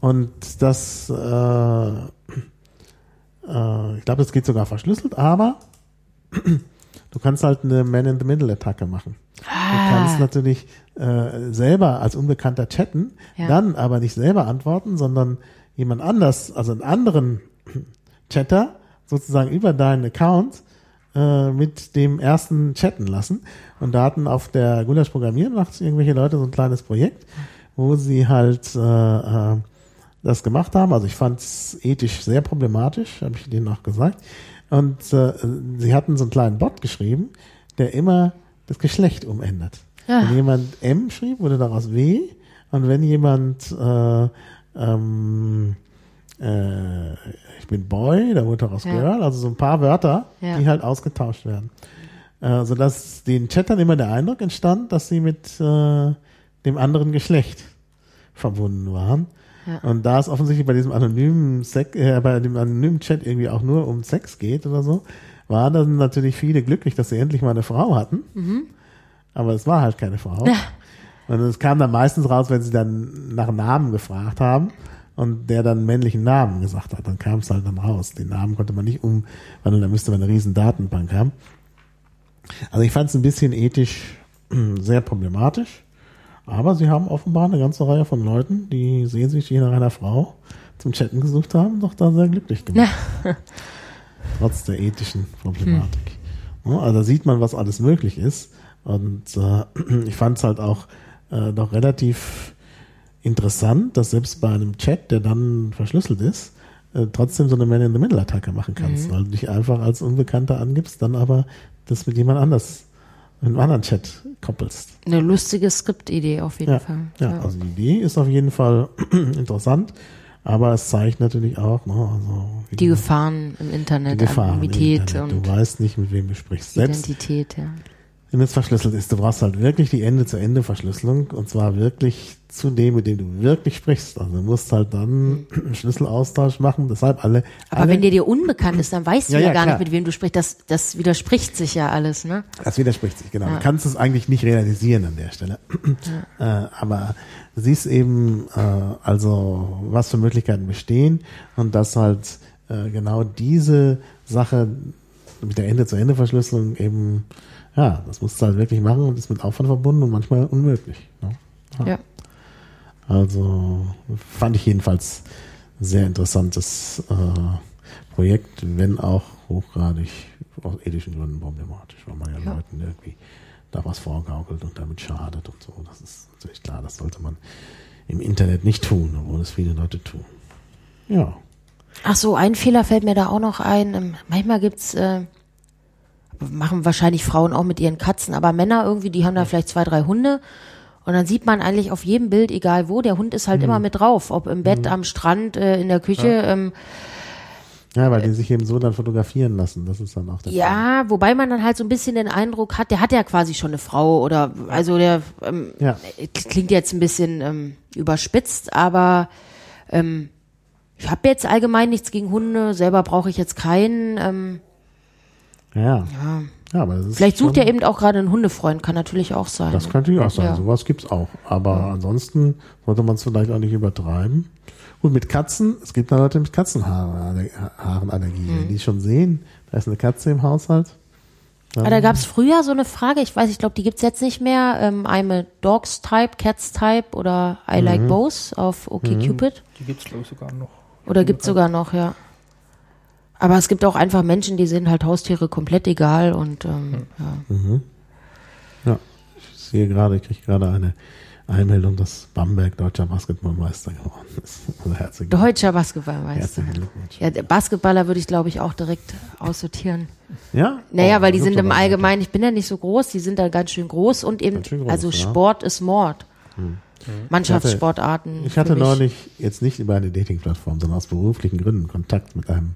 A: Und das, äh, äh, ich glaube, das geht sogar verschlüsselt, aber du kannst halt eine Man-in-the-Middle-Attacke machen. Du kannst natürlich äh, selber als Unbekannter chatten,
B: Ja.
A: dann aber nicht selber antworten, sondern jemand anders, also einen anderen Chatter sozusagen über deinen Account äh, mit dem ersten chatten lassen. Und da hatten auf der Gulasch Programmieren macht irgendwelche Leute so ein kleines Projekt, wo sie halt äh, äh, das gemacht haben. Also ich fand es ethisch sehr problematisch, habe ich denen auch gesagt. Und äh, sie hatten so einen kleinen Bot geschrieben, der immer das Geschlecht umändert.
B: Ja.
A: Wenn jemand M schrieb, wurde daraus W Und wenn jemand äh, ähm, äh, ich bin Boy, da wurde daraus
B: Ja.
A: Girl, also so ein paar Wörter,
B: Ja.
A: die halt ausgetauscht werden. Äh, sodass den Chat dann immer der Eindruck entstand, dass sie mit äh, dem anderen Geschlecht verbunden waren.
B: Ja.
A: Und da es offensichtlich bei diesem anonymen Sex, äh, bei dem anonymen Chat irgendwie auch nur um Sex geht oder so, waren dann natürlich viele glücklich, dass sie endlich mal eine Frau hatten. Aber es war halt keine Frau. [laughs] Und es kam dann meistens raus, wenn sie dann nach Namen gefragt haben und der dann männlichen Namen gesagt hat. Dann kam es halt dann raus. Den Namen konnte man nicht umwandeln, da müsste man eine riesen Datenbank haben. Also ich fand es ein bisschen ethisch [clears throat] sehr problematisch. Aber sie haben offenbar eine ganze Reihe von Leuten, die sehnsüchtig nach einer Frau zum Chatten gesucht haben, doch da sehr glücklich gemacht. [laughs] Trotz der ethischen Problematik. Ja, Also da sieht man, was alles möglich ist. Und äh, [clears throat] ich fand es halt auch äh, doch relativ interessant, dass selbst bei einem Chat, der dann verschlüsselt ist, äh, trotzdem so eine Man-in-the-Middle-Attacke machen kannst, weil du dich einfach als Unbekannter angibst, dann aber das mit jemand anders, mit einem anderen Chat koppelst.
B: Eine lustige Skriptidee auf jeden
A: Ja,
B: Fall.
A: ja, also die Idee ist auf jeden Fall [clears throat] interessant, aber es zeigt natürlich auch, ne, also wie
B: Die Gefahren im
A: die
B: Internet,
A: Gefahren im
B: Anonymität
A: Internet.
B: und
A: Du weißt nicht, mit wem du sprichst. Selbst
B: Identität, ja.
A: Wenn es verschlüsselt ist, du brauchst halt wirklich die Ende-zu-Ende-Verschlüsselung und zwar wirklich zu dem, mit dem du wirklich sprichst. Also du musst halt dann einen [clears throat] Schlüsselaustausch machen, deshalb alle.
B: Aber
A: alle
B: wenn dir dir unbekannt ist, dann weißt du
A: Ja,
B: ja,
A: ja,
B: gar
A: klar.
B: nicht, mit wem du sprichst. Das, das widerspricht sich ja alles, ne?
A: Das widerspricht sich, genau.
B: Ja.
A: Du kannst es eigentlich nicht realisieren an der Stelle. [clears throat] Äh, aber du siehst eben, äh, also was für Möglichkeiten bestehen und dass halt äh, genau diese Sache mit der Ende-zu-Ende-Verschlüsselung eben, ja, das musst du halt wirklich machen und ist mit Aufwand verbunden und manchmal unmöglich. Ne?
B: Ja.
A: Also fand ich jedenfalls sehr interessantes äh, Projekt, wenn auch hochgradig aus ethischen Gründen problematisch, weil man ja,
B: Ja.
A: Leuten irgendwie da was vorgaukelt und damit schadet und so. Das ist natürlich klar, das sollte man im Internet nicht tun, obwohl es viele Leute tun. Ja.
B: Ach so, ein Fehler fällt mir da auch noch ein. Ähm, Manchmal gibt's, äh, machen wahrscheinlich Frauen auch mit ihren Katzen, aber Männer irgendwie, die haben da vielleicht zwei, drei Hunde. Und dann sieht man eigentlich auf jedem Bild, egal wo, der Hund ist halt immer mit drauf. Ob im Bett, am Strand, äh, in der Küche. Ähm,
A: Ja, weil die sich eben so dann fotografieren lassen. Das ist dann auch der Fall.
B: ja, wobei man dann halt so ein bisschen den Eindruck hat, der hat ja quasi schon eine Frau oder also der ähm,
A: Ja.
B: klingt jetzt ein bisschen ähm, überspitzt, aber ähm, ich habe jetzt allgemein nichts gegen Hunde, selber brauche ich jetzt keinen. Ähm,
A: Ja.
B: ja.
A: ja aber
B: Vielleicht sucht er eben auch gerade einen Hundefreund, kann natürlich auch sein.
A: Das könnte ja auch sein,
B: Ja.
A: sowas gibt's auch. Aber ansonsten sollte man es vielleicht auch nicht übertreiben. Gut, mit Katzen, es gibt da Leute mit Katzenhaarenallergie,
B: Hm.
A: wenn die schon sehen, da ist eine Katze im Haushalt. Dann,
B: Ah, da gab es früher so eine Frage, ich weiß, ich glaube, die gibt's jetzt nicht mehr. Ähm, I'm a Dogs Type, Cats Type oder I
A: Mhm.
B: like both auf OkCupid.
C: Die gibt's glaube ich sogar noch.
B: Oder gibt's sogar noch, ja. Aber es gibt auch einfach Menschen, die sind halt Haustiere komplett egal und ähm, ja.
A: ja, ich sehe gerade, ich kriege gerade eine Einmeldung, dass Bamberg deutscher Basketballmeister geworden ist. [laughs] Also herzlichen,
B: Deutscher Basketballmeister.
A: herzlichen Glückwunsch.
B: Ja, der Basketballer würde ich, glaube ich, auch direkt aussortieren.
A: Ja?
B: Naja,
A: Oh,
B: weil die sind im Allgemeinen, ich bin ja nicht so groß, die sind da ganz schön groß und eben,
A: groß,
B: also
A: ja. Hm.
B: Sport ist Mord. Mannschaftssportarten.
A: Ich hatte
B: mich.
A: neulich, jetzt nicht über eine Dating-Plattform, sondern aus beruflichen Gründen Kontakt mit einem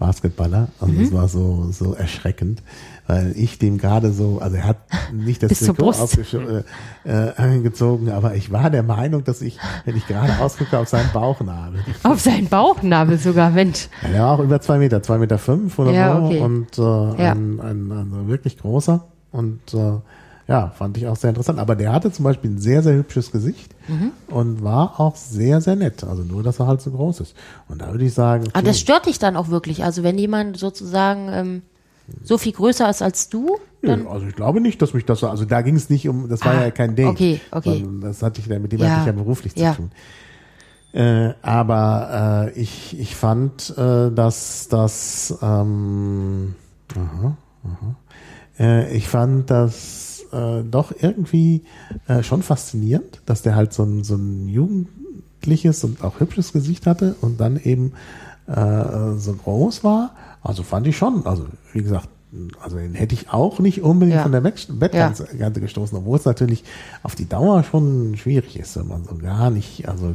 A: Basketballer und
B: Mhm.
A: das war so, so erschreckend, weil ich dem gerade so, also er hat nicht das Trikot äh, äh, angezogen, aber ich war der Meinung, dass ich, wenn ich gerade ausgucke, auf seinen Bauchnabel.
B: Auf seinen Bauchnabel sogar, Mensch.
A: Ja, war auch über zwei Meter, zwei Meter fünf oder
B: Ja,
A: so
B: okay.
A: und äh,
B: Ja.
A: ein, ein, ein wirklich großer und äh, ja, fand ich auch sehr interessant. Aber der hatte zum Beispiel ein sehr, sehr hübsches Gesicht
B: Mhm.
A: und war auch sehr, sehr nett. Also nur, dass er halt so groß ist. Und da würde ich sagen,
B: Aber
A: okay,
B: das stört dich dann auch wirklich. Also wenn jemand sozusagen ähm, so viel größer ist als du, dann
A: also ich glaube nicht, dass mich das so, also da ging es nicht um, das war
B: Ah,
A: ja kein Date.
B: okay, okay.
A: Das hatte ich ja mit dem
B: Ja,
A: hatte ich ja beruflich
B: ja.
A: zu tun. Äh, aber äh, ich, ich fand, äh, dass das ähm, aha, aha, äh, ich fand das äh, doch irgendwie äh, schon faszinierend, dass der halt so ein, so ein jugendliches und auch hübsches Gesicht hatte und dann eben äh, so groß war. Also fand ich schon, also wie gesagt, also den hätte ich auch nicht unbedingt
B: Ja.
A: von der Bett- Bettkante Kante gestoßen, obwohl es natürlich auf die Dauer schon schwierig ist, wenn man so gar nicht, also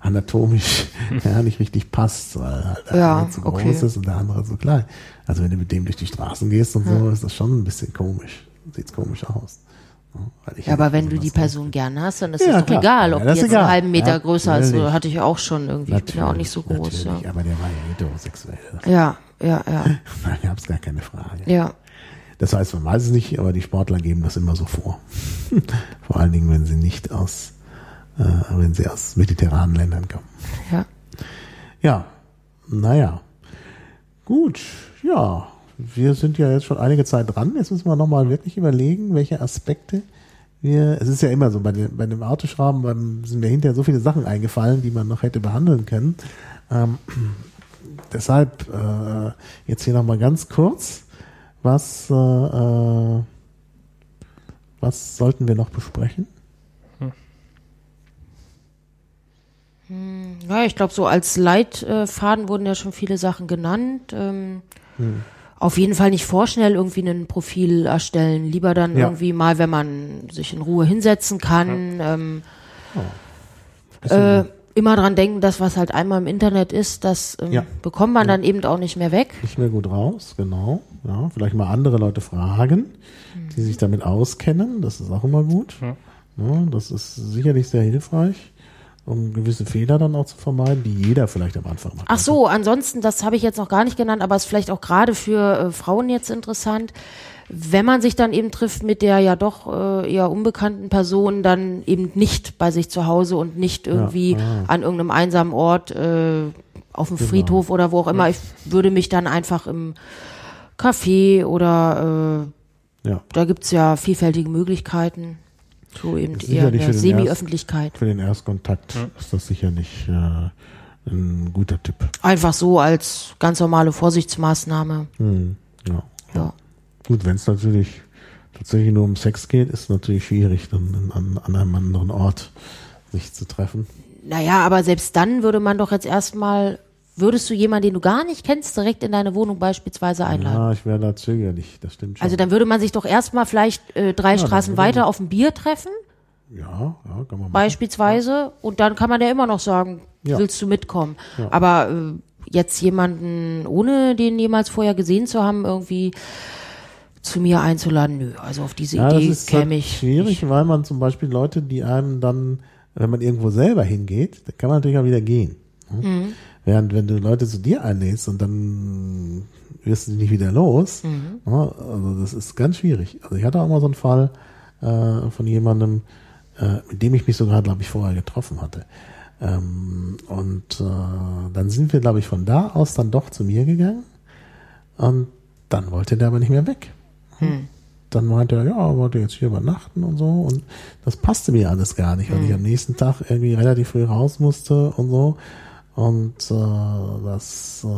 A: anatomisch [laughs] ja, nicht richtig passt, weil halt der
B: Ja,
A: eine zu groß
B: okay.
A: ist und der andere zu klein. Also wenn du mit dem durch die Straßen gehst und so, ist das schon ein bisschen komisch. Sieht's komisch aus. Ja, weil ich
B: Ja, aber wenn du die Person gern hast, dann ist
A: Ja,
B: es doch
A: klar.
B: egal, ob
A: Ja,
B: die jetzt
A: egal.
B: einen halben Meter
A: Ja,
B: größer ist.
A: natürlich.
B: Hatte ich auch schon irgendwie. Ich bin ja auch nicht so groß.
A: natürlich,
B: Ja.
A: aber der war ja heterosexuell.
B: ja, ja, ja,
A: Da gab es gar keine Frage.
B: ja.
A: Das heißt, man weiß es nicht, aber die Sportler geben das immer so vor. [laughs] Vor allen Dingen, wenn sie nicht aus, äh, wenn sie aus mediterranen Ländern kommen.
B: ja.
A: Ja, naja. Gut, ja. Wir sind ja jetzt schon einige Zeit dran. Jetzt müssen wir nochmal wirklich überlegen, welche Aspekte wir. Es ist ja immer so, bei, dem- bei dem Autoschrauben beim, sind mir hinterher so viele Sachen eingefallen, die man noch hätte behandeln können. Ähm, [clears throat] deshalb äh, jetzt hier nochmal ganz kurz. Was, äh, äh, was sollten wir noch besprechen?
B: Ja, ich glaube, so als Leitfaden wurden ja schon viele Sachen genannt. Ähm,
A: Hm.
B: Auf jeden Fall nicht vorschnell irgendwie ein Profil erstellen. Lieber dann
A: Ja.
B: irgendwie mal, wenn man sich in Ruhe hinsetzen kann. Ähm,
A: Bisschen-
B: äh, immer dran denken, dass was halt einmal im Internet ist, das ähm,
A: Ja.
B: bekommt man dann eben auch nicht mehr weg.
A: nicht mehr gut raus, genau. Ja, vielleicht mal andere Leute fragen, die sich damit auskennen. Das ist auch immer gut. Ja. das ist sicherlich sehr hilfreich, um gewisse Fehler dann auch zu vermeiden, die jeder vielleicht am Anfang macht.
B: Ach so, ansonsten, das habe ich jetzt noch gar nicht genannt, aber ist vielleicht auch gerade für äh, Frauen jetzt interessant. Wenn man sich dann eben trifft mit der ja doch äh, eher unbekannten Person, dann eben nicht bei sich zu Hause und nicht irgendwie
A: ah.
B: an irgendeinem einsamen Ort äh, auf dem
A: Genau.
B: Friedhof oder wo auch immer. Ich würde mich dann einfach im Café oder äh,
A: Ja,
B: da gibt's ja vielfältige Möglichkeiten. So eben eher
A: den
B: Semi-Öffentlichkeit.
A: für den Erstkontakt ist das sicherlich äh, ein guter Tipp.
B: Einfach so als ganz normale Vorsichtsmaßnahme.
A: Hm, ja.
B: Ja.
A: Gut, wenn es natürlich tatsächlich nur um Sex geht, ist natürlich schwierig, dann an, an einem anderen Ort sich zu treffen.
B: Naja, aber selbst dann würde man doch jetzt erstmal, würdest du jemanden, den du gar nicht kennst, direkt in deine Wohnung beispielsweise einladen?
A: Ja, ich wäre da zögerlich, das stimmt schon.
B: Also dann würde man sich doch erstmal vielleicht äh, drei
A: dann
B: Straßen weiter auf ein Bier treffen,
A: ja, ja, kann man machen.
B: beispielsweise, und dann kann man ja immer noch sagen,
A: Ja.
B: willst du mitkommen? Aber äh, jetzt jemanden, ohne den jemals vorher gesehen zu haben, irgendwie zu mir einzuladen, nö, also auf diese
A: Ja, das
B: Idee
A: ist halt
B: käme ich.
A: schwierig, weil man zum Beispiel Leute, die einem dann, wenn man irgendwo selber hingeht, da kann man natürlich auch wieder gehen. ne?
B: Mhm.
A: Während wenn du Leute zu dir einlädst und dann wirst du nicht wieder los,
B: Mhm.
A: ne? also das ist ganz schwierig. Also ich hatte auch mal so einen Fall äh, von jemandem, äh, mit dem ich mich sogar, glaube ich, vorher getroffen hatte. Ähm, und äh, dann sind wir, glaube ich, von da aus dann doch zu mir gegangen und dann wollte der aber nicht mehr weg dann meinte er, ja, er wollte jetzt hier übernachten und so. Und das passte mir alles gar nicht, weil ich am nächsten Tag irgendwie relativ früh raus musste und so. Und äh, das äh,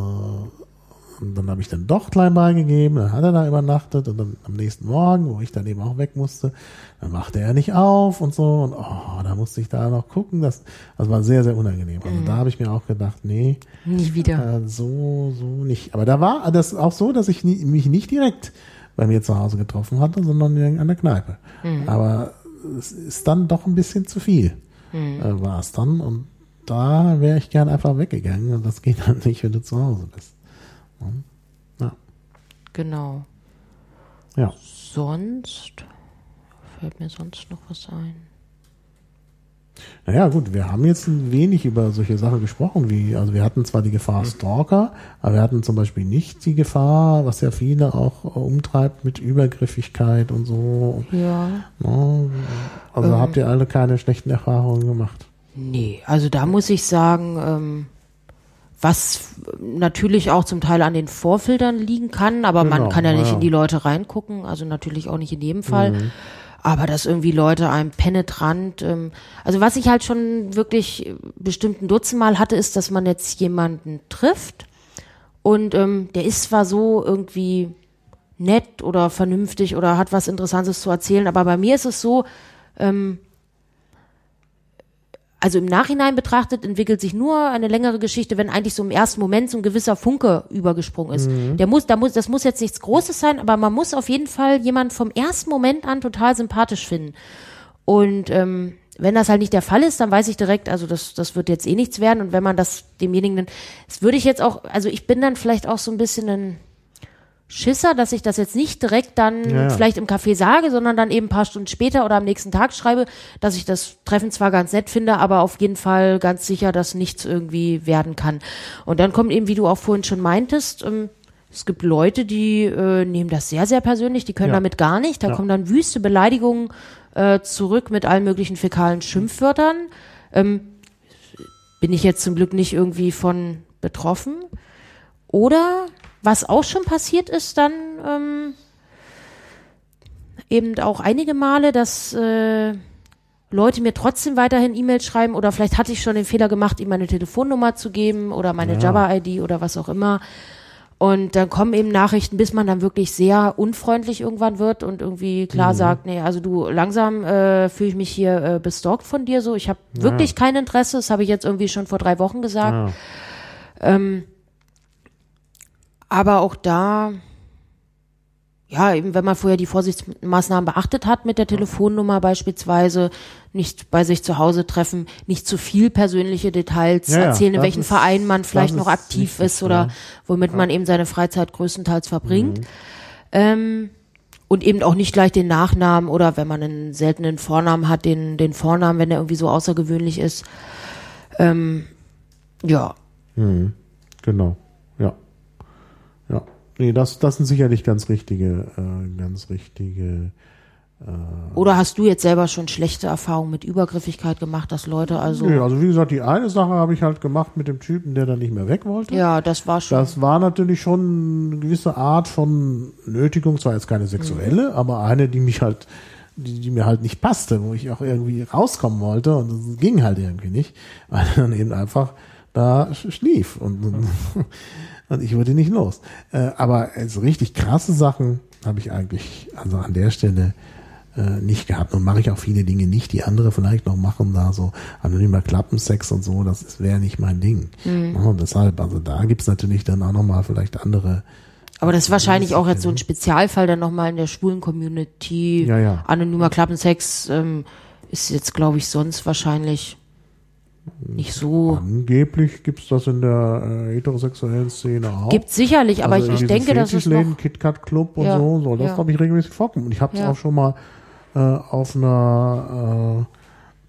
A: und dann habe ich dann doch klein beigegeben, dann hat er da übernachtet und dann am nächsten Morgen, wo ich dann eben auch weg musste, dann machte er nicht auf und so. Und oh, da musste ich da noch gucken. Das, das war sehr, sehr unangenehm. Also da habe ich mir auch gedacht, nee,
B: Nie wieder.
A: äh, so, so nicht. Aber da war das auch so, dass ich nie, mich nicht direkt bei mir zu Hause getroffen hatte, sondern in einer Kneipe. Aber es ist dann doch ein bisschen zu viel, äh, war es dann. Und da wäre ich gern einfach weggegangen. Und das geht dann nicht, wenn du zu Hause bist. Ja.
B: Genau.
A: ja.
B: Sonst fällt mir sonst noch was ein.
A: Naja, gut, wir haben jetzt ein wenig über solche Sachen gesprochen, wie, also wir hatten zwar die Gefahr Stalker, aber wir hatten zum Beispiel nicht die Gefahr, was ja viele auch äh, umtreibt mit Übergriffigkeit und so.
B: Ja.
A: Ne? Also habt ihr alle keine schlechten Erfahrungen gemacht?
B: Nee, also da muss ich sagen, ähm, was natürlich auch zum Teil an den Vorfiltern liegen kann, aber
A: Genau,
B: man kann ja nicht
A: ja.
B: in die Leute reingucken, also natürlich auch nicht in jedem Fall. Aber dass irgendwie Leute einem penetrant, ähm, also was ich halt schon wirklich bestimmt ein Dutzend Mal hatte, ist, dass man jetzt jemanden trifft und ähm, der ist zwar so irgendwie nett oder vernünftig oder hat was Interessantes zu erzählen, aber bei mir ist es so, ähm, also im Nachhinein betrachtet entwickelt sich nur eine längere Geschichte, wenn eigentlich so im ersten Moment so ein gewisser Funke übergesprungen ist. Der muss, da muss, das muss jetzt nichts Großes sein, aber man muss auf jeden Fall jemanden vom ersten Moment an total sympathisch finden. Und ähm, wenn das halt nicht der Fall ist, dann weiß ich direkt, also das, das wird jetzt eh nichts werden. Und wenn man das demjenigen, das würde ich jetzt auch, also ich bin dann vielleicht auch so ein bisschen ein Schisser, dass ich das jetzt nicht direkt dann
A: Ja, ja.
B: vielleicht im Café sage, sondern dann eben ein paar Stunden später oder am nächsten Tag schreibe, dass ich das Treffen zwar ganz nett finde, aber auf jeden Fall ganz sicher, dass nichts irgendwie werden kann. Und dann kommt eben, wie du auch vorhin schon meintest, ähm, es gibt Leute, die äh, nehmen das sehr, sehr persönlich, die können
A: Ja.
B: damit gar nicht. Da kommen dann wüste Beleidigungen äh, zurück mit allen möglichen fäkalen Schimpfwörtern. Ähm, bin ich jetzt zum Glück nicht irgendwie von betroffen. Oder was auch schon passiert ist, dann ähm, eben auch einige Male, dass äh, Leute mir trotzdem weiterhin E-Mails schreiben oder vielleicht hatte ich schon den Fehler gemacht, ihm meine Telefonnummer zu geben oder meine
A: Ja.
B: Java-ID oder was auch immer. Und dann kommen eben Nachrichten, bis man dann wirklich sehr unfreundlich irgendwann wird und irgendwie klar sagt, nee, also du langsam äh, fühle ich mich hier äh, bestalkt von dir so. Ich habe wirklich kein Interesse, das habe ich jetzt irgendwie schon vor drei Wochen gesagt.
A: Ja.
B: Ähm, aber auch da, ja, eben wenn man vorher die Vorsichtsmaßnahmen beachtet hat mit der Telefonnummer beispielsweise, nicht bei sich zu Hause treffen, nicht zu viel persönliche Details
A: Ja, ja,
B: erzählen, in
A: das
B: welchem
A: ist-
B: Verein man vielleicht noch aktiv ist oder
A: ja.
B: womit man eben seine Freizeit größtenteils verbringt.
A: Mhm.
B: Ähm, und eben auch nicht gleich den Nachnamen oder wenn man einen seltenen Vornamen hat, den, den Vornamen, wenn der irgendwie so außergewöhnlich ist. Ähm, ja,
A: Mhm. Genau. Nee, das, das sind sicherlich ganz richtige, äh, ganz richtige.
B: Oder hast du jetzt selber schon schlechte Erfahrungen mit Übergriffigkeit gemacht, dass Leute also.
A: Nee, also wie gesagt, die eine Sache habe ich halt gemacht mit dem Typen, der dann nicht mehr weg wollte.
B: Ja, das war schon.
A: Das war natürlich schon eine gewisse Art von Nötigung, zwar jetzt keine sexuelle,
B: Mhm.
A: aber eine, die mich halt, die, die mir halt nicht passte, wo ich auch irgendwie rauskommen wollte und das ging halt irgendwie nicht, weil er dann eben einfach da sch- schlief und, und, [laughs] und ich wurde nicht los. Äh, aber so richtig krasse Sachen habe ich eigentlich, also an der Stelle äh, nicht gehabt. Und mache ich auch viele Dinge nicht, die andere vielleicht noch machen, da so anonymer Klappensex und so, das wäre nicht mein Ding.
B: Mhm.
A: Ja, und deshalb, also da gibt's natürlich dann auch nochmal vielleicht andere.
B: aber das ist wahrscheinlich auch jetzt so ein Spezialfall dann nochmal in der schwulen Community.
A: Ja, ja.
B: Anonymer Klappensex ähm, ist jetzt, glaube ich, sonst wahrscheinlich nicht so.
A: Angeblich gibt's das in der äh, heterosexuellen Szene auch.
B: Gibt sicherlich, aber
A: Also
B: ich, ich denke, dass es noch.
A: Fetischläden, KitKat Club und
B: Ja,
A: so, soll das
B: ja.
A: glaube ich regelmäßig vorkommen. Und ich habe es
B: Ja.
A: auch schon mal äh, auf einer äh,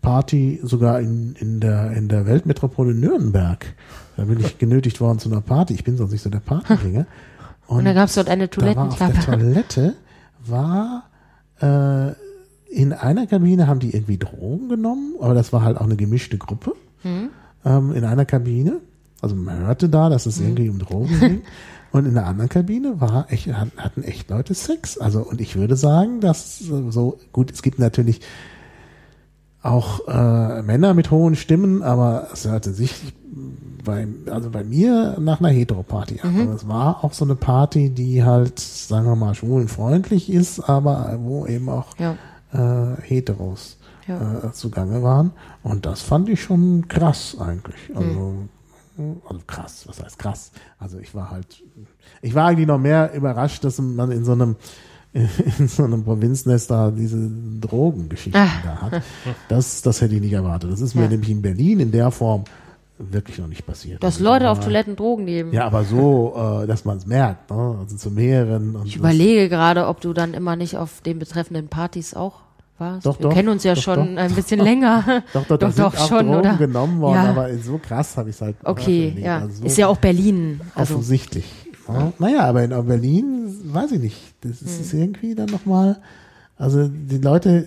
A: Party sogar in, in der in der Weltmetropole Nürnberg. Da bin ich genötigt worden zu einer Party. Ich bin sonst nicht so der Partygänger. [laughs]
B: Und da gab es dort eine
A: war auf der
B: Toilettenklappe.
A: Toilette war äh, in einer Kabine haben die irgendwie Drogen genommen, aber das war halt auch eine gemischte Gruppe
B: Hm?
A: ähm, in einer Kabine. Also man hörte da, dass es irgendwie um Drogen ging. [laughs] Und in der anderen Kabine war echt, hat- hatten echt Leute Sex. Also, und ich würde sagen, dass so, gut, es gibt natürlich auch äh, Männer mit hohen Stimmen, aber es hörte sich bei, also bei mir nach einer Hetero-Party an. Also es war auch so eine Party, die halt, sagen wir mal, schwulenfreundlich ist, aber wo eben auch
B: Ja.
A: Äh, Heteros
B: Ja.
A: äh, zugange waren. Und das fand ich schon krass eigentlich. Also, also krass, was heißt krass? Also ich war halt, ich war eigentlich noch mehr überrascht, dass man in so einem [laughs] in so einem Provinznest da diese Drogengeschichten
B: Ah.
A: da hat. Das, das hätte ich nicht erwartet. Das ist mir
B: Ja.
A: nämlich in Berlin in der Form wirklich noch nicht passiert.
B: Dass
A: Also,
B: Leute auf Toiletten Drogen nehmen.
A: Ja, aber so, äh, dass man es merkt, ne? also zu mehreren. Und
B: Ich überlege gerade, ob du dann immer nicht auf den betreffenden Partys auch warst.
A: Doch,
B: Wir
A: doch.
B: kennen uns ja
A: Doch,
B: schon
A: doch.
B: ein bisschen [laughs] länger.
A: Doch, doch,
B: doch, doch, schon,
A: Drogen
B: oder?
A: genommen worden,
B: Ja.
A: aber so krass habe ich es halt
B: Okay, ja.
A: Also so
B: ist ja auch Berlin. Also,
A: offensichtlich. Ja. Naja, aber in Berlin, weiß ich nicht. Das ist,
B: Hm.
A: ist irgendwie dann nochmal, also die Leute,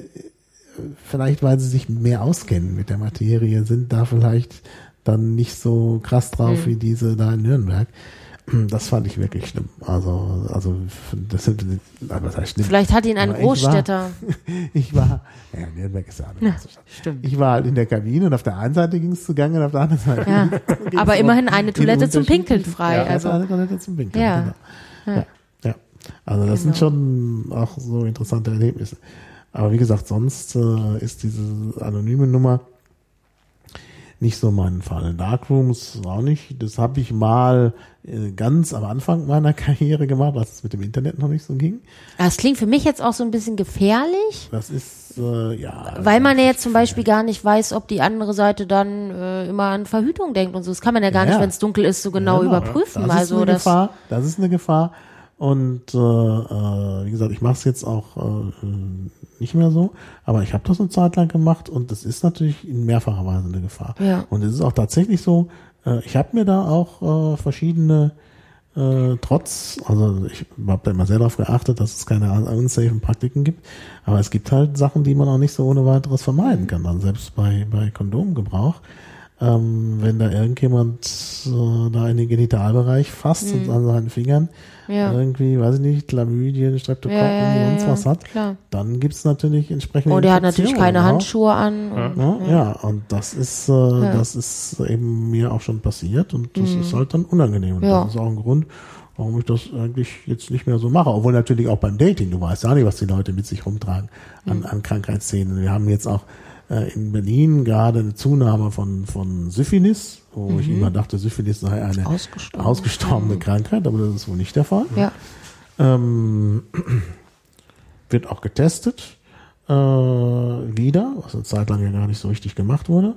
A: vielleicht weil sie sich mehr auskennen mit der Materie, sind da vielleicht dann nicht so krass drauf
B: Hm.
A: wie diese da in Nürnberg. [clears throat] Das fand ich wirklich schlimm. Also, also das sind, was heißt schlimm?
B: vielleicht hat ihn ein
A: Aber ich war-
B: Großstädter. [laughs]
A: Ich war, ja, Nürnberg ist ja eine Stadt.
B: Stimmt.
A: Ich war halt in der Kabine und auf der einen Seite ging es zugange und auf der anderen Seite.
B: Ja. [laughs] Aber immerhin eine
A: in
B: Toilette zum Pinkeln frei,
A: Ja,
B: also.
A: eine Toilette zum Pinkeln.
B: Ja.
A: Genau. Ja. ja. Also das sind schon auch so interessante Erlebnisse. Aber wie gesagt, sonst äh, ist diese anonyme Nummer nicht so mein Fall. Darkrooms auch nicht. Das habe ich mal äh, ganz am Anfang meiner [laughs] Karriere gemacht, als es mit dem Internet noch nicht so ging.
B: Das klingt für mich jetzt auch so ein bisschen gefährlich,
A: Das ist, äh, ja.
B: weil man ja jetzt zum Beispiel gar nicht weiß, ob die andere Seite dann äh, immer an Verhütung denkt und so. Das kann man ja gar
A: Ja.
B: nicht, wenn es dunkel ist, so genau, überprüfen.
A: Das ist
B: also
A: eine
B: das,
A: Gefahr. Das ist eine Gefahr. Und äh, äh, wie gesagt, ich mache es jetzt auch äh, nicht mehr so, aber ich habe das eine Zeit lang gemacht und das ist natürlich in mehrfacher Weise eine Gefahr.
B: Ja.
A: Und es ist auch tatsächlich so, äh, ich habe mir da auch äh, verschiedene äh, trotz, also ich habe da immer sehr darauf geachtet, dass es keine un- unsafen Praktiken gibt, aber es gibt halt Sachen, die man auch nicht so ohne weiteres vermeiden kann, dann selbst bei, bei Kondomgebrauch. Ähm, wenn da irgendjemand äh, da in den Genitalbereich fasst und an seinen Fingern
B: Mhm. Ja.
A: irgendwie, weiß ich nicht, Chlamydien, Streptokokken
B: Ja, ja, ja,
A: und sonst was hat,
B: klar.
A: dann gibt's natürlich entsprechende
B: Oh, der hat natürlich keine
A: auch.
B: Handschuhe an. Und,
A: Ja, ja, und das ist, äh, das ist eben mir auch schon passiert und das ist halt dann unangenehm. Und
B: Mhm. Ja.
A: das ist auch ein Grund, warum ich das eigentlich jetzt nicht mehr so mache. Obwohl natürlich auch beim Dating, du weißt ja nicht, was die Leute mit sich rumtragen an,
B: Mhm.
A: an Krankheitsszenen. Wir haben jetzt auch äh, in Berlin gerade eine Zunahme von, von Syphilis, wo ich immer dachte, Syphilis sei eine
B: Mhm. Ausgestorben.
A: ausgestorbene Krankheit, aber das ist wohl nicht der Fall.
B: ja.
A: Ähm, wird auch getestet äh, wieder, was eine Zeit lang ja gar nicht so richtig gemacht wurde.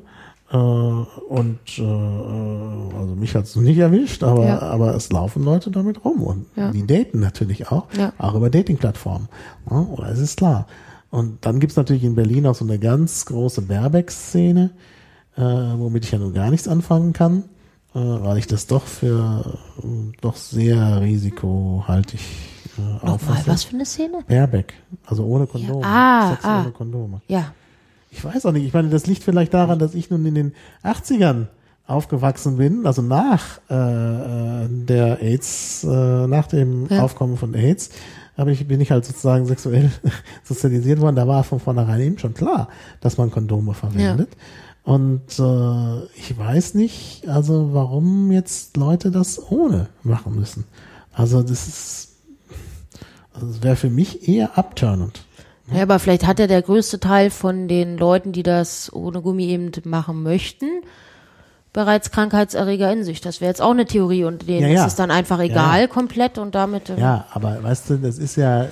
A: Äh, und äh, also mich hat's nicht erwischt, aber,
B: Ja.
A: aber es laufen Leute damit rum und
B: Ja.
A: die daten natürlich auch,
B: Ja.
A: auch über Dating-Plattformen. Ja, oder es ist klar. Und dann gibt's natürlich in Berlin auch so eine ganz große Baerbeck-Szene, äh, womit ich ja nun gar nichts anfangen kann, äh, weil ich das doch für äh, doch sehr risikohaltig äh, auffasse.
B: was für eine Szene?
A: Baerbeck, also ohne Kondome.
B: Ah,
A: Sex
B: ah.
A: ohne Kondome.
B: Ja.
A: Ich weiß auch nicht, ich meine, das liegt vielleicht daran, dass ich nun in den 80ern aufgewachsen bin, also nach äh, äh, der AIDS, äh, nach dem
B: Ja.
A: Aufkommen von AIDS, aber ich bin ich halt sozusagen sexuell [laughs] sozialisiert worden. Da war von vornherein eben schon klar, dass man Kondome verwendet. Und äh, ich weiß nicht, also warum jetzt Leute das ohne machen müssen. Also das ist, also das wäre für mich eher abturnend.
B: Ja, aber vielleicht hat ja der größte Teil von den Leuten, die das ohne Gummi eben machen möchten, bereits Krankheitserreger in sich. Das wäre jetzt auch eine Theorie und denen
A: Ja, ja.
B: ist es dann einfach egal
A: ja.
B: komplett und damit. ähm,
A: Ja, aber weißt du, das ist ja,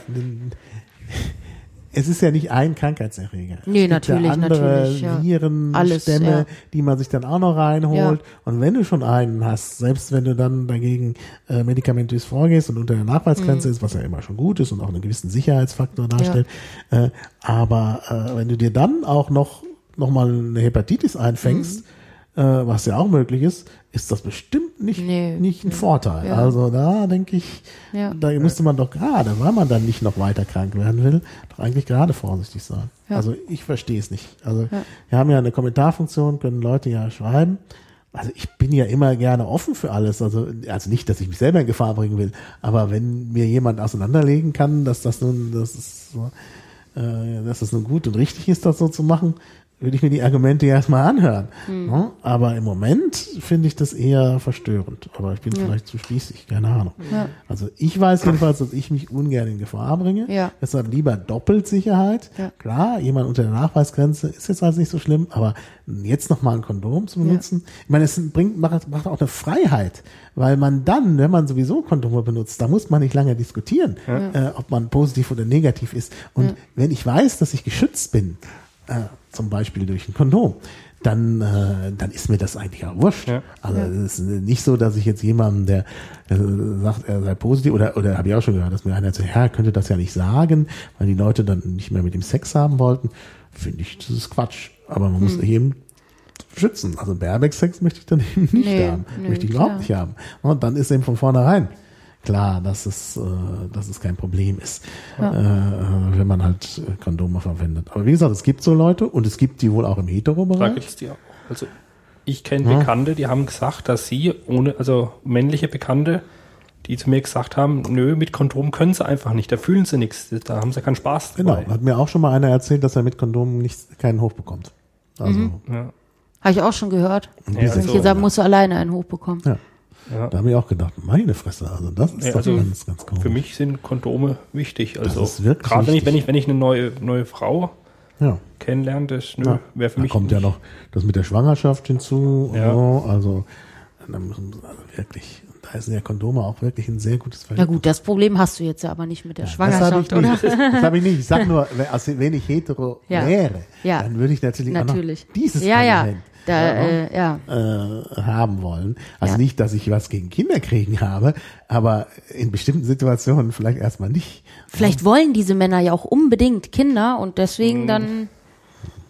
A: es ist ja nicht ein Krankheitserreger.
B: Nee,
A: es gibt
B: natürlich,
A: ja andere
B: natürlich, ja.
A: Viren,
B: Alles,
A: Stämme, die man sich dann auch noch reinholt. Und wenn du schon einen hast, selbst wenn du dann dagegen äh, medikamentös vorgehst und unter der
B: Mhm.
A: Nachweisgrenze ist, was ja immer schon gut ist und auch einen gewissen Sicherheitsfaktor darstellt, äh, aber äh, wenn du dir dann auch noch noch mal eine Hepatitis einfängst,
B: Mhm.
A: Äh, was ja auch möglich ist, ist das bestimmt nicht
B: Nee,
A: nicht ein Vorteil.
B: Ja.
A: Also da denke ich,
B: Ja.
A: da müsste man doch gerade, weil man dann nicht noch weiter krank werden will, doch eigentlich gerade vorsichtig sein.
B: Ja.
A: Also ich verstehe es nicht. Also wir haben ja eine Kommentarfunktion, können Leute ja schreiben. Also ich bin ja immer gerne offen für alles. Also, also nicht, dass ich mich selber in Gefahr bringen will, aber wenn mir jemand auseinanderlegen kann, dass das nun, das ist so, äh, dass es nun gut und richtig ist, das so zu machen, würde ich mir die Argumente ja erstmal anhören. Ne? Aber im Moment finde ich das eher verstörend. Aber ich bin vielleicht zu spießig, keine Ahnung.
B: Ja.
A: Also ich weiß jedenfalls, dass ich mich ungern in Gefahr bringe.
B: Ja.
A: Deshalb lieber doppelt Sicherheit.
B: Ja.
A: Klar, jemand unter der Nachweisgrenze ist jetzt also nicht so schlimm, aber jetzt nochmal ein Kondom zu benutzen, ich meine, es bringt, macht, macht auch eine Freiheit, weil man dann, wenn man sowieso Kondome benutzt, da muss man nicht lange diskutieren, äh, ob man positiv oder negativ ist. Und wenn ich weiß, dass ich geschützt bin, äh, zum Beispiel durch ein Kondom, dann, äh, dann ist mir das eigentlich auch wurscht.
C: Ja.
A: Also es ist nicht so, dass ich jetzt jemandem, der äh, sagt, er sei positiv, oder, oder habe ich auch schon gehört, dass mir einer sagt, ja, er könnte das ja nicht sagen, weil die Leute dann nicht mehr mit ihm Sex haben wollten. Finde ich, das ist Quatsch. Aber man
B: Hm.
A: muss eben schützen. Also Baerbeck-Sex möchte ich dann eben nicht
B: Nee,
A: haben.
B: nee,
A: möchte ich
B: klar.
A: überhaupt nicht haben. Und dann ist eben von vornherein klar, dass es, äh, dass es kein Problem ist, äh, wenn man halt äh, Kondome verwendet. Aber wie gesagt, es gibt so Leute und es gibt die wohl auch im
C: Da
A: Hetero-Bereich.
C: gibt es die auch. Also ich kenne Bekannte, die haben gesagt, dass sie ohne, also männliche Bekannte, die zu mir gesagt haben, nö, mit Kondom können sie einfach nicht, da fühlen sie nichts, da haben sie keinen Spaß
A: Genau,
C: dabei.
A: hat mir auch schon mal einer erzählt, dass er mit Kondomen nicht, keinen Hoch bekommt. Also,
C: Ja.
B: Habe ich auch schon gehört.
C: Ja, also-
B: Ich gesagt, musst du alleine einen hochbekommen.
A: ja.
C: Ja.
A: Da habe ich auch gedacht, meine Fresse, also das ist
C: Ja,
A: doch
C: also
A: ganz, ganz komisch.
C: Für mich sind Kondome wichtig. Also
A: ist wirklich
C: gerade wenn ich,
A: wichtig.
C: wenn ich, wenn ich eine neue, neue Frau
A: Ja.
C: kennenlernt. Das nö,
A: Ja.
C: wäre für
A: Da
C: mich.
A: kommt ja noch das mit der Schwangerschaft hinzu.
C: Ja.
A: Ja. Also, da müssen, also wirklich, da ist ja Kondome auch wirklich ein sehr gutes
B: Na
A: Verhältnis.
B: gut, das Problem hast du jetzt ja aber nicht mit der
A: Das habe
B: Schwangerschaft,
A: ich
B: oder?
A: nicht. Das habe ich nicht. Ich sag [laughs] nur, wenn, also, wenn ich hetero
B: Ja.
A: wäre,
B: Ja.
A: dann würde ich natürlich,
B: Natürlich.
A: auch noch dieses
B: ja, ja. Da,
A: ja,
B: äh, ja.
A: äh, haben wollen. Also
B: Ja.
A: nicht, dass ich was gegen Kinderkriegen habe, aber in bestimmten Situationen vielleicht erstmal nicht.
B: Vielleicht wollen diese Männer ja auch unbedingt Kinder und deswegen
A: Mhm.
B: dann.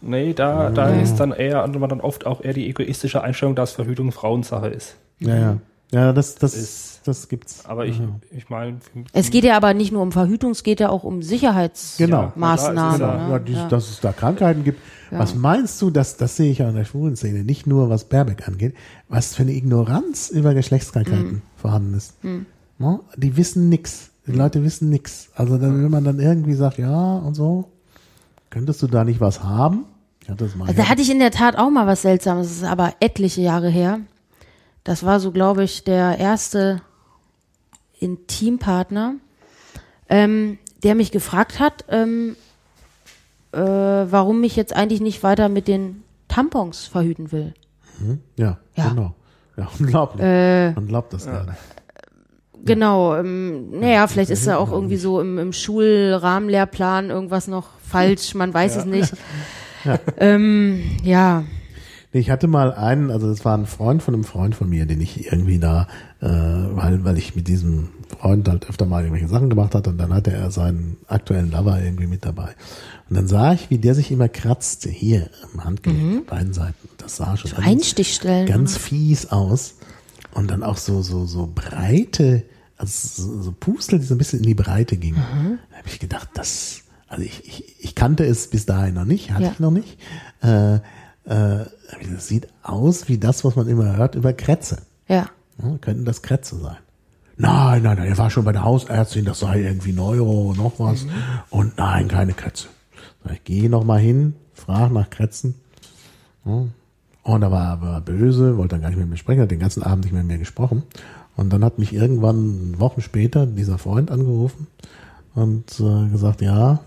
C: Nee, da, da ist dann eher, also man dann oft auch eher die egoistische Einstellung, dass Verhütung Frauensache ist.
A: Ja, ja. Ja, das, das,
C: Ist-
A: das gibt's.
C: Aber ich, ich meine,
B: Es geht ja aber nicht nur um Verhütung, es geht ja auch um Sicherheitsmaßnahmen.
A: Genau.
C: Ja, ist
B: ne?
C: ja-
A: Ja,
B: Ja.
A: dass es da Krankheiten gibt.
B: Ja.
A: Was meinst du, dass das sehe ich ja in der schwulen Szene, nicht nur was Baerbeck angeht, was für eine Ignoranz über Geschlechtskrankheiten
B: Mhm.
A: vorhanden ist. Ne? Die wissen nix. Die Leute wissen nix. Also dann, wenn man dann irgendwie sagt, ja und so, könntest du da nicht was haben? Ich hatte das mal.
B: Also da hatte ich in der Tat auch mal was Seltsames, das ist aber etliche Jahre her. Das war so, glaube ich, der erste Intimpartner, ähm, der mich gefragt hat, ähm, äh, warum ich jetzt eigentlich nicht weiter mit den Tampons verhüten will.
A: ja,
B: Ja.
A: genau. Ja, [laughs] unglaublich.
B: Äh,
A: Man glaubt das gar nicht.
B: Genau, ähm, naja, vielleicht ist da auch irgendwie so im, im Schulrahmenlehrplan irgendwas noch falsch, man weiß es nicht. [laughs] Ähm, ja,
A: Ich hatte mal einen, also das war ein Freund von einem Freund von mir, den ich irgendwie da, äh, weil, weil ich mit diesem Freund halt öfter mal irgendwelche Sachen gemacht hatte und dann hatte er seinen aktuellen Lover irgendwie mit dabei. Und dann sah ich, wie der sich immer kratzte, hier am Handgelenk, beiden Seiten. Das sah schon ganz,
B: Einstichstellen.
A: ganz fies aus. Und dann auch so, so, so breite, also so, so Pustel, die so ein bisschen in die Breite gingen. Da habe ich gedacht, das, also ich, ich, ich kannte es bis dahin noch nicht, hatte
B: Ja.
A: ich noch nicht. Äh, äh, das sieht aus wie das, was man immer hört über Krätze.
B: Ja.
A: Ja, könnten das Krätze sein? Nein, nein, nein, er war schon bei der Hausärztin, das sei irgendwie Neuro, noch was.
B: Mhm.
A: Und nein, keine Krätze. Ich gehe noch mal hin, frage nach Krätzen. Ja. Und er war aber böse, wollte dann gar nicht mehr mit mir sprechen, hat den ganzen Abend nicht mehr mit mir gesprochen. Und dann hat mich irgendwann Wochen später dieser Freund angerufen und äh, gesagt, ja,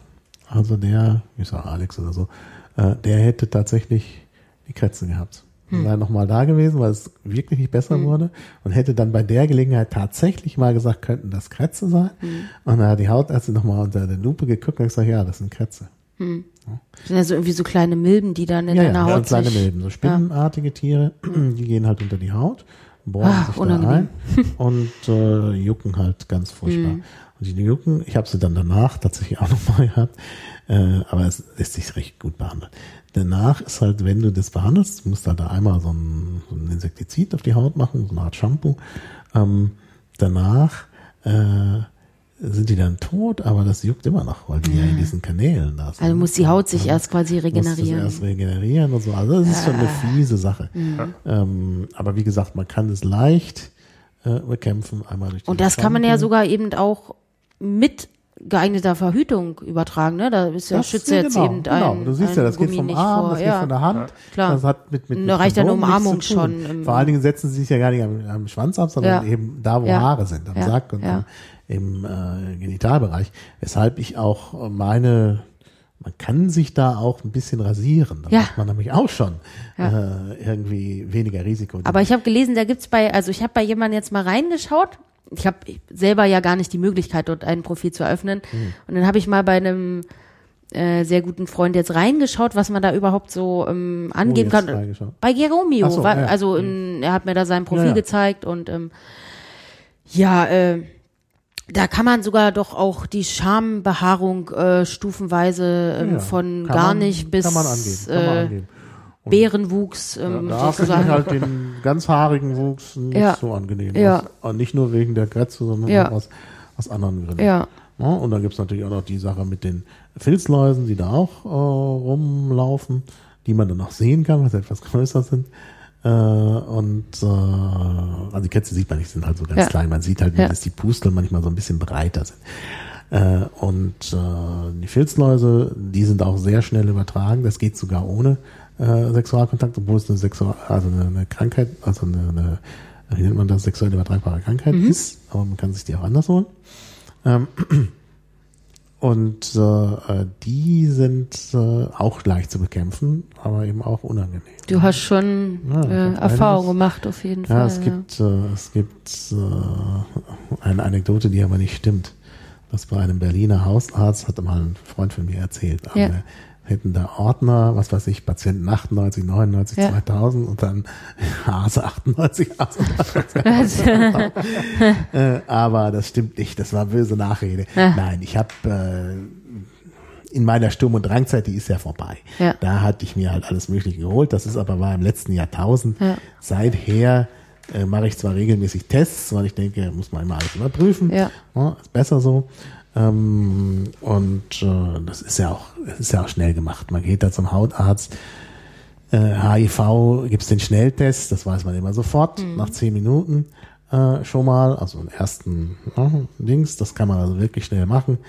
A: also der, ich sag Alex oder so, äh, der hätte tatsächlich die Krätze gehabt.
B: Hm.
A: Sei nochmal da gewesen, weil es wirklich nicht besser wurde und hätte dann bei der Gelegenheit tatsächlich mal gesagt, könnten das Krätze sein.
B: Hm.
A: Und dann hat die Hautärztin nochmal unter der Lupe geguckt und gesagt, ja, das sind Krätze.
B: Das sind ja so irgendwie so kleine Milben, die dann in
A: Ja,
B: deiner
A: ja,
B: Haut
A: kleine Milben, so spinnenartige Tiere, die gehen halt unter die Haut, bohren
B: Ah,
A: sich da ein [laughs] und äh, jucken halt ganz furchtbar.
B: Mhm.
A: Und die jucken, ich habe sie dann danach tatsächlich auch nochmal gehabt, äh, aber es lässt sich recht gut behandeln. Danach ist halt, wenn du das behandelst, du musst halt da einmal so ein, so ein Insektizid auf die Haut machen, so eine Art Shampoo. Ähm, danach äh, sind die dann tot, aber das juckt immer noch, weil die ja in diesen Kanälen da sind.
B: Also muss die Haut sich
A: Ja
B: erst quasi
A: muss das
B: regenerieren.
A: erst regenerieren und so. Also das ist schon eine fiese Sache.
B: Mhm.
A: Ähm, aber wie gesagt, man kann es leicht äh, bekämpfen, einmal durch
B: Und
A: diese
B: das kann man ja
A: Shampoo.
B: sogar eben auch mit geeigneter Verhütung übertragen, ne? Da ist ja,
A: Das-
B: schützt ja jetzt
A: genau,
B: eben
A: genau.
B: ein,
A: Du siehst ja, das geht
B: Gummi
A: vom
B: nicht
A: Arm,
B: vor.
A: das geht
B: ja.
A: von der Hand.
B: klar.
A: Das hat mit, mit, mit
B: Da reicht ja eine Umarmung schon
A: Vor allen Dingen setzen sie sich ja gar nicht am, am Schwanz ab, sondern
B: Ja.
A: eben da, wo
B: Ja.
A: Haare sind, am
B: Ja.
A: Sack und
B: Ja.
A: im, äh, Genitalbereich. Weshalb ich auch meine, man kann sich da auch ein bisschen rasieren. Da
B: Ja.
A: macht man nämlich auch schon äh, irgendwie weniger Risiko.
B: Aber ich habe gelesen, da gibt's bei, also ich habe bei jemandem jetzt mal reingeschaut. Ich habe selber ja gar nicht die Möglichkeit, dort ein Profil zu eröffnen.
A: Hm.
B: Und dann habe ich mal bei einem äh, sehr guten Freund jetzt reingeschaut, was man da überhaupt so ähm, angeben
A: Oh,
B: kann. Bei Geromeo,
A: so,
B: war,
A: ja. Hm.
B: also in, er hat mir da sein Profil
A: Ja, ja.
B: gezeigt und ähm, ja, äh, da kann man sogar doch auch die Schambehaarung äh, stufenweise ähm, von gar
A: man-
B: nicht bis
A: kann man angeben, kann man
B: äh,
A: angeben.
B: Bärenwuchs ähm,
A: Da finde
B: sozusagen.
A: ich halt den ganz haarigen Wuchs nicht
B: Ja.
A: so angenehm.
B: Ja.
A: Aus, und nicht nur wegen der Krätze, sondern
B: Ja.
A: auch aus, aus anderen Gründen.
B: Ja.
A: Ja, und dann gibt's natürlich auch noch die Sache mit den Filzläusen, die da auch äh, rumlaufen, die man dann auch sehen kann, weil sie etwas größer sind. Äh, und äh, also die Kätze sieht man nicht, sind halt so ganz
B: Ja.
A: klein. Man sieht halt
B: Ja.
A: dass die Pusteln manchmal so ein bisschen breiter sind. Äh, und äh, die Filzläuse, die sind auch sehr schnell übertragen. Das geht sogar ohne äh, Sexualkontakt, obwohl es eine Sexual also eine, eine Krankheit, also eine, eine wie nennt man das, sexuell übertragbare Krankheit
B: Mhm.
A: ist, aber man kann sich die auch anders holen. Ähm, [clears throat] und äh, die sind äh, auch leicht zu bekämpfen, aber eben auch unangenehm.
B: Du hast schon
A: Ja,
B: äh, Erfahrung gemacht, auf jeden Fall.
A: Ja, es gibt, äh, es gibt äh, eine Anekdote, die aber nicht stimmt. Das bei einem Berliner Hausarzt, hat mal ein Freund von mir erzählt.
B: Ja.
A: Wir hätten da Ordner, was weiß ich, Patienten 98, 99,
B: Ja.
A: 2000 und dann [laughs] Hase 98, Hase [laughs] 98.
B: Also,
A: äh, aber das stimmt nicht, das war böse Nachrede.
B: Ja.
A: Nein, ich habe äh, in meiner Sturm- und Drangzeit, die ist ja vorbei.
B: Ja.
A: Da hatte ich mir halt alles Mögliche geholt. Das ist aber war im letzten Jahrtausend.
B: Ja.
A: Seither äh, mache ich zwar regelmäßig Tests, weil ich denke, muss man immer alles überprüfen.
B: Ja.
A: ist besser so. Ähm, und äh, das ist ja auch, ist ja auch schnell gemacht. Man geht da zum Hautarzt. Äh, HIV gibt's den Schnelltest, das weiß man immer sofort, nach zehn Minuten äh, schon mal, also einen ersten ja, Dings, das kann man also wirklich schnell machen,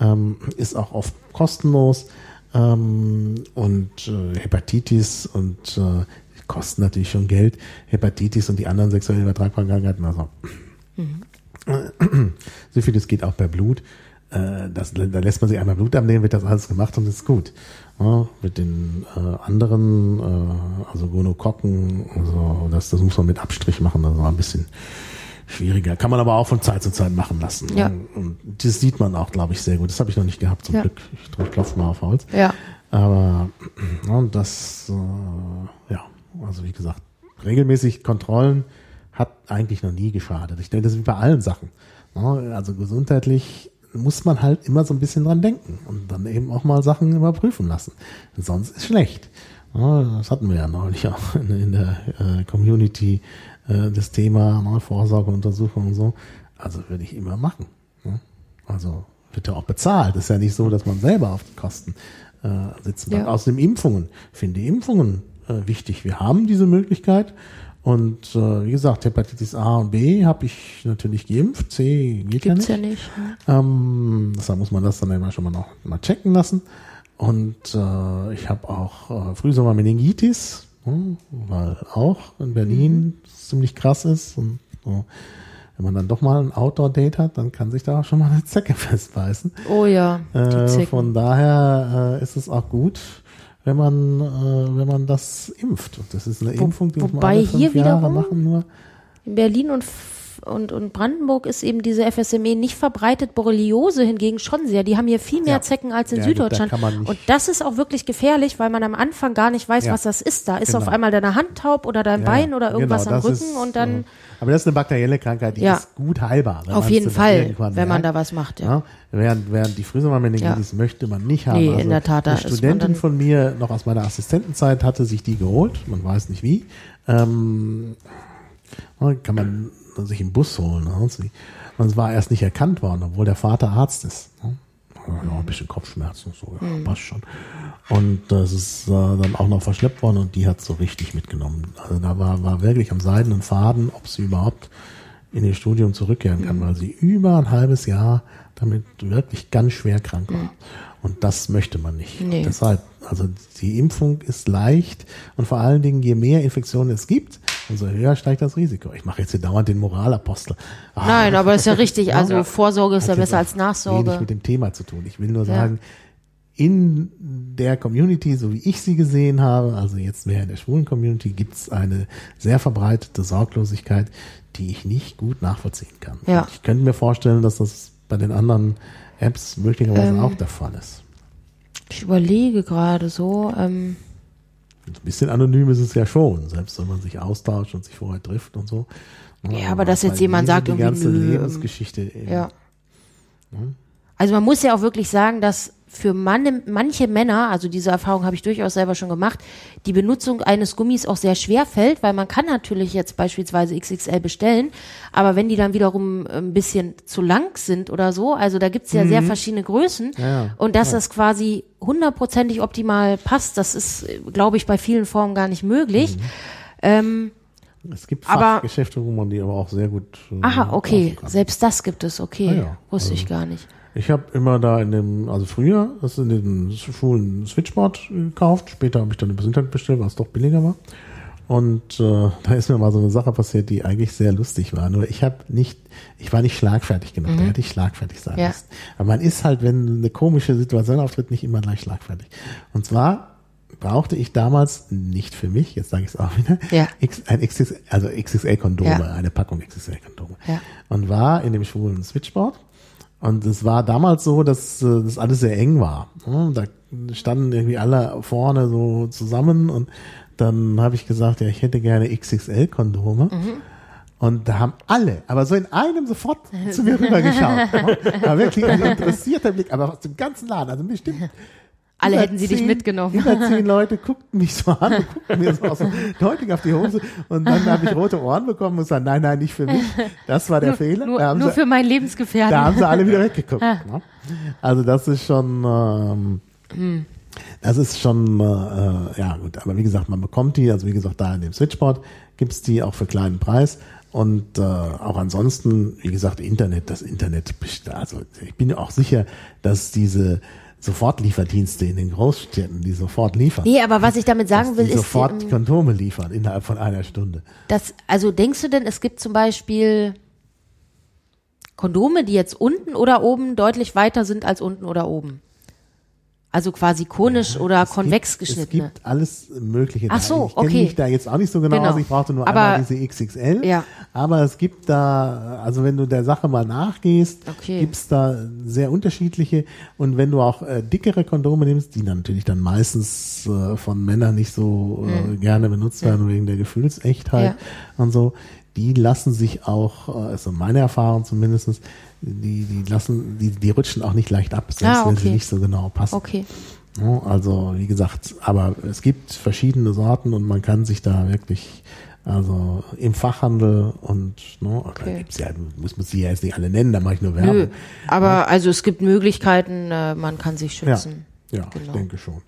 A: ähm, ist auch oft kostenlos ähm, und äh, Hepatitis und äh, kosten natürlich schon Geld, Hepatitis und die anderen sexuell übertragbaren Krankheiten, also [clears throat] Syphilis geht auch per Blut. Äh, Das, da lässt man sich einmal Blut abnehmen, wird das alles gemacht und ist gut. Ja, mit den äh, anderen, äh, also Gonokokken, also das, das muss man mit Abstrich machen, das war ein bisschen schwieriger. Kann man aber auch von Zeit zu Zeit machen lassen.
B: Ja.
A: Und das sieht man auch, glaube ich, sehr gut. Das habe ich noch nicht gehabt, zum
B: Ja.
A: Glück. Ich drück- klopfe mal auf Holz.
B: ja.
A: Aber ja, das, äh, ja, also wie gesagt, regelmäßig Kontrollen hat eigentlich noch nie geschadet. Ich denke, das ist wie bei allen Sachen. Also gesundheitlich muss man halt immer so ein bisschen dran denken und dann eben auch mal Sachen überprüfen lassen. Sonst ist schlecht. Das hatten wir ja neulich auch [laughs] in, der äh, Community, äh, das Thema ne, Vorsorgeuntersuchung und so. Also würde ich immer machen. Ne? Also wird ja auch bezahlt. ist ja nicht so, dass man selber auf die Kosten äh, sitzen bleibt.
B: Ja.
A: Außerdem Impfungen. Ich finde Impfungen wichtig. Wir haben diese Möglichkeit. Und äh, wie gesagt, Hepatitis A und B habe ich natürlich geimpft. C geht
B: Gibt's
A: ja
B: ja
A: nicht.
B: nicht.
A: Ähm, deshalb muss man das dann immer schon mal noch mal checken lassen. Und äh, ich habe auch äh, Frühsommer-Meningitis, hm, weil auch in Berlin es ziemlich krass ist. Und so, wenn man dann doch mal ein Outdoor-Date hat, dann kann sich da auch schon mal eine Zecke [laughs] festbeißen.
B: Oh ja,
A: Äh, von daher äh, ist es auch gut, wenn man, äh, wenn man das impft. Und das ist eine
B: Wo-
A: Impfung, die muss man
B: wobei
A: alle fünf
B: hier
A: Jahre
B: wiederum-
A: machen nur.
B: In Berlin und, und, und Brandenburg ist eben diese FSME nicht verbreitet, Borreliose hingegen schon sehr. Die haben hier viel mehr
A: Ja.
B: Zecken als in
A: Ja, da
B: Süddeutschland.
A: man nicht-
B: Und das ist auch wirklich gefährlich, weil man am Anfang gar nicht weiß,
A: Ja.
B: was das ist. Da ist
A: Genau.
B: auf einmal deine Hand taub oder dein Bein oder irgendwas
A: genau,
B: am Rücken
A: ist,
B: und dann
A: aber das ist eine bakterielle Krankheit, die ist gut heilbar.
B: auf
A: man
B: jeden Fall, wenn man
A: merkt.
B: da was macht. Ja.
A: Während, während die Frühsommermeningitis möchte man nicht haben.
B: Nee,
A: also
B: in der Tat, da
A: Eine
B: man
A: Studentin von mir, noch aus meiner Assistentenzeit, hatte sich die geholt. Man weiß nicht wie. Ähm, kann man sich im Bus holen. ne, sonst wie. Und es war erst nicht erkannt worden, obwohl der Vater Arzt ist. ne. Ja, ein bisschen Kopfschmerzen und so, ja,
B: Mhm.
A: passt schon. Und das ist äh, dann auch noch verschleppt worden und die hat so richtig mitgenommen. Also da war, war wirklich am seidenen Faden, ob sie überhaupt in ihr Studium zurückkehren
B: Mhm.
A: kann, weil sie über ein halbes Jahr damit wirklich ganz schwer krank war. Und das möchte man nicht.
B: Mhm. Nee.
A: Deshalb, also die Impfung ist leicht und vor allen Dingen, je mehr Infektionen es gibt, umso höher steigt das Risiko. Ich mache jetzt hier dauernd den Moralapostel. Ah,
B: Nein, aber ist ja richtig. Also
A: Ja.
B: Vorsorge ist ja besser als
A: auch Wenig
B: Nachsorge.
A: mit dem Thema zu tun. Ich will nur
B: Ja.
A: sagen, in der Community, so wie ich sie gesehen habe, also jetzt mehr in der schwulen Community, gibt es eine sehr verbreitete Sorglosigkeit, die ich nicht gut nachvollziehen kann.
B: Ja.
A: Und Ich könnte mir vorstellen, dass das bei den anderen Apps möglicherweise
B: Ähm.
A: auch der Fall ist.
B: Ich überlege gerade so. Ähm,
A: Ein bisschen anonym ist es ja schon, selbst wenn man sich austauscht und sich vorher trifft und so.
B: Ja, aber dass
A: man
B: jetzt jemand sagt,
A: die ganze
B: nö, ähm,
A: Lebensgeschichte. eben.
B: Ja. Also man muss ja auch wirklich sagen, dass für Mann, manche Männer, also diese Erfahrung habe ich durchaus selber schon gemacht, die Benutzung eines Gummis auch sehr schwer fällt, weil man kann natürlich jetzt beispielsweise XXL bestellen, aber wenn die dann wiederum ein bisschen zu lang sind oder so, also da gibt's ja sehr verschiedene Größen
A: Mhm. Ja, ja.
B: und dass das quasi hundertprozentig optimal passt, das ist, glaube ich, bei vielen Formen gar nicht möglich.
A: Mhm.
B: Ähm,
A: Es gibt
B: Aber-
A: Fachgeschäfte, wo man die aber auch sehr gut. äh,
B: aha, okay, selbst das gibt es, okay,
A: Ah ja,
B: wusste ich gar nicht.
A: Ich habe immer da in dem, also früher, das in den Schulen Switchboard gekauft. Später habe ich dann übers Internet bestellt, weil es doch billiger war. Und äh, [laughs] da ist mir mal so eine Sache passiert, die eigentlich sehr lustig war. Nur ich habe nicht, ich war nicht schlagfertig genug. Da hätte ich schlagfertig sein
B: Ja.
A: müssen. Aber man ist halt, wenn eine komische Situation auftritt, nicht immer gleich schlagfertig. Und zwar brauchte ich damals nicht für mich, jetzt sage ich es auch wieder,
B: Ja.
A: X, ein XXL, also XXL-Kondome,
B: Ja.
A: eine Packung XXL-Kondome.
B: Ja.
A: Und war in dem schwulen Switchboard. Und es war damals so, dass äh, das alles sehr eng war. Da standen irgendwie alle vorne so zusammen und dann habe ich gesagt, ja, ich hätte gerne XXL-Kondome.
B: Mhm.
A: Und da haben alle, aber so in einem sofort zu mir rübergeschaut. [laughs] War wirklich ein interessierter Blick, aber aus dem ganzen Laden, also bestimmt
B: Alle
A: über
B: hätten sie dich
A: zehn-
B: mitgenommen.
A: Über [laughs] zehn Leute guckten mich so an und guckten mir so aus so deutlich auf die Hose. Und dann habe ich rote Ohren bekommen und gesagt, nein, nein, nicht für mich. Das war der Fehler.
B: Nur,
A: da haben,
B: nur
A: sie,
B: für meinen Lebensgefährten.
A: da haben sie alle wieder weggeguckt. ne? Also das ist schon, ähm,
B: Hm.
A: das ist schon, äh, äh, ja gut. Aber wie gesagt, man bekommt die, also wie gesagt, da in dem Switchboard gibt's die auch für kleinen Preis. Und äh, auch ansonsten, wie gesagt, Internet, das Internet, also ich bin auch sicher, dass diese Sofortlieferdienste in den Großstädten, die sofort liefern,
B: nee, aber was ich damit sagen will,
A: die
B: ist,
A: sofort die
B: ähm,
A: Kondome liefern innerhalb von einer Stunde.
B: dass, also denkst du denn, es gibt zum Beispiel Kondome, die jetzt unten oder oben deutlich weiter sind als unten oder oben? Also quasi konisch oder
A: Es
B: konvex
A: gibt,
B: geschnittene.
A: Es gibt alles Mögliche.
B: Ach
A: da.
B: so,
A: ich kenne
B: okay.
A: mich da jetzt auch nicht so genau,
B: Genau.
A: aus. Ich brauchte nur
B: Aber-
A: einmal diese XXL.
B: Ja.
A: Aber es gibt da, also wenn du der Sache mal nachgehst,
B: Okay.
A: gibt's da sehr unterschiedliche. Und wenn du auch äh, dickere Kondome nimmst, die natürlich dann meistens äh, von Männern nicht so äh, gerne benutzt werden wegen der Gefühlsechtheit.
B: Ja.
A: und so, die lassen sich auch, äh, also meine Erfahrung zumindestens, die, die lassen, die, die rutschen auch nicht leicht ab, selbst
B: Ah,
A: wenn sie
B: okay.
A: nicht so genau passen.
B: Okay.
A: Ja, Also wie gesagt, aber es gibt verschiedene Sorten und man kann sich da wirklich, also im Fachhandel und ne, da
B: Okay.
A: gibt's ja, muss man sie ja jetzt nicht alle nennen, da mache ich nur
B: Nö,
A: Werbung.
B: aber also es gibt Möglichkeiten, äh, man kann sich
A: Ja,
B: schützen.
A: ja ich
B: Genau.
A: denke schon.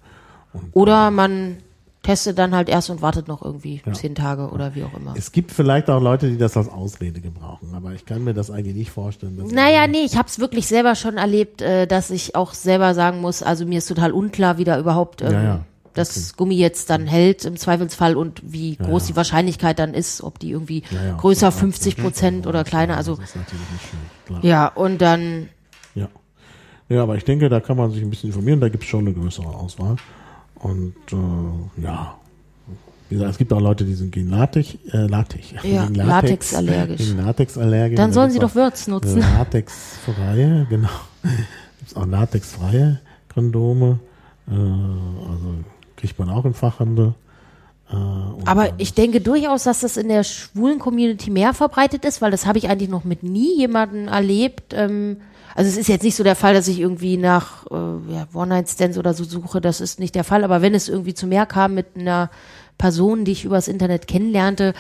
A: Und
B: Oder man testet dann halt erst und wartet noch irgendwie
A: Ja.
B: zehn Tage oder wie auch immer.
A: es gibt vielleicht auch Leute, die das als Ausrede gebrauchen, aber ich kann mir das eigentlich nicht vorstellen.
B: Naja, nee, ich habe es wirklich selber schon erlebt, äh, dass ich auch selber sagen muss, also mir ist total unklar, wie da überhaupt ähm,
A: Ja, ja.
B: das Gummi jetzt dann hält im Zweifelsfall und wie groß die Wahrscheinlichkeit dann ist, ob die irgendwie größer
A: absolut.
B: 50 Prozent oder kleiner, also
A: Das ist natürlich nicht schön, klar.
B: ja, und dann,
A: Ja. Ja, aber ich denke, da kann man sich ein bisschen informieren, da gibt es schon eine größere Auswahl. Und äh, ja, wie gesagt, es gibt auch Leute, die sind gegen Latex, äh, Latex,
B: Ja,
A: gegen
B: Latexallergisch.
A: Gegen Latexallergisch.
B: dann
A: Da
B: sollen sie doch Würz nutzen. [laughs]
A: Latexfreie, genau. Gibt's auch latexfreie Kondome. Äh, also kriegt man auch im Fachhandel. Äh,
B: Aber ich denke durchaus, dass das in der schwulen Community mehr verbreitet ist, weil das habe ich eigentlich noch mit nie jemanden erlebt. Ähm, also es ist jetzt nicht so der Fall, dass ich irgendwie nach äh, ja, One-Night-Stands oder so suche, das ist nicht der Fall. Aber wenn es irgendwie zu mehr kam mit einer Person, die ich übers Internet kennenlernte,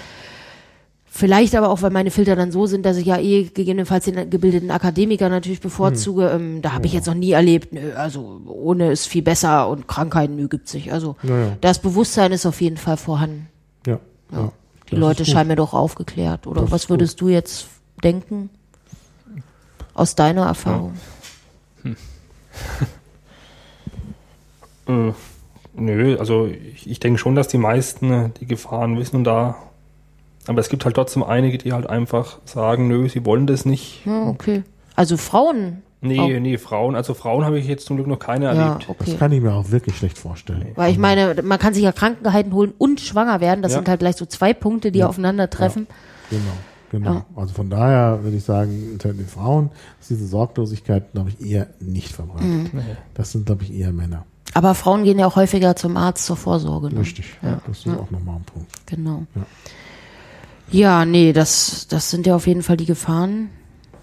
B: vielleicht aber auch, weil meine Filter dann so sind, dass ich ja eh gegebenenfalls den gebildeten Akademiker natürlich bevorzuge,
A: Hm.
B: ähm, da habe ich jetzt noch nie erlebt, nö, also ohne ist viel besser und Krankheiten, nö, gibt's nicht. Also
A: Ja, ja.
B: das Bewusstsein ist auf jeden Fall vorhanden.
A: ja, ja.
B: Die
A: Das
B: Leute scheinen mir doch aufgeklärt. Oder
A: Das
B: was würdest du jetzt denken? Aus deiner Erfahrung? [laughs]
C: Äh, nö, also ich, ich denke schon, dass die meisten äh, die Gefahren wissen und da. Aber es gibt halt trotzdem einige, die halt einfach sagen, nö, sie wollen das nicht.
B: Ja, okay. Also Frauen.
C: Nee,
B: Auch.
C: nee, Frauen, also Frauen habe ich jetzt zum Glück noch keine
B: Ja,
C: erlebt.
B: okay.
A: Das kann ich mir auch wirklich schlecht vorstellen.
B: Weil ich meine, man kann sich ja Krankengehalten holen und schwanger werden. Das
C: Ja.
B: sind halt gleich so zwei Punkte, die
A: Ja.
B: aufeinandertreffen.
A: Genau, genau. Also von daher würde ich sagen, unter den Frauen ist diese Sorglosigkeit, glaube ich, eher nicht verbreitet.
B: Mhm.
A: Das sind, glaube ich, eher Männer.
B: Aber Frauen gehen ja auch häufiger zum Arzt zur Vorsorge. Ne?
A: Richtig. Ja. Das ist auch nochmal ein Punkt.
B: Genau.
A: Ja.
B: Ja, nee, das, das sind ja auf jeden Fall die Gefahren.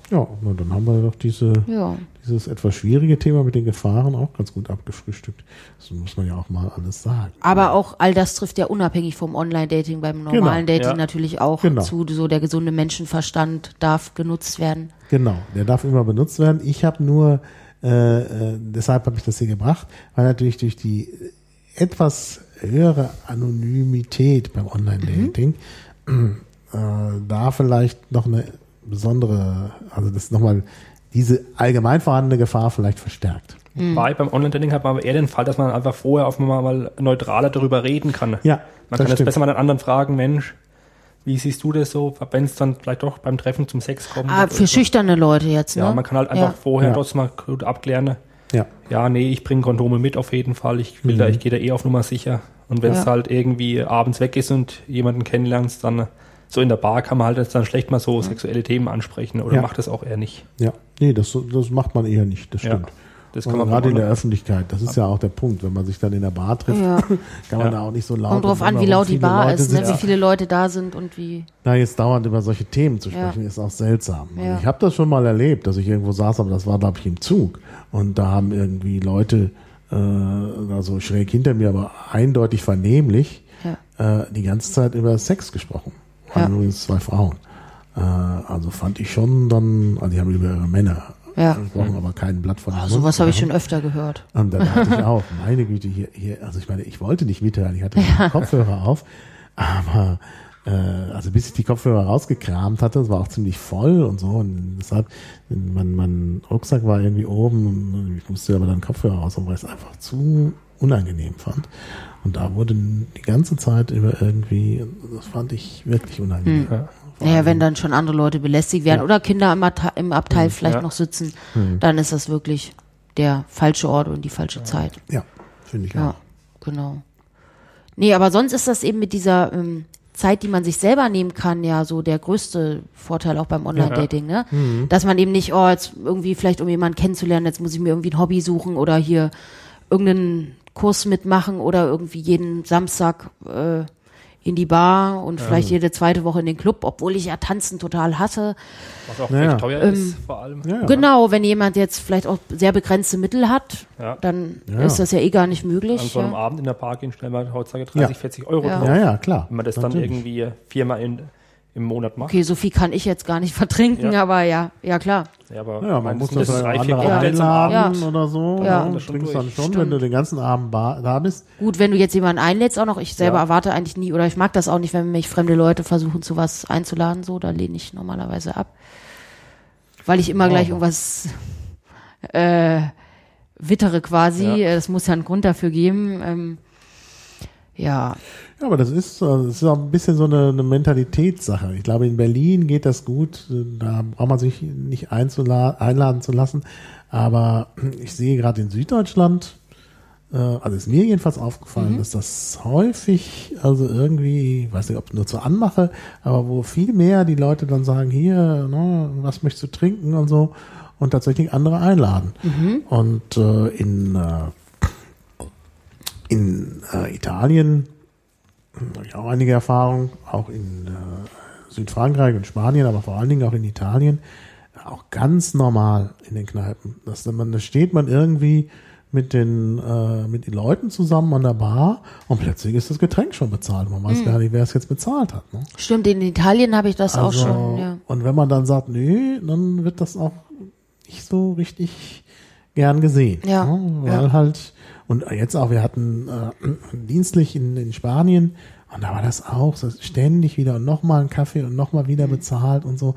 A: Ja, na, dann haben wir doch diese,
B: Ja.
A: dieses etwas schwierige Thema mit den Gefahren auch ganz gut abgefrühstückt. Das muss man ja auch mal alles sagen.
B: Aber auch all das trifft ja unabhängig vom Online-Dating beim normalen
A: Genau,
B: Dating
C: ja.
B: natürlich auch
A: Genau.
B: zu. So der gesunde Menschenverstand darf genutzt werden.
A: Genau, der darf immer benutzt werden. Ich habe nur, äh, äh, deshalb habe ich das hier gebracht, weil natürlich durch die etwas höhere Anonymität beim Online-Dating äh, da vielleicht noch eine besondere, also das nochmal diese allgemein vorhandene Gefahr vielleicht verstärkt.
C: Bei beim Online-Dating hat man aber eher den Fall, dass man einfach vorher auf mal, mal neutraler darüber reden kann.
A: Ja,
C: Man
A: das
C: kann jetzt
A: stimmt.
C: besser mal den anderen fragen, Mensch, wie siehst du das so, wenn es dann vielleicht doch beim Treffen zum Sex kommt?
B: Ah, für
C: so.
B: schüchterne Leute jetzt, ne?
C: Ja, man kann halt einfach
B: Ja.
C: vorher
A: Ja.
C: trotzdem mal gut abklären.
A: Ja.
C: Ja, nee, ich bringe Kondome mit auf jeden Fall. Ich will da, ich gehe da eh auf Nummer sicher. Und wenn es
B: Ja.
C: halt irgendwie abends weg ist und jemanden kennenlernst, dann so in der Bar kann man halt jetzt dann schlecht mal so sexuelle Themen ansprechen oder
A: Ja.
C: macht das auch eher nicht.
A: Ja, nee, das, das macht man eher nicht, das
C: Ja.
A: stimmt.
C: Das
A: Und
C: kann man
A: gerade in der Öffentlichkeit, das ist ja auch der Punkt, wenn man sich dann in der Bar trifft,
B: Ja. [laughs]
A: kann man
C: Ja.
A: da auch nicht so laut.
B: Kommt drauf an, wie laut die Bar
A: Leute
B: ist, ne? wie viele Leute da sind und wie.
A: Na, jetzt dauernd über solche Themen zu
B: Ja.
A: sprechen, ist auch seltsam. Also
B: Ja.
A: Ich habe das schon mal erlebt, dass ich irgendwo saß, aber das war, glaube ich, im Zug. Und da haben irgendwie Leute, äh, also schräg hinter mir, aber eindeutig vernehmlich,
B: Ja.
A: äh, die ganze Zeit über Sex gesprochen. Waren übrigens zwei Frauen. Äh, also fand ich schon dann, also die haben über ihre Männer
B: Ja.
A: gesprochen, aber kein Blatt von
B: Oh, sowas habe ich schon öfter gehört.
A: Und dann [laughs] dachte ich auch, meine Güte, hier, hier, also ich meine, ich wollte nicht mithören, ich hatte ja. Kopfhörer auf, aber äh, also bis ich die Kopfhörer rausgekramt hatte, es war auch ziemlich voll und so und deshalb, mein, mein Rucksack war irgendwie oben und ich musste aber dann Kopfhörer raus, weil es einfach zu unangenehm fand. Und da wurde die ganze Zeit über irgendwie, das fand ich wirklich unangenehm.
C: Ja.
B: Naja, wenn dann schon andere Leute belästigt werden
A: Ja.
B: oder Kinder im, Abte- im Abteil vielleicht
C: Ja.
B: noch sitzen, dann ist das wirklich der falsche Ort und die falsche Zeit.
A: Ja, finde ich
B: Ja,
A: auch.
B: genau. Nee, aber sonst ist das eben mit dieser ähm, Zeit, die man sich selber nehmen kann, ja so der größte Vorteil auch beim Online-Dating, ne? Dass man eben nicht, oh, jetzt irgendwie vielleicht um jemanden kennenzulernen, jetzt muss ich mir irgendwie ein Hobby suchen oder hier irgendeinen Kurs mitmachen oder irgendwie jeden Samstag äh, in die Bar und vielleicht jede zweite Woche in den Club, obwohl ich ja Tanzen total hasse.
C: Was auch
A: Ja.
C: recht teuer ist, vor allem.
A: Ja, ja.
B: Genau, wenn jemand jetzt vielleicht auch sehr begrenzte Mittel hat,
C: Ja.
B: dann
A: Ja.
B: ist das ja eh gar nicht möglich.
C: An so einem
B: ja.
C: Abend in der Bar gehen schnell mal heutzutage 30,
A: Ja.
C: 40 Euro
B: Ja.
C: drauf.
A: Ja, ja, klar.
C: Wenn man das dann
A: Natürlich.
C: irgendwie viermal in, im Monat macht.
B: Okay, so viel kann ich jetzt gar nicht [laughs] vertrinken,
C: Ja.
B: aber ja, ja klar.
C: Ja, aber
A: Ja, man muss das
C: das drei,
A: auch
C: vier Cocktails am Abend.
A: einladen
B: Ja.
A: oder so.
B: Ja.
A: ne?
C: Das schon
A: trinkst dann schon,
B: Stimmt.
A: wenn du den ganzen Abend da bist.
B: Gut, wenn du jetzt jemanden einlädst, auch noch, ich selber
C: Ja.
B: erwarte eigentlich nie, oder ich mag das auch nicht, wenn mich fremde Leute versuchen, zu was einzuladen, so, da lehne ich normalerweise ab. Weil ich immer gleich irgendwas äh, wittere quasi,
C: Ja.
B: es muss ja einen Grund dafür geben. Ähm, ja,
A: Ja, aber das ist, das ist auch ein bisschen so eine, eine Mentalitätssache. Ich glaube, in Berlin geht das gut. Da braucht man sich nicht einladen zu lassen. Aber ich sehe gerade in Süddeutschland, äh, also ist mir jedenfalls aufgefallen, dass das häufig, also irgendwie, ich weiß nicht, ob nur zur Anmache, aber wo viel mehr die Leute dann sagen, hier, ne, was möchtest du trinken und so und tatsächlich andere einladen. Und äh, in, äh, in äh, Italien habe ich auch einige Erfahrungen, auch in äh, Südfrankreich und Spanien, aber vor allen Dingen auch in Italien, auch ganz normal in den Kneipen. Dass man, da steht man irgendwie mit den, äh, mit den Leuten zusammen an der Bar und plötzlich ist das Getränk schon bezahlt. Man weiß gar nicht, wer es jetzt bezahlt hat. Ne?
B: stimmt, in Italien habe ich das auch
A: Also,
B: schon, ja.
A: Und wenn man dann sagt, nö, dann wird das auch nicht so richtig gern gesehen.
B: Ja,
A: ne? Weil
B: ja.
A: halt, und jetzt auch, wir hatten äh, [clears throat] dienstlich in, in Spanien und da war das auch so ständig wieder und nochmal ein Kaffee und nochmal
B: Mhm.
A: wieder bezahlt und so.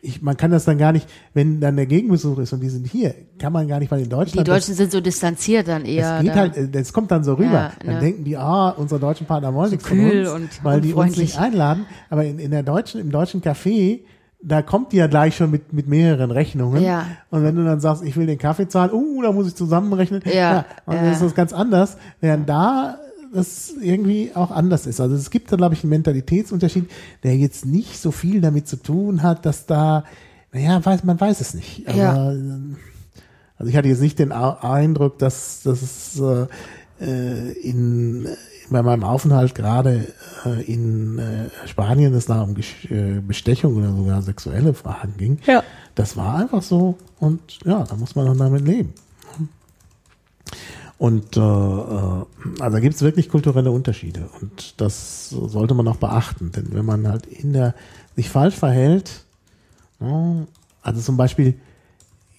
A: Ich, man kann das dann gar nicht, wenn dann der Gegenbesuch ist und die sind hier, kann man gar nicht, weil in
B: Die
A: Deutschland
B: Deutschen sind so distanziert dann eher.
A: es geht halt, äh, das kommt dann so rüber.
B: Ja,
A: dann
B: ne.
A: denken die, ah, unsere deutschen Partner wollen nichts von uns,
B: und
A: weil die uns nicht einladen. Aber in, in der deutschen, im deutschen Café, da kommt die ja gleich schon mit, mit mehreren Rechnungen.
B: Ja.
A: Und wenn du dann sagst, ich will den Kaffee zahlen, uh, da muss ich zusammenrechnen.
B: Ja,
A: und
B: ja.
A: dann ist das ganz anders. Während da das irgendwie auch anders ist. Also es gibt da, glaube ich, einen Mentalitätsunterschied, der jetzt nicht so viel damit zu tun hat, dass da, naja, weiß, man weiß es nicht. Aber,
B: Ja.
A: ähm, also ich hatte jetzt nicht den Eindruck, dass, dass es äh, äh, in, bei meinem Aufenthalt gerade äh, in äh, Spanien es da um Gesch- äh, Bestechung oder sogar sexuelle Fragen ging.
B: Ja.
A: Das war einfach so und ja, da muss man dann damit leben. Und äh, äh, also da gibt es wirklich kulturelle Unterschiede und das sollte man auch beachten, denn wenn man halt in der sich falsch verhält, ja, also zum Beispiel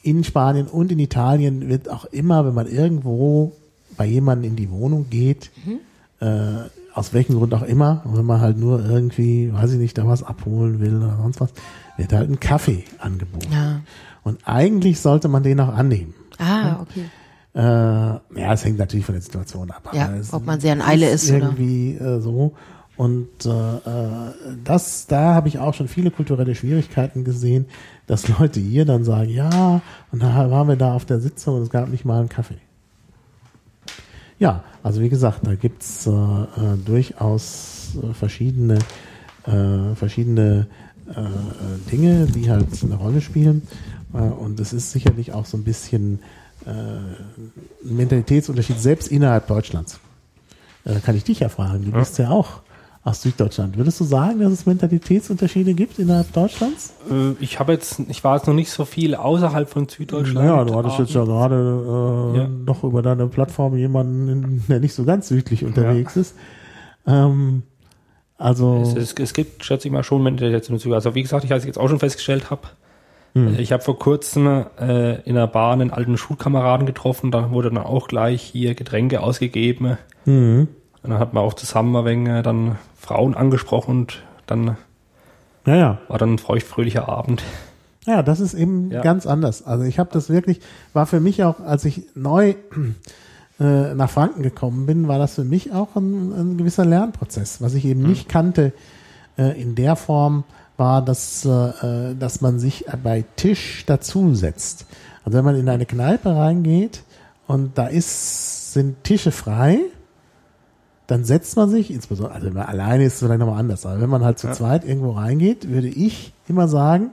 A: in Spanien und in Italien wird auch immer, wenn man irgendwo bei jemandem in die Wohnung geht, äh, aus welchem Grund auch immer, wenn man halt nur irgendwie, weiß ich nicht, da was abholen will oder sonst was, wird halt ein Kaffee angeboten.
B: Ja.
A: Und eigentlich sollte man den auch annehmen.
B: Ah, okay.
A: Äh, ja, es hängt natürlich von der Situation ab.
B: Ja,
A: es
B: ob man sehr in Eile ist, oder?
A: Irgendwie äh, so. Und äh, äh, das, da habe ich auch schon viele kulturelle Schwierigkeiten gesehen, dass Leute hier dann sagen, ja, und da waren wir da auf der Sitzung und es gab nicht mal einen Kaffee. Ja, also wie gesagt, da gibt's äh, äh, durchaus äh, verschiedene, äh, verschiedene äh, äh, Dinge, die halt eine Rolle spielen. Und es ist sicherlich auch so ein bisschen ein Mentalitätsunterschied, selbst innerhalb Deutschlands. Da kann ich dich ja fragen, du
C: Ja.
A: bist ja auch aus Süddeutschland. Würdest du sagen, dass es Mentalitätsunterschiede gibt innerhalb Deutschlands?
C: Äh, ich habe jetzt, ich war jetzt noch nicht so viel außerhalb von Süddeutschland.
A: Naja, du hattest jetzt ja gerade äh,
C: Ja.
A: noch über deine Plattform jemanden, der nicht so ganz südlich unterwegs ist. Ähm, also,
C: Es, es, es gibt, schätze ich mal, schon Mentalitätsunterschiede. Also wie gesagt, ich als ich jetzt auch schon festgestellt habe,
A: Hm.
C: ich habe vor kurzem äh, in der Bar einen alten Schulkameraden getroffen, da wurde dann auch gleich hier Getränke ausgegeben.
A: mhm.
C: Und dann hat man auch zusammen wenig äh, dann Frauen angesprochen und dann
A: ja, ja.
C: war dann ein feuchtfröhlicher Abend.
A: Ja, das ist eben
C: Ja.
A: ganz anders. Also ich habe das wirklich, war für mich auch, als ich neu äh, nach Franken gekommen bin, war das für mich auch ein, ein gewisser Lernprozess. Was ich eben nicht kannte äh, in der Form, war, dass, äh, dass man sich bei Tisch dazusetzt. Also wenn man in eine Kneipe reingeht und da ist, sind Tische frei, dann setzt man sich, insbesondere, also wenn man alleine ist es vielleicht nochmal anders, aber wenn man halt zu zweit irgendwo reingeht, würde ich immer sagen,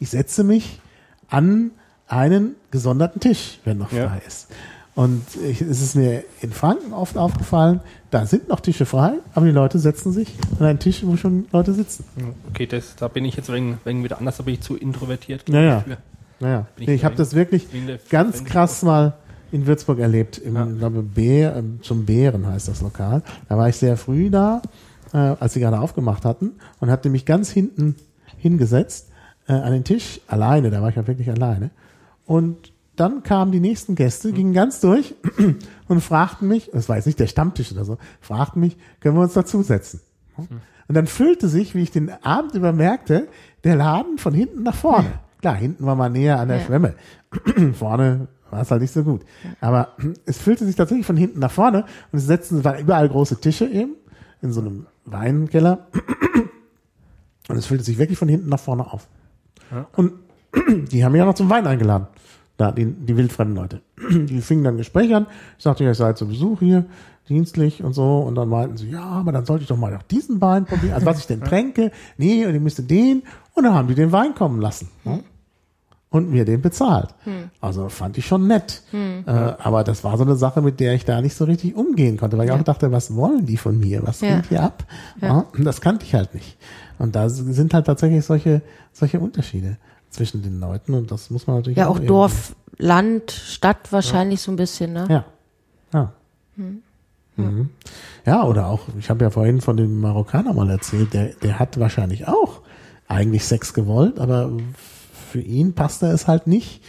A: ich setze mich an einen gesonderten Tisch, wenn noch
C: Ja.
A: frei ist. Und ich, es ist mir in Franken oft aufgefallen, da sind noch Tische frei, aber die Leute setzen sich an einen Tisch, wo schon Leute sitzen.
C: Okay, das, da bin ich jetzt wegen, wegen wieder anders, da bin ich zu introvertiert.
A: Ja, ja. Naja,
C: Bin ich
A: ich habe das wirklich ganz krass mal in Würzburg erlebt. Im,
C: Ja.
A: glaube, Bär, ähm, zum Bären heißt das Lokal. Da war ich sehr früh da, äh, als sie gerade aufgemacht hatten und hatte mich ganz hinten hingesetzt äh, an den Tisch, alleine, da war ich ja wirklich alleine. Und dann kamen die nächsten Gäste, gingen ganz durch [clears throat] und fragten mich, das war jetzt nicht der Stammtisch oder so, fragten mich, können wir uns dazusetzen? Und dann füllte sich, wie ich den Abend über merkte, der Laden von hinten nach vorne. Klar, hinten war man näher an der
B: Ja.
A: Schwemme. [clears throat] vorne war es halt nicht so gut. Aber [clears throat] es füllte sich tatsächlich von hinten nach vorne und es setzten, waren überall große Tische eben, in so einem Weinkeller. [clears throat] Und es füllte sich wirklich von hinten nach vorne auf.
C: Ja.
A: Und [clears throat] die haben mich ja noch zum Wein eingeladen. Da, die, die wildfremden Leute. Die fingen dann Gespräch an. Ich sagte, ja, ich sei zu Besuch hier, dienstlich und so. Und dann meinten sie, ja, aber dann sollte ich doch mal noch diesen Wein probieren. Also was ich denn [laughs] tränke. Nee, und ich müsste den. Und dann haben die den Wein kommen lassen. ne? Und mir den bezahlt. Also fand ich schon nett. Äh, aber das war so eine Sache, mit der ich da nicht so richtig umgehen konnte, weil ich
B: Ja.
A: auch dachte, was wollen die von mir? Was
B: Ja.
A: geht hier ab?
B: Ja.
A: Das kannte ich halt nicht. Und da sind halt tatsächlich solche, solche Unterschiede zwischen den Leuten und das muss man natürlich
B: Ja, auch
A: irgendwie-
B: Dorf, Land, Stadt wahrscheinlich so ein bisschen, ne?
A: Ja. Ja. Mhm. Ja, oder auch, ich habe ja vorhin von dem Marokkaner mal erzählt, der, der hat wahrscheinlich auch eigentlich Sex gewollt, aber für ihn passte es halt nicht,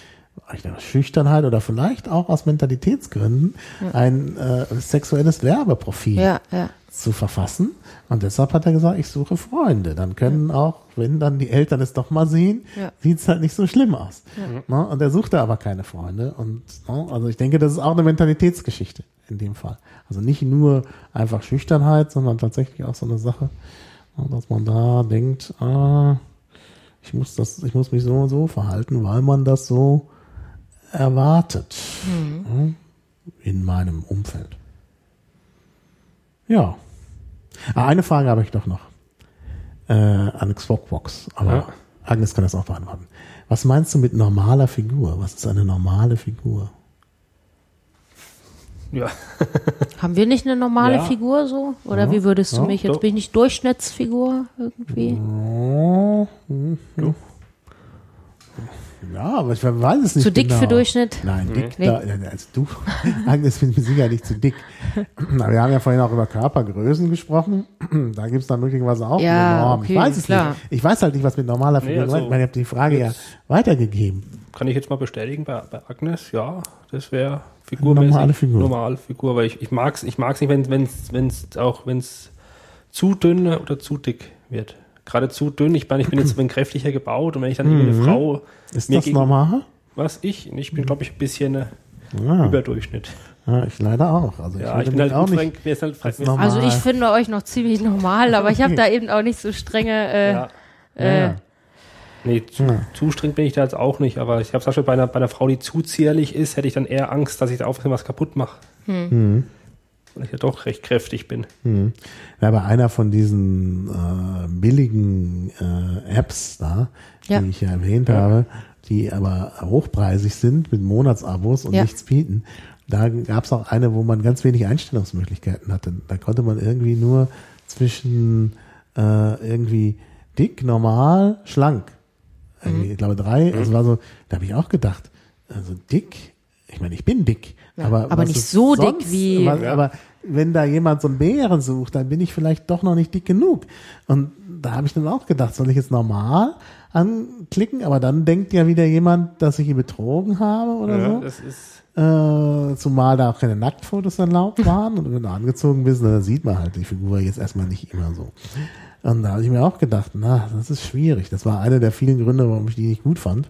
A: aus Schüchternheit oder vielleicht auch aus Mentalitätsgründen, ein äh, sexuelles Werbeprofil
B: Ja, ja.
A: zu verfassen. Und deshalb hat er gesagt, ich suche Freunde. Dann können auch, wenn dann die Eltern es doch mal sehen,
B: Ja.
A: sieht's halt nicht so schlimm aus. Ne? Und er suchte aber keine Freunde. Und ne? also ich denke, das ist auch eine Mentalitätsgeschichte in dem Fall. Also nicht nur einfach Schüchternheit, sondern tatsächlich auch so eine Sache, ne, dass man da denkt, ah, ich muss das, ich muss mich so und so verhalten, weil man das so erwartet ne? in meinem Umfeld. Ja. Ah, eine Frage habe ich doch noch. Äh, an Xbox, aber
C: Ja.
A: Agnes kann das auch beantworten. Was meinst du mit normaler Figur? Was ist eine normale Figur?
C: Ja. [laughs]
B: Haben wir nicht eine normale
C: Ja.
B: Figur so? Oder wie würdest du
A: Ja,
B: mich? Jetzt
C: doch.
B: bin ich nicht Durchschnittsfigur irgendwie.
A: Oh, hm, hm. Ja, aber ich weiß es nicht.
B: Zu dick
A: genau.
B: für Durchschnitt?
A: Nein, dick,
B: Nee.
A: da, also du, [laughs] Agnes, bin mir sicher nicht zu dick. [clears throat] Aber wir haben ja vorhin auch über Körpergrößen gesprochen. [clears throat] Da gibt's dann möglicherweise auch
B: Ja,
A: eine Norm.
B: okay,
A: ich weiß es
B: klar.
A: nicht. Ich weiß halt nicht, was mit normaler Figur
C: also
A: meint. Ich meine, ich habe die Frage ja weitergegeben.
C: Kann ich jetzt mal bestätigen bei, bei Agnes, ja, das wäre figurmäßig.
A: Normale Figur.
C: Normale Figur, weil ich, ich mag's, ich mag's nicht, wenn wenn's, wenn's auch wenn's zu dünn oder zu dick wird. Gerade zu dünn, ich meine, ich bin jetzt [clears throat] ein wenig kräftiger gebaut und wenn ich dann irgendwie eine Frau
A: Ist
C: mir
A: das
C: gegen-
A: normal?
C: Was ich? Ich bin, glaube ich, ein bisschen äh,
A: Ja.
C: Überdurchschnitt.
A: Ja, ich leider auch. Also
C: Ja,
A: würde
C: ich bin halt
A: auch nicht.
C: Frank, halt Frank,
A: normal-
B: Also ich finde euch noch ziemlich normal, aber ich habe [laughs] da eben auch nicht so strenge. Äh,
C: ja.
B: äh,
A: Ja.
C: Nee, zu,
A: Ja.
C: zu streng bin ich da jetzt auch nicht, aber ich habe es auch schon bei einer, bei einer Frau, die zu zierlich ist, hätte ich dann eher Angst, dass ich da auf was kaputt mache.
A: Mhm.
C: Weil ich ja doch recht kräftig bin.
A: Mhm. Ja, bei einer von diesen äh, billigen äh, Apps da,
B: Ja.
A: die ich ja erwähnt
C: Ja.
A: habe, die aber hochpreisig sind mit Monatsabos und
B: Ja.
A: nichts bieten, da gab es auch eine, wo man ganz wenig Einstellungsmöglichkeiten hatte. Da konnte man irgendwie nur zwischen äh, irgendwie dick, normal, schlank. Irgendwie, Ich glaube drei, also war so, da habe ich auch gedacht, also dick, ich meine, ich bin dick,
B: Ja,
A: aber,
B: aber nicht so dick wie-
A: was,
C: Ja.
A: Aber wenn da jemand so einen Bären sucht, dann bin ich vielleicht doch noch nicht dick genug. Und da habe ich dann auch gedacht, soll ich jetzt normal anklicken, aber dann denkt ja wieder jemand, dass ich ihn betrogen habe oder
C: Ja,
A: so.
C: das ist,
A: Äh, zumal da auch keine Nacktfotos erlaubt waren und wenn du angezogen bist, dann sieht man halt die Figur jetzt erstmal nicht immer so. Und da habe ich mir auch gedacht, na, das ist schwierig. Das war einer der vielen Gründe, warum ich die nicht gut fand.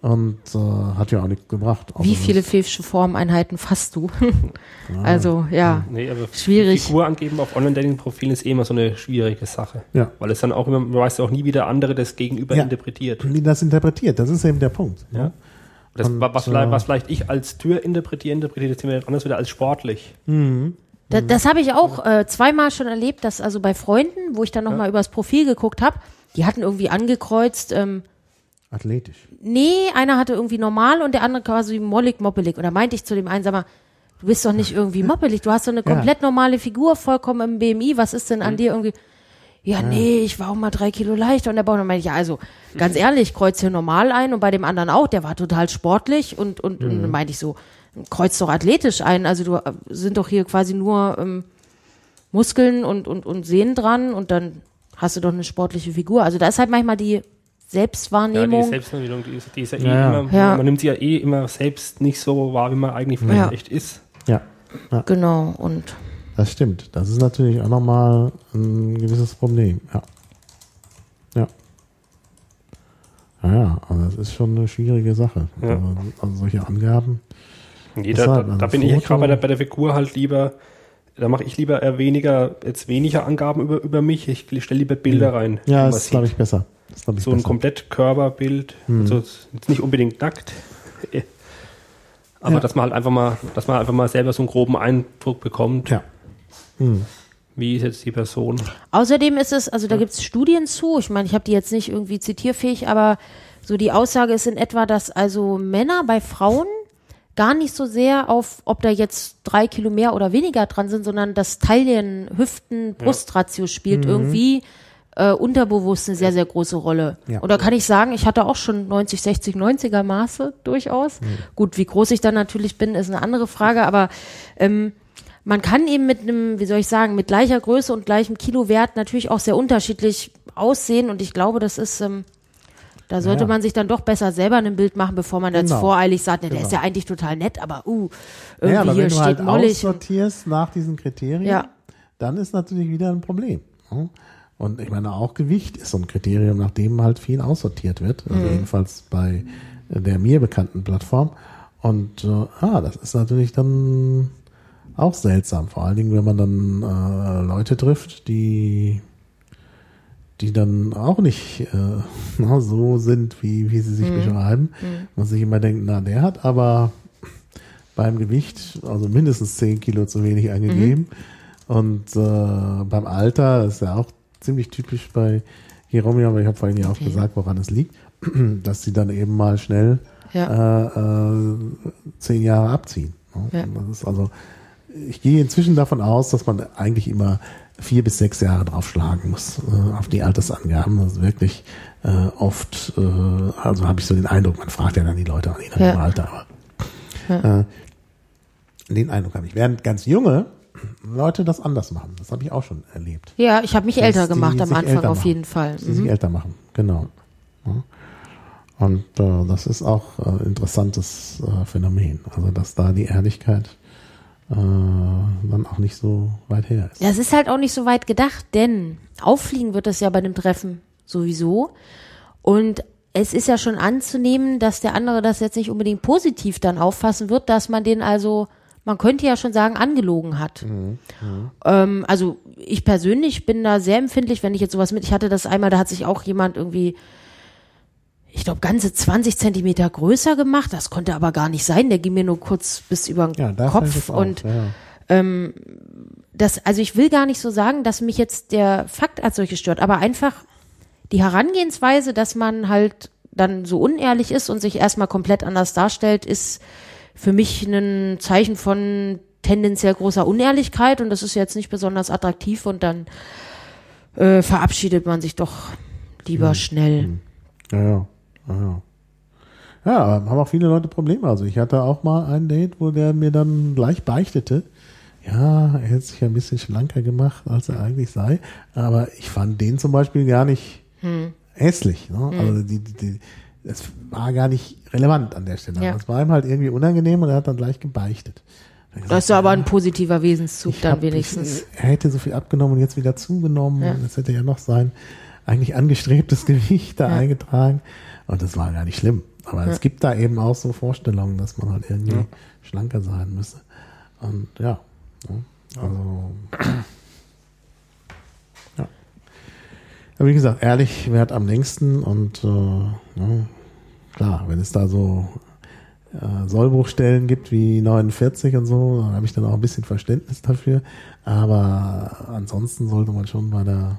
A: Und äh, hat ja auch nichts gebracht.
B: wie viele Fähige Formeinheiten fasst du? [laughs] also ja,
C: nee, aber
B: Schwierig.
C: Figur angeben auf Online-Dating-Profilen ist eh immer so eine schwierige Sache.
A: Ja.
C: Weil es dann auch immer, man weiß ja auch nie, wie der andere das Gegenüber
A: Ja.
C: interpretiert.
A: Wie das interpretiert, das ist eben der Punkt.
C: Ja. Das,
A: Und,
C: was,
A: äh,
C: vielleicht, was vielleicht ich als Tür interpretiere, interpretiert jetzt jemand anders wieder als sportlich.
B: Da, das habe ich auch äh, zweimal schon erlebt, dass also bei Freunden, wo ich dann nochmal mal übers Profil geguckt habe, die hatten irgendwie angekreuzt, ähm,
A: Athletisch.
B: nee, einer hatte irgendwie normal und der andere quasi mollig moppelig. Und da meinte ich zu dem einen, sag mal, du bist doch nicht irgendwie moppelig, du hast so eine
A: Ja.
B: komplett normale Figur, vollkommen im BMI, was ist denn an dir irgendwie? Ja, nee, ich war auch mal drei Kilo leichter und der dann meinte ich, ja, also, ganz [laughs] ehrlich, kreuz hier normal ein und bei dem anderen auch, der war total sportlich und, und, und dann meinte ich so, kreuz doch athletisch ein, also du äh, sind doch hier quasi nur ähm, Muskeln und, und, und Sehnen dran und dann hast du doch eine sportliche Figur. Also da ist halt manchmal die
C: Ja,
B: Selbstwahrnehmung.
C: die Selbstvermittlung, die ist, die ist ja, eh
A: Ja, ja.
C: immer,
B: Ja.
C: man nimmt sie ja eh immer selbst nicht so wahr, wie man eigentlich vielleicht
B: Ja.
C: echt ist.
A: Ja,
B: Genau, und
A: das stimmt. Das ist natürlich auch nochmal ein gewisses Problem. Ja. Ja. Ja, ja, aber das ist schon eine schwierige Sache.
C: Ja.
A: Also, also solche Angaben.
C: Nee,
A: Das
C: da, da,
A: also
C: bin ich
A: Foto-
C: gerade bei der, bei der Figur halt lieber, da mache ich lieber eher weniger, jetzt weniger Angaben über, über mich. Ich stelle lieber Bilder rein.
A: Hm. Ja,
C: die man
A: das ist, glaube ich, besser. Das ist, glaub ich,
C: so ein
A: besser. Hm.
C: komplett Körperbild. Also jetzt nicht unbedingt nackt. [laughs] Aber
A: Ja.
C: dass man halt einfach mal, dass man einfach mal selber so einen groben Eindruck bekommt,
A: Ja. Hm.
C: wie ist jetzt die Person.
B: Außerdem ist es, also da gibt es Studien zu, ich meine, ich habe die jetzt nicht irgendwie zitierfähig, aber so die Aussage ist in etwa, dass also Männer bei Frauen gar nicht so sehr auf, ob da jetzt drei Kilo mehr oder weniger dran sind, sondern das Taillen, Hüften, Brustratio spielt irgendwie äh, unterbewusst eine sehr, sehr große Rolle.
A: Ja.
B: Und da kann ich sagen, ich hatte auch schon 90, 60, 90er Maße durchaus. Gut, wie groß ich dann natürlich bin, ist eine andere Frage, aber ähm, man kann eben mit einem, wie soll ich sagen, mit gleicher Größe und gleichem Kilowert natürlich auch sehr unterschiedlich aussehen und ich glaube, das ist, ähm, da sollte
A: Ja.
B: man sich dann doch besser selber ein Bild machen, bevor man jetzt
A: Genau.
B: voreilig sagt, ne, der
A: Genau.
B: ist ja eigentlich total nett, aber uh,
A: Ja,
B: irgendwie
A: aber
B: hier
A: wenn du
B: steht
A: halt
B: mollig.
A: aussortierst nach diesen Kriterien,
B: Ja.
A: dann ist natürlich wieder ein Problem. ne? Und ich meine, auch Gewicht ist so ein Kriterium, nach dem halt viel aussortiert wird. Also
B: Mhm.
A: jedenfalls bei der mir bekannten Plattform. Und äh, ah, das ist natürlich dann auch seltsam. Vor allen Dingen, wenn man dann äh, Leute trifft, die die dann auch nicht äh, [laughs] na, so sind, wie, wie sie sich beschreiben. Man sich immer denkt, na, der hat aber beim Gewicht, also mindestens 10 Kilo zu wenig angegeben. Und äh, beim Alter ist ja auch ziemlich typisch bei Jerome, aber ich habe vorhin ja auch gesagt, woran es liegt, [clears throat] dass sie dann eben mal schnell
B: Ja.
A: äh, äh, zehn Jahre abziehen. ne?
B: Ja.
A: Also, ich gehe inzwischen davon aus, dass man eigentlich immer vier bis sechs Jahre draufschlagen muss äh, auf die Altersangaben. Ist wirklich äh, oft, äh, also habe ich so den Eindruck, man fragt ja dann die Leute nicht nach
B: Ja.
A: ihrem Alter, aber äh, den Eindruck habe ich. Während ganz junge Leute das anders machen. Das habe ich auch schon erlebt.
B: Ja, ich habe mich
A: Dass
B: älter gemacht am Anfang auf jeden Fall.
A: Die sich
B: Mhm.
A: älter machen, genau. Ja. Und äh, das ist auch äh, interessantes äh, Phänomen. Also dass da die Ehrlichkeit äh, dann auch nicht so weit her ist.
B: Ja, es ist halt auch nicht so weit gedacht, denn auffliegen wird das ja bei dem Treffen sowieso. Und es ist ja schon anzunehmen, dass der andere das jetzt nicht unbedingt positiv dann auffassen wird, dass man den also, man könnte ja schon sagen, angelogen hat. Ähm, also ich persönlich bin da sehr empfindlich, wenn ich jetzt sowas mit, ich hatte das einmal, da hat sich auch jemand irgendwie, ich glaube, ganze 20 Zentimeter größer gemacht, das konnte aber gar nicht sein, der ging mir nur kurz bis über den
A: Ja,
B: Kopf und
A: ja.
B: das, also ich will gar nicht so sagen, dass mich jetzt der Fakt als solches stört, aber einfach die Herangehensweise, dass man halt dann so unehrlich ist und sich erstmal komplett anders darstellt, ist für mich ein Zeichen von tendenziell großer Unehrlichkeit und das ist jetzt nicht besonders attraktiv und dann äh, verabschiedet man sich doch lieber schnell.
A: Ja, ja, ja, ja. Ja, haben auch viele Leute Probleme. Also ich hatte auch mal ein Date, wo der mir dann gleich beichtete. Ja, er hätte sich ein bisschen schlanker gemacht, als er eigentlich sei. Aber ich fand den zum Beispiel gar nicht hässlich. Ne? Also die, die, die, das war gar nicht relevant an der Stelle.
B: Ja.
A: Das war ihm halt irgendwie unangenehm und er hat dann gleich gebeichtet.
B: Das ist aber ein positiver Wesenszug dann
A: hab-
B: wenigstens.
A: Ich, er hätte so viel abgenommen und jetzt wieder zugenommen.
B: Ja.
A: Das hätte ja noch sein eigentlich angestrebtes Gewicht da
B: Ja.
A: eingetragen. Und das war gar nicht schlimm. Aber es gibt da eben auch so Vorstellungen, dass man halt irgendwie schlanker sein müsse. Und ja. ne, Also. Ja. Aber wie gesagt, ehrlich wert am längsten und äh, ja, klar, wenn es da so äh, Sollbruchstellen gibt wie 49 und so, dann habe ich dann auch ein bisschen Verständnis dafür. Aber ansonsten sollte man schon bei der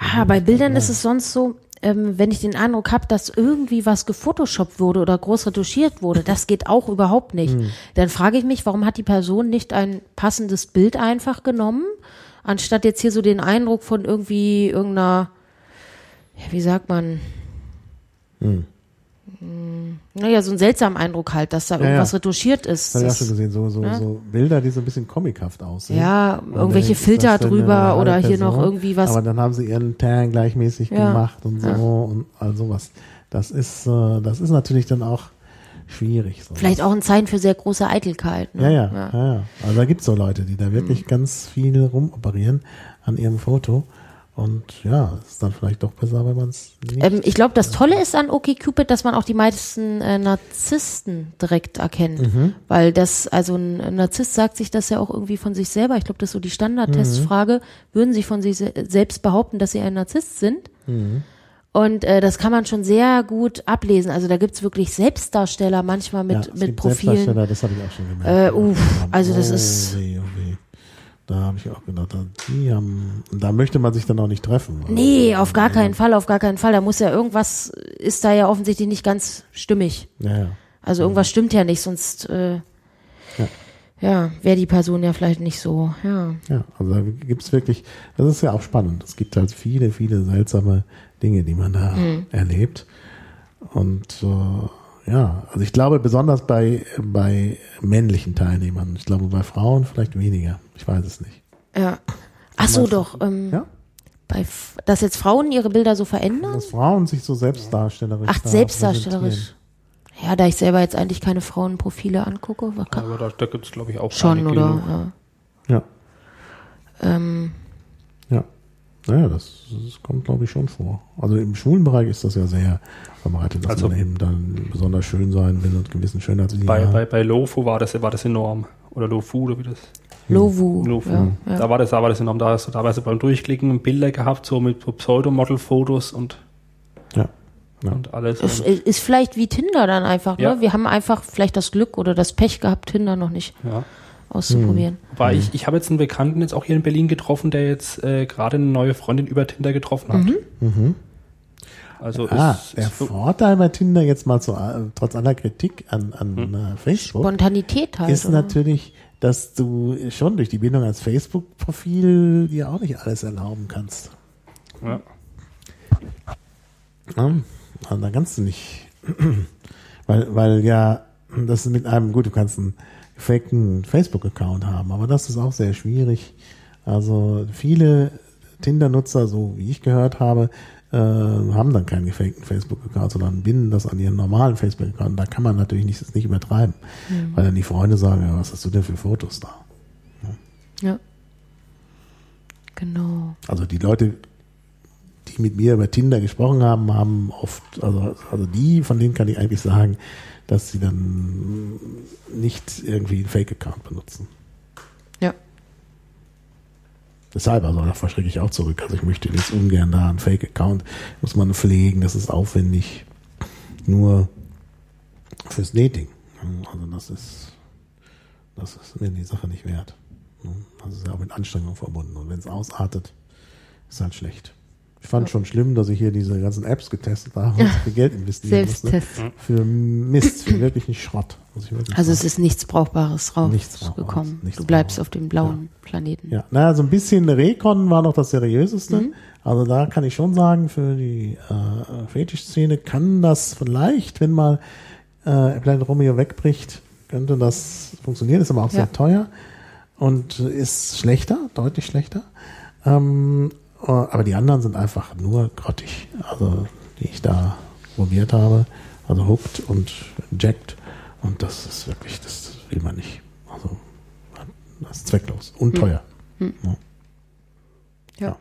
B: Ah, bei Bildern ist es sonst so, ähm, wenn ich den Eindruck habe, dass irgendwie was gefotoshoppt wurde oder groß retuschiert wurde, das geht auch überhaupt nicht. Dann frage ich mich, warum hat die Person nicht ein passendes Bild einfach genommen, anstatt jetzt hier so den Eindruck von irgendwie irgendeiner, ja, wie sagt man,
A: Hm.
B: Naja, so einen seltsamen Eindruck halt, dass da
A: ja.
B: irgendwas retuschiert ist.
A: Das habe ich auch schon gesehen, so, so,
B: ja.
A: so Bilder, die so ein bisschen comichaft aussehen.
B: Ja,
A: Und
B: irgendwelche Filter drüber oder hier noch
A: Person,
B: irgendwie was.
A: Aber dann haben sie ihren Tan gleichmäßig
B: Ja.
A: gemacht und so
B: Ja.
A: und all sowas. Das ist, äh, das ist natürlich dann auch schwierig. So.
B: Vielleicht auch ein Zeichen für sehr große Eitelkeit. Ne?
A: Ja, ja, ja, ja. Also da gibt's so Leute, die da wirklich ganz viel rumoperieren an ihrem Foto. Und ja, es ist dann vielleicht doch besser, wenn man es nicht.
B: Ähm, ich glaube, das Tolle ist an OkCupid, dass man auch die meisten äh, Narzissten direkt erkennt.
A: Mhm.
B: Weil das, also ein Narzisst sagt sich das ja auch irgendwie von sich selber. Ich glaube, das ist so die Standardtestfrage. Würden sie von sich se selbst behaupten, dass sie ein Narzisst sind?
A: Mhm.
B: Und äh, das kann man schon sehr gut ablesen. Also da gibt's wirklich Selbstdarsteller manchmal mit,
A: ja, es
B: mit
A: gibt
B: Profilen.
A: Selbstdarsteller, das habe ich auch schon gemerkt.
B: Äh, uff, also das
A: oh,
B: ist-
A: Weh, oh weh. Da habe ich auch gedacht, die haben, da möchte man sich dann auch nicht treffen.
B: Nee, auf gar keinen Fall, auf gar keinen Fall. Da muss ja irgendwas, ist da ja offensichtlich nicht ganz stimmig.
A: Ja, ja.
B: Also irgendwas stimmt ja nicht, sonst äh.
A: Ja.
B: ja, wäre die Person ja vielleicht nicht so. Ja.
A: Ja, also da gibt's wirklich, das ist ja auch spannend. Es gibt halt viele, viele seltsame Dinge, die man da
B: Mhm.
A: erlebt. Und äh, ja, also ich glaube besonders bei, bei männlichen Teilnehmern. Ich glaube bei Frauen vielleicht weniger. Ich weiß es nicht.
B: ja. Ach so, doch. Ähm,
A: Ja?
B: bei, dass jetzt Frauen ihre Bilder so verändern?
A: Dass Frauen sich so selbstdarstellerisch
B: Ach,
A: da
B: selbstdarstellerisch. Ja, da ich selber jetzt eigentlich keine Frauenprofile angucke,
C: Aber da, da gibt es, glaube ich, auch
B: schon, oder?
C: genug.
B: Ja. Ähm,
A: Ja. Ja. Naja, das, das kommt, glaube ich, schon vor. Also im schwulen Bereich ist das ja sehr verbreitet, dass
C: Also-
A: man eben dann besonders schön sein will und gewissen Schönheitsidealen.
C: Bei, bei, bei Lofu war das, war das enorm. Oder Lofu, oder wie das?
B: Lovu.
C: Lofu.
B: Ja, ja.
C: Da war das, da war das enorm. Da hast du teilweise beim Durchklicken Bilder gehabt, so mit so Pseudomodel-Fotos und,
A: ja. ja.
C: und alles.
B: Ist, ist vielleicht wie Tinder dann einfach, ne? Wir haben einfach vielleicht das Glück oder das Pech gehabt, Tinder noch nicht
C: ja.
B: Auszuprobieren.
C: Wobei ich, ich habe jetzt einen Bekannten jetzt auch hier in Berlin getroffen, der jetzt äh, gerade eine neue Freundin über Tinder getroffen hat.
B: Mhm.
C: Also
A: Ah,
C: ist,
A: der
C: ist
A: Vorteil bei Tinder jetzt mal so, äh, trotz aller Kritik an, an
C: Hm.
A: äh, Facebook
B: Spontanität halt.
A: ist
B: oder?
A: natürlich, dass du schon durch die Bindung als Facebook-Profil dir auch nicht alles erlauben kannst.
C: ja.
A: Ja, da kannst du nicht, [clears throat] weil, weil ja, das ist mit einem, gut, du kannst einen gefakten Facebook-Account haben, aber das ist auch sehr schwierig. Also viele Tinder-Nutzer, so wie ich gehört habe, äh, haben dann keinen gefakten Facebook-Account, sondern binden das an ihren normalen Facebook-Account. Da kann man natürlich nicht, das nicht übertreiben, weil dann die Freunde sagen, ja, was hast du denn für Fotos da?
B: Ja. Genau.
A: Also die Leute, die mit mir über Tinder gesprochen haben, haben oft, also, also die, von denen kann ich eigentlich sagen, dass sie dann nicht irgendwie einen Fake-Account benutzen.
B: Ja.
A: Deshalb, also da verschrecke ich auch zurück. Also ich möchte jetzt ungern da einen Fake-Account, muss man pflegen, das ist aufwendig. Nur fürs Dating. Also das ist, das ist mir die Sache nicht wert. Das ist ja auch mit Anstrengung verbunden. Und wenn es ausartet, ist halt schlecht. Ich fand schon schlimm, dass ich hier diese ganzen Apps getestet habe und so viel Geld investieren musste.
B: Selbsttest.
A: Für Mist, für wirklich nicht Schrott. Muss ich wirklich
B: Also
A: sagen.
B: es ist nichts Brauchbares
A: Nichts
B: rausgekommen.
A: Brauchbares, nichts
B: Du bleibst
A: Brauchbares.
B: auf dem blauen Planeten.
A: Ja, naja, so ein bisschen Recon war noch das seriöseste.
B: Mhm.
A: Also da kann ich schon sagen, für die äh, Fetisch-Szene kann das vielleicht, wenn mal äh, Planet Romeo wegbricht, könnte das funktionieren. Ist aber auch
B: Ja.
A: sehr teuer und ist schlechter, deutlich schlechter. Ähm, äh, aber die anderen sind einfach nur grottig. Also die ich da probiert habe. Also Hooked und Jacked. Und das ist wirklich, das will man nicht. Also das ist zwecklos und teuer. Ja.
B: Ja.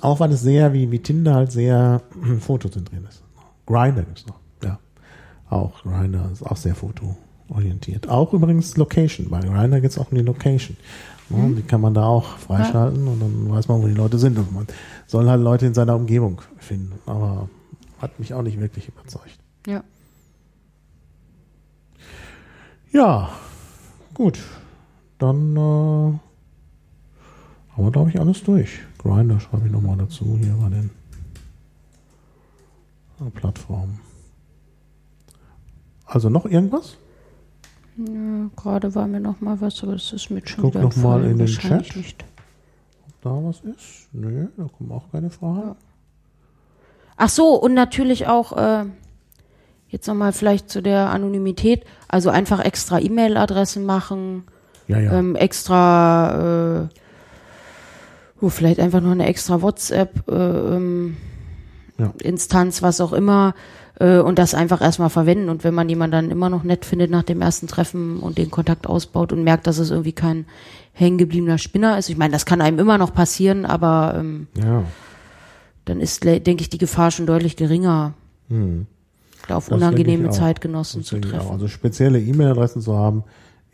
A: Auch weil es sehr, wie, wie Tinder halt sehr fotozentriert ist. Grinder gibt's noch. Ja. Auch Grinder ist auch sehr fotoorientiert. Auch übrigens Location. Bei Grinder geht's auch um die Location. Ja, Die kann man da auch freischalten und dann weiß man, wo die Leute sind. Und man soll halt Leute in seiner Umgebung finden. Aber hat mich auch nicht wirklich überzeugt.
B: Ja.
A: Ja, gut. Dann äh, haben wir, glaube ich, alles durch. Grinder schreibe ich nochmal dazu hier bei den Plattformen. Also noch irgendwas?
B: Ja, Gerade war mir noch mal was, aber das ist mit schon
A: Guck
B: wieder
A: noch mal in den
B: Wahrscheinlich
A: Chat.
B: Nicht.
A: Ob da was ist? Nö, da kommen auch keine Fragen.
B: Ach so, und natürlich auch äh, jetzt nochmal vielleicht zu der Anonymität, also einfach extra E-Mail-Adressen machen,
A: Ja, ja.
B: ähm, extra, äh, oh, vielleicht einfach noch eine extra WhatsApp, äh, ähm,
A: Ja.
B: Instanz, was auch immer, äh, und das einfach erstmal verwenden. Und wenn man jemanden dann immer noch nett findet nach dem ersten Treffen und den Kontakt ausbaut und merkt, dass es irgendwie kein hängengebliebener Spinner ist, ich meine, das kann einem immer noch passieren, aber ähm,
A: ja.
B: dann ist, denke ich, die Gefahr schon deutlich geringer,
A: Hm.
B: auf
A: Das
B: unangenehme. Zeitgenossen zu treffen.
A: Also spezielle E-Mail-Adressen zu haben,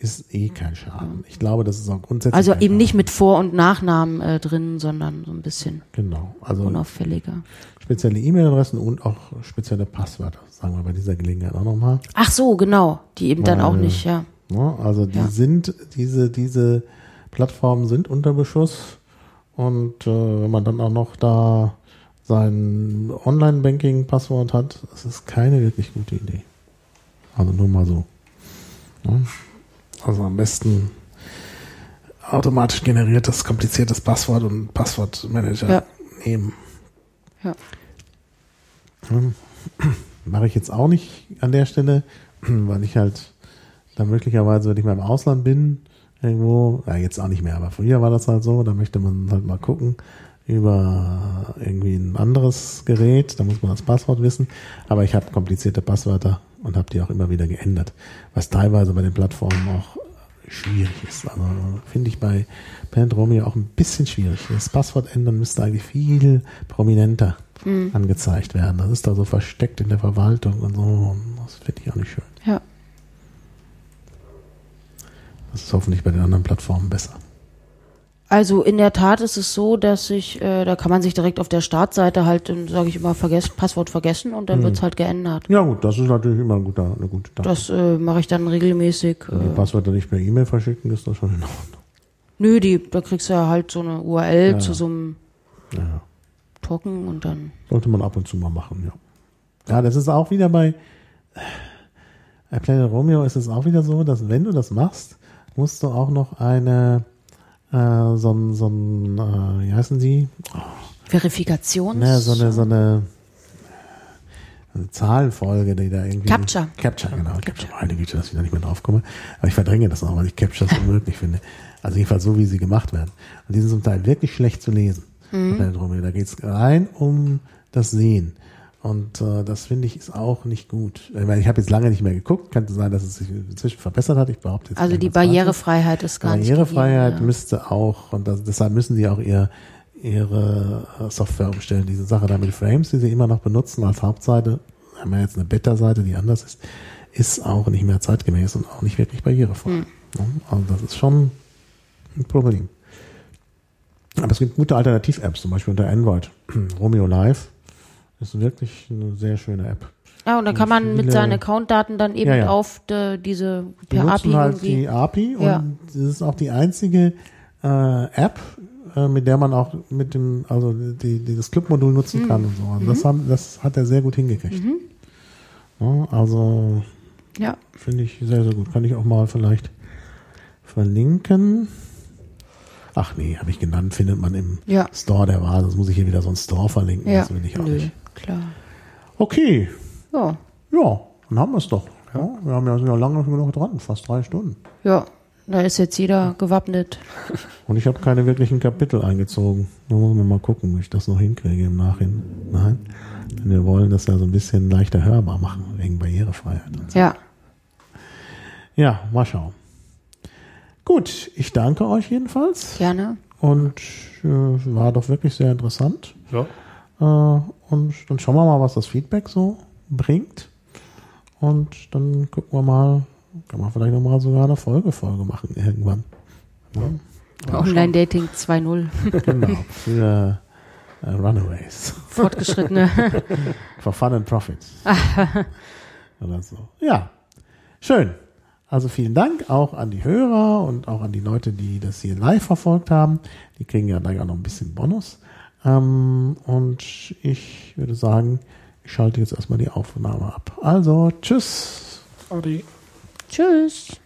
A: ist eh kein Schaden. Ich glaube, das ist auch grundsätzlich.
B: Also eben nicht mit Vor- und Nachnamen äh, drin, sondern so ein bisschen
A: Genau. Also
B: unauffälliger.
A: spezielle E-Mail-Adressen und auch spezielle Passwörter, sagen wir bei dieser Gelegenheit auch nochmal.
B: Ach so, genau, die eben dann auch
A: Weil-
B: nicht, ja.
A: Ne? Also die
B: Ja.
A: sind, diese, diese Plattformen sind unter Beschuss und äh, wenn man dann auch noch da sein Online-Banking-Passwort hat, das ist keine wirklich gute Idee. Also nur mal so. Ne? Also am besten automatisch generiertes, kompliziertes Passwort und Passwortmanager
B: Ja.
A: nehmen.
B: Ja.
A: Hm. Mache ich jetzt auch nicht an der Stelle, weil ich halt dann möglicherweise, wenn ich mal im Ausland bin, irgendwo, ja jetzt auch nicht mehr, aber früher war das halt so, da möchte man halt mal gucken über irgendwie ein anderes Gerät, da muss man das Passwort wissen, aber ich habe komplizierte Passwörter und habe die auch immer wieder geändert, was teilweise bei den Plattformen auch schwierig ist. Also finde ich bei Planet Romeo auch ein bisschen schwierig. Das Passwort ändern müsste eigentlich viel prominenter angezeigt werden. Das ist da so versteckt in der Verwaltung und so. Das finde ich auch nicht schön.
B: Ja.
A: Das ist hoffentlich bei den anderen Plattformen besser.
B: Also in der Tat ist es so, dass ich, äh, da kann man sich direkt auf der Startseite halt, sage ich immer, vergessen, Passwort vergessen und dann
A: Mhm.
B: wird's halt geändert.
A: Ja gut, das ist natürlich immer ein guter, eine gute Sache.
B: Das äh, mache ich dann regelmäßig.
A: Wenn die
B: Äh,
A: Passwörter nicht per E-Mail verschicken, ist das schon in Ordnung.
B: nö, die, da kriegst du ja halt so eine URL
A: Ja.
B: zu so einem
A: Ja,
B: Token und dann.
A: sollte man ab und zu mal machen, ja. Ja, das ist auch wieder bei, bei Planet Romeo ist es auch wieder so, dass wenn du das machst, musst du auch noch eine, äh, so ein, so ein, äh, wie heißen die?
B: Verifikation.
A: Ne, so eine, so eine, eine Zahlenfolge, die da irgendwie.
B: Captcha.
A: Captcha, genau. Captcha. Meine Güte, dass ich da nicht mehr drauf komme. Aber ich verdränge das auch, weil ich Captchas [laughs] unmöglich finde. Also jedenfalls so, wie sie gemacht werden. Und die sind zum Teil wirklich schlecht zu lesen. Mhm. Da geht's rein um das Sehen. Und äh, das finde ich ist auch nicht gut. Ich, meine, ich habe jetzt lange nicht mehr geguckt. Könnte sein, dass es sich inzwischen verbessert hat. Ich behaupte jetzt.
B: Also die. Barrierefreiheit ist gar nicht
A: Barrierefreiheit
B: gegeben, ja.
A: müsste auch, und das, deshalb müssen sie auch ihr, ihre äh, Software umstellen. Diese Sache da mit Frames, die sie immer noch benutzen als Hauptseite, haben wir jetzt eine Beta-Seite, die anders ist, ist auch nicht mehr zeitgemäß und auch nicht wirklich barrierefrei.
B: Hm.
A: Also das ist schon ein Problem. Aber es gibt gute Alternativ-Apps, zum Beispiel unter Android. [clears throat] Romeo Live ist wirklich eine sehr schöne App.
B: Ja, und dann kann man mit seinen Accountdaten dann eben
A: Ja, ja.
B: auf de, diese
A: Die
B: per
A: nutzen
B: API
A: halt
B: irgendwie.
A: die API und
B: Ja.
A: das ist auch die einzige äh, App, äh, mit der man auch mit dem, also die, die das Club-Modul
B: Hm.
A: nutzen kann und so. Also
B: Mhm.
A: das, haben, das hat er sehr gut hingekriegt. Ja, also
B: Ja.
A: finde ich sehr, sehr gut. Kann ich auch mal vielleicht verlinken. Ach nee, habe ich genannt, findet man im. Store der Wahl. Das muss ich hier wieder so einen Store verlinken.
B: Ja.
A: Das will ich auch
B: Nö,
A: nicht.
B: Klar.
A: Okay,
B: Ja.
A: ja, dann haben wir es doch. Ja, wir haben ja, sind ja lange genug dran, fast drei Stunden.
B: Ja. Da ist jetzt jeder gewappnet.
A: Und ich habe keine wirklichen Kapitel eingezogen. Da muss man mal gucken, ob ich das noch hinkriege im Nachhinein. Denn wir wollen das ja so ein bisschen leichter hörbar machen, wegen Barrierefreiheit. und so.
B: Ja.
A: Ja, mal schauen. Gut, ich danke euch jedenfalls.
B: Gerne.
A: Und äh, war doch wirklich sehr interessant.
C: Ja.
A: Äh, und dann schauen wir mal, was das Feedback so bringt. Und dann gucken wir mal, kann man vielleicht nochmal sogar eine Folge-Folge machen irgendwann. Ja.
B: Online-Dating 2.0.
A: Genau, für äh, Runaways. [laughs]
B: Fortgeschrittene. [laughs]
A: For Fun and Profit. [laughs] Oder so. Ja, schön. Also vielen Dank auch an die Hörer und auch an die Leute, die das hier live verfolgt haben. Die kriegen ja gleich auch noch ein bisschen Bonus. Ähm, und ich würde sagen, ich schalte jetzt erstmal die Aufnahme ab. Also, tschüss.
C: Adi.
B: Tschüss.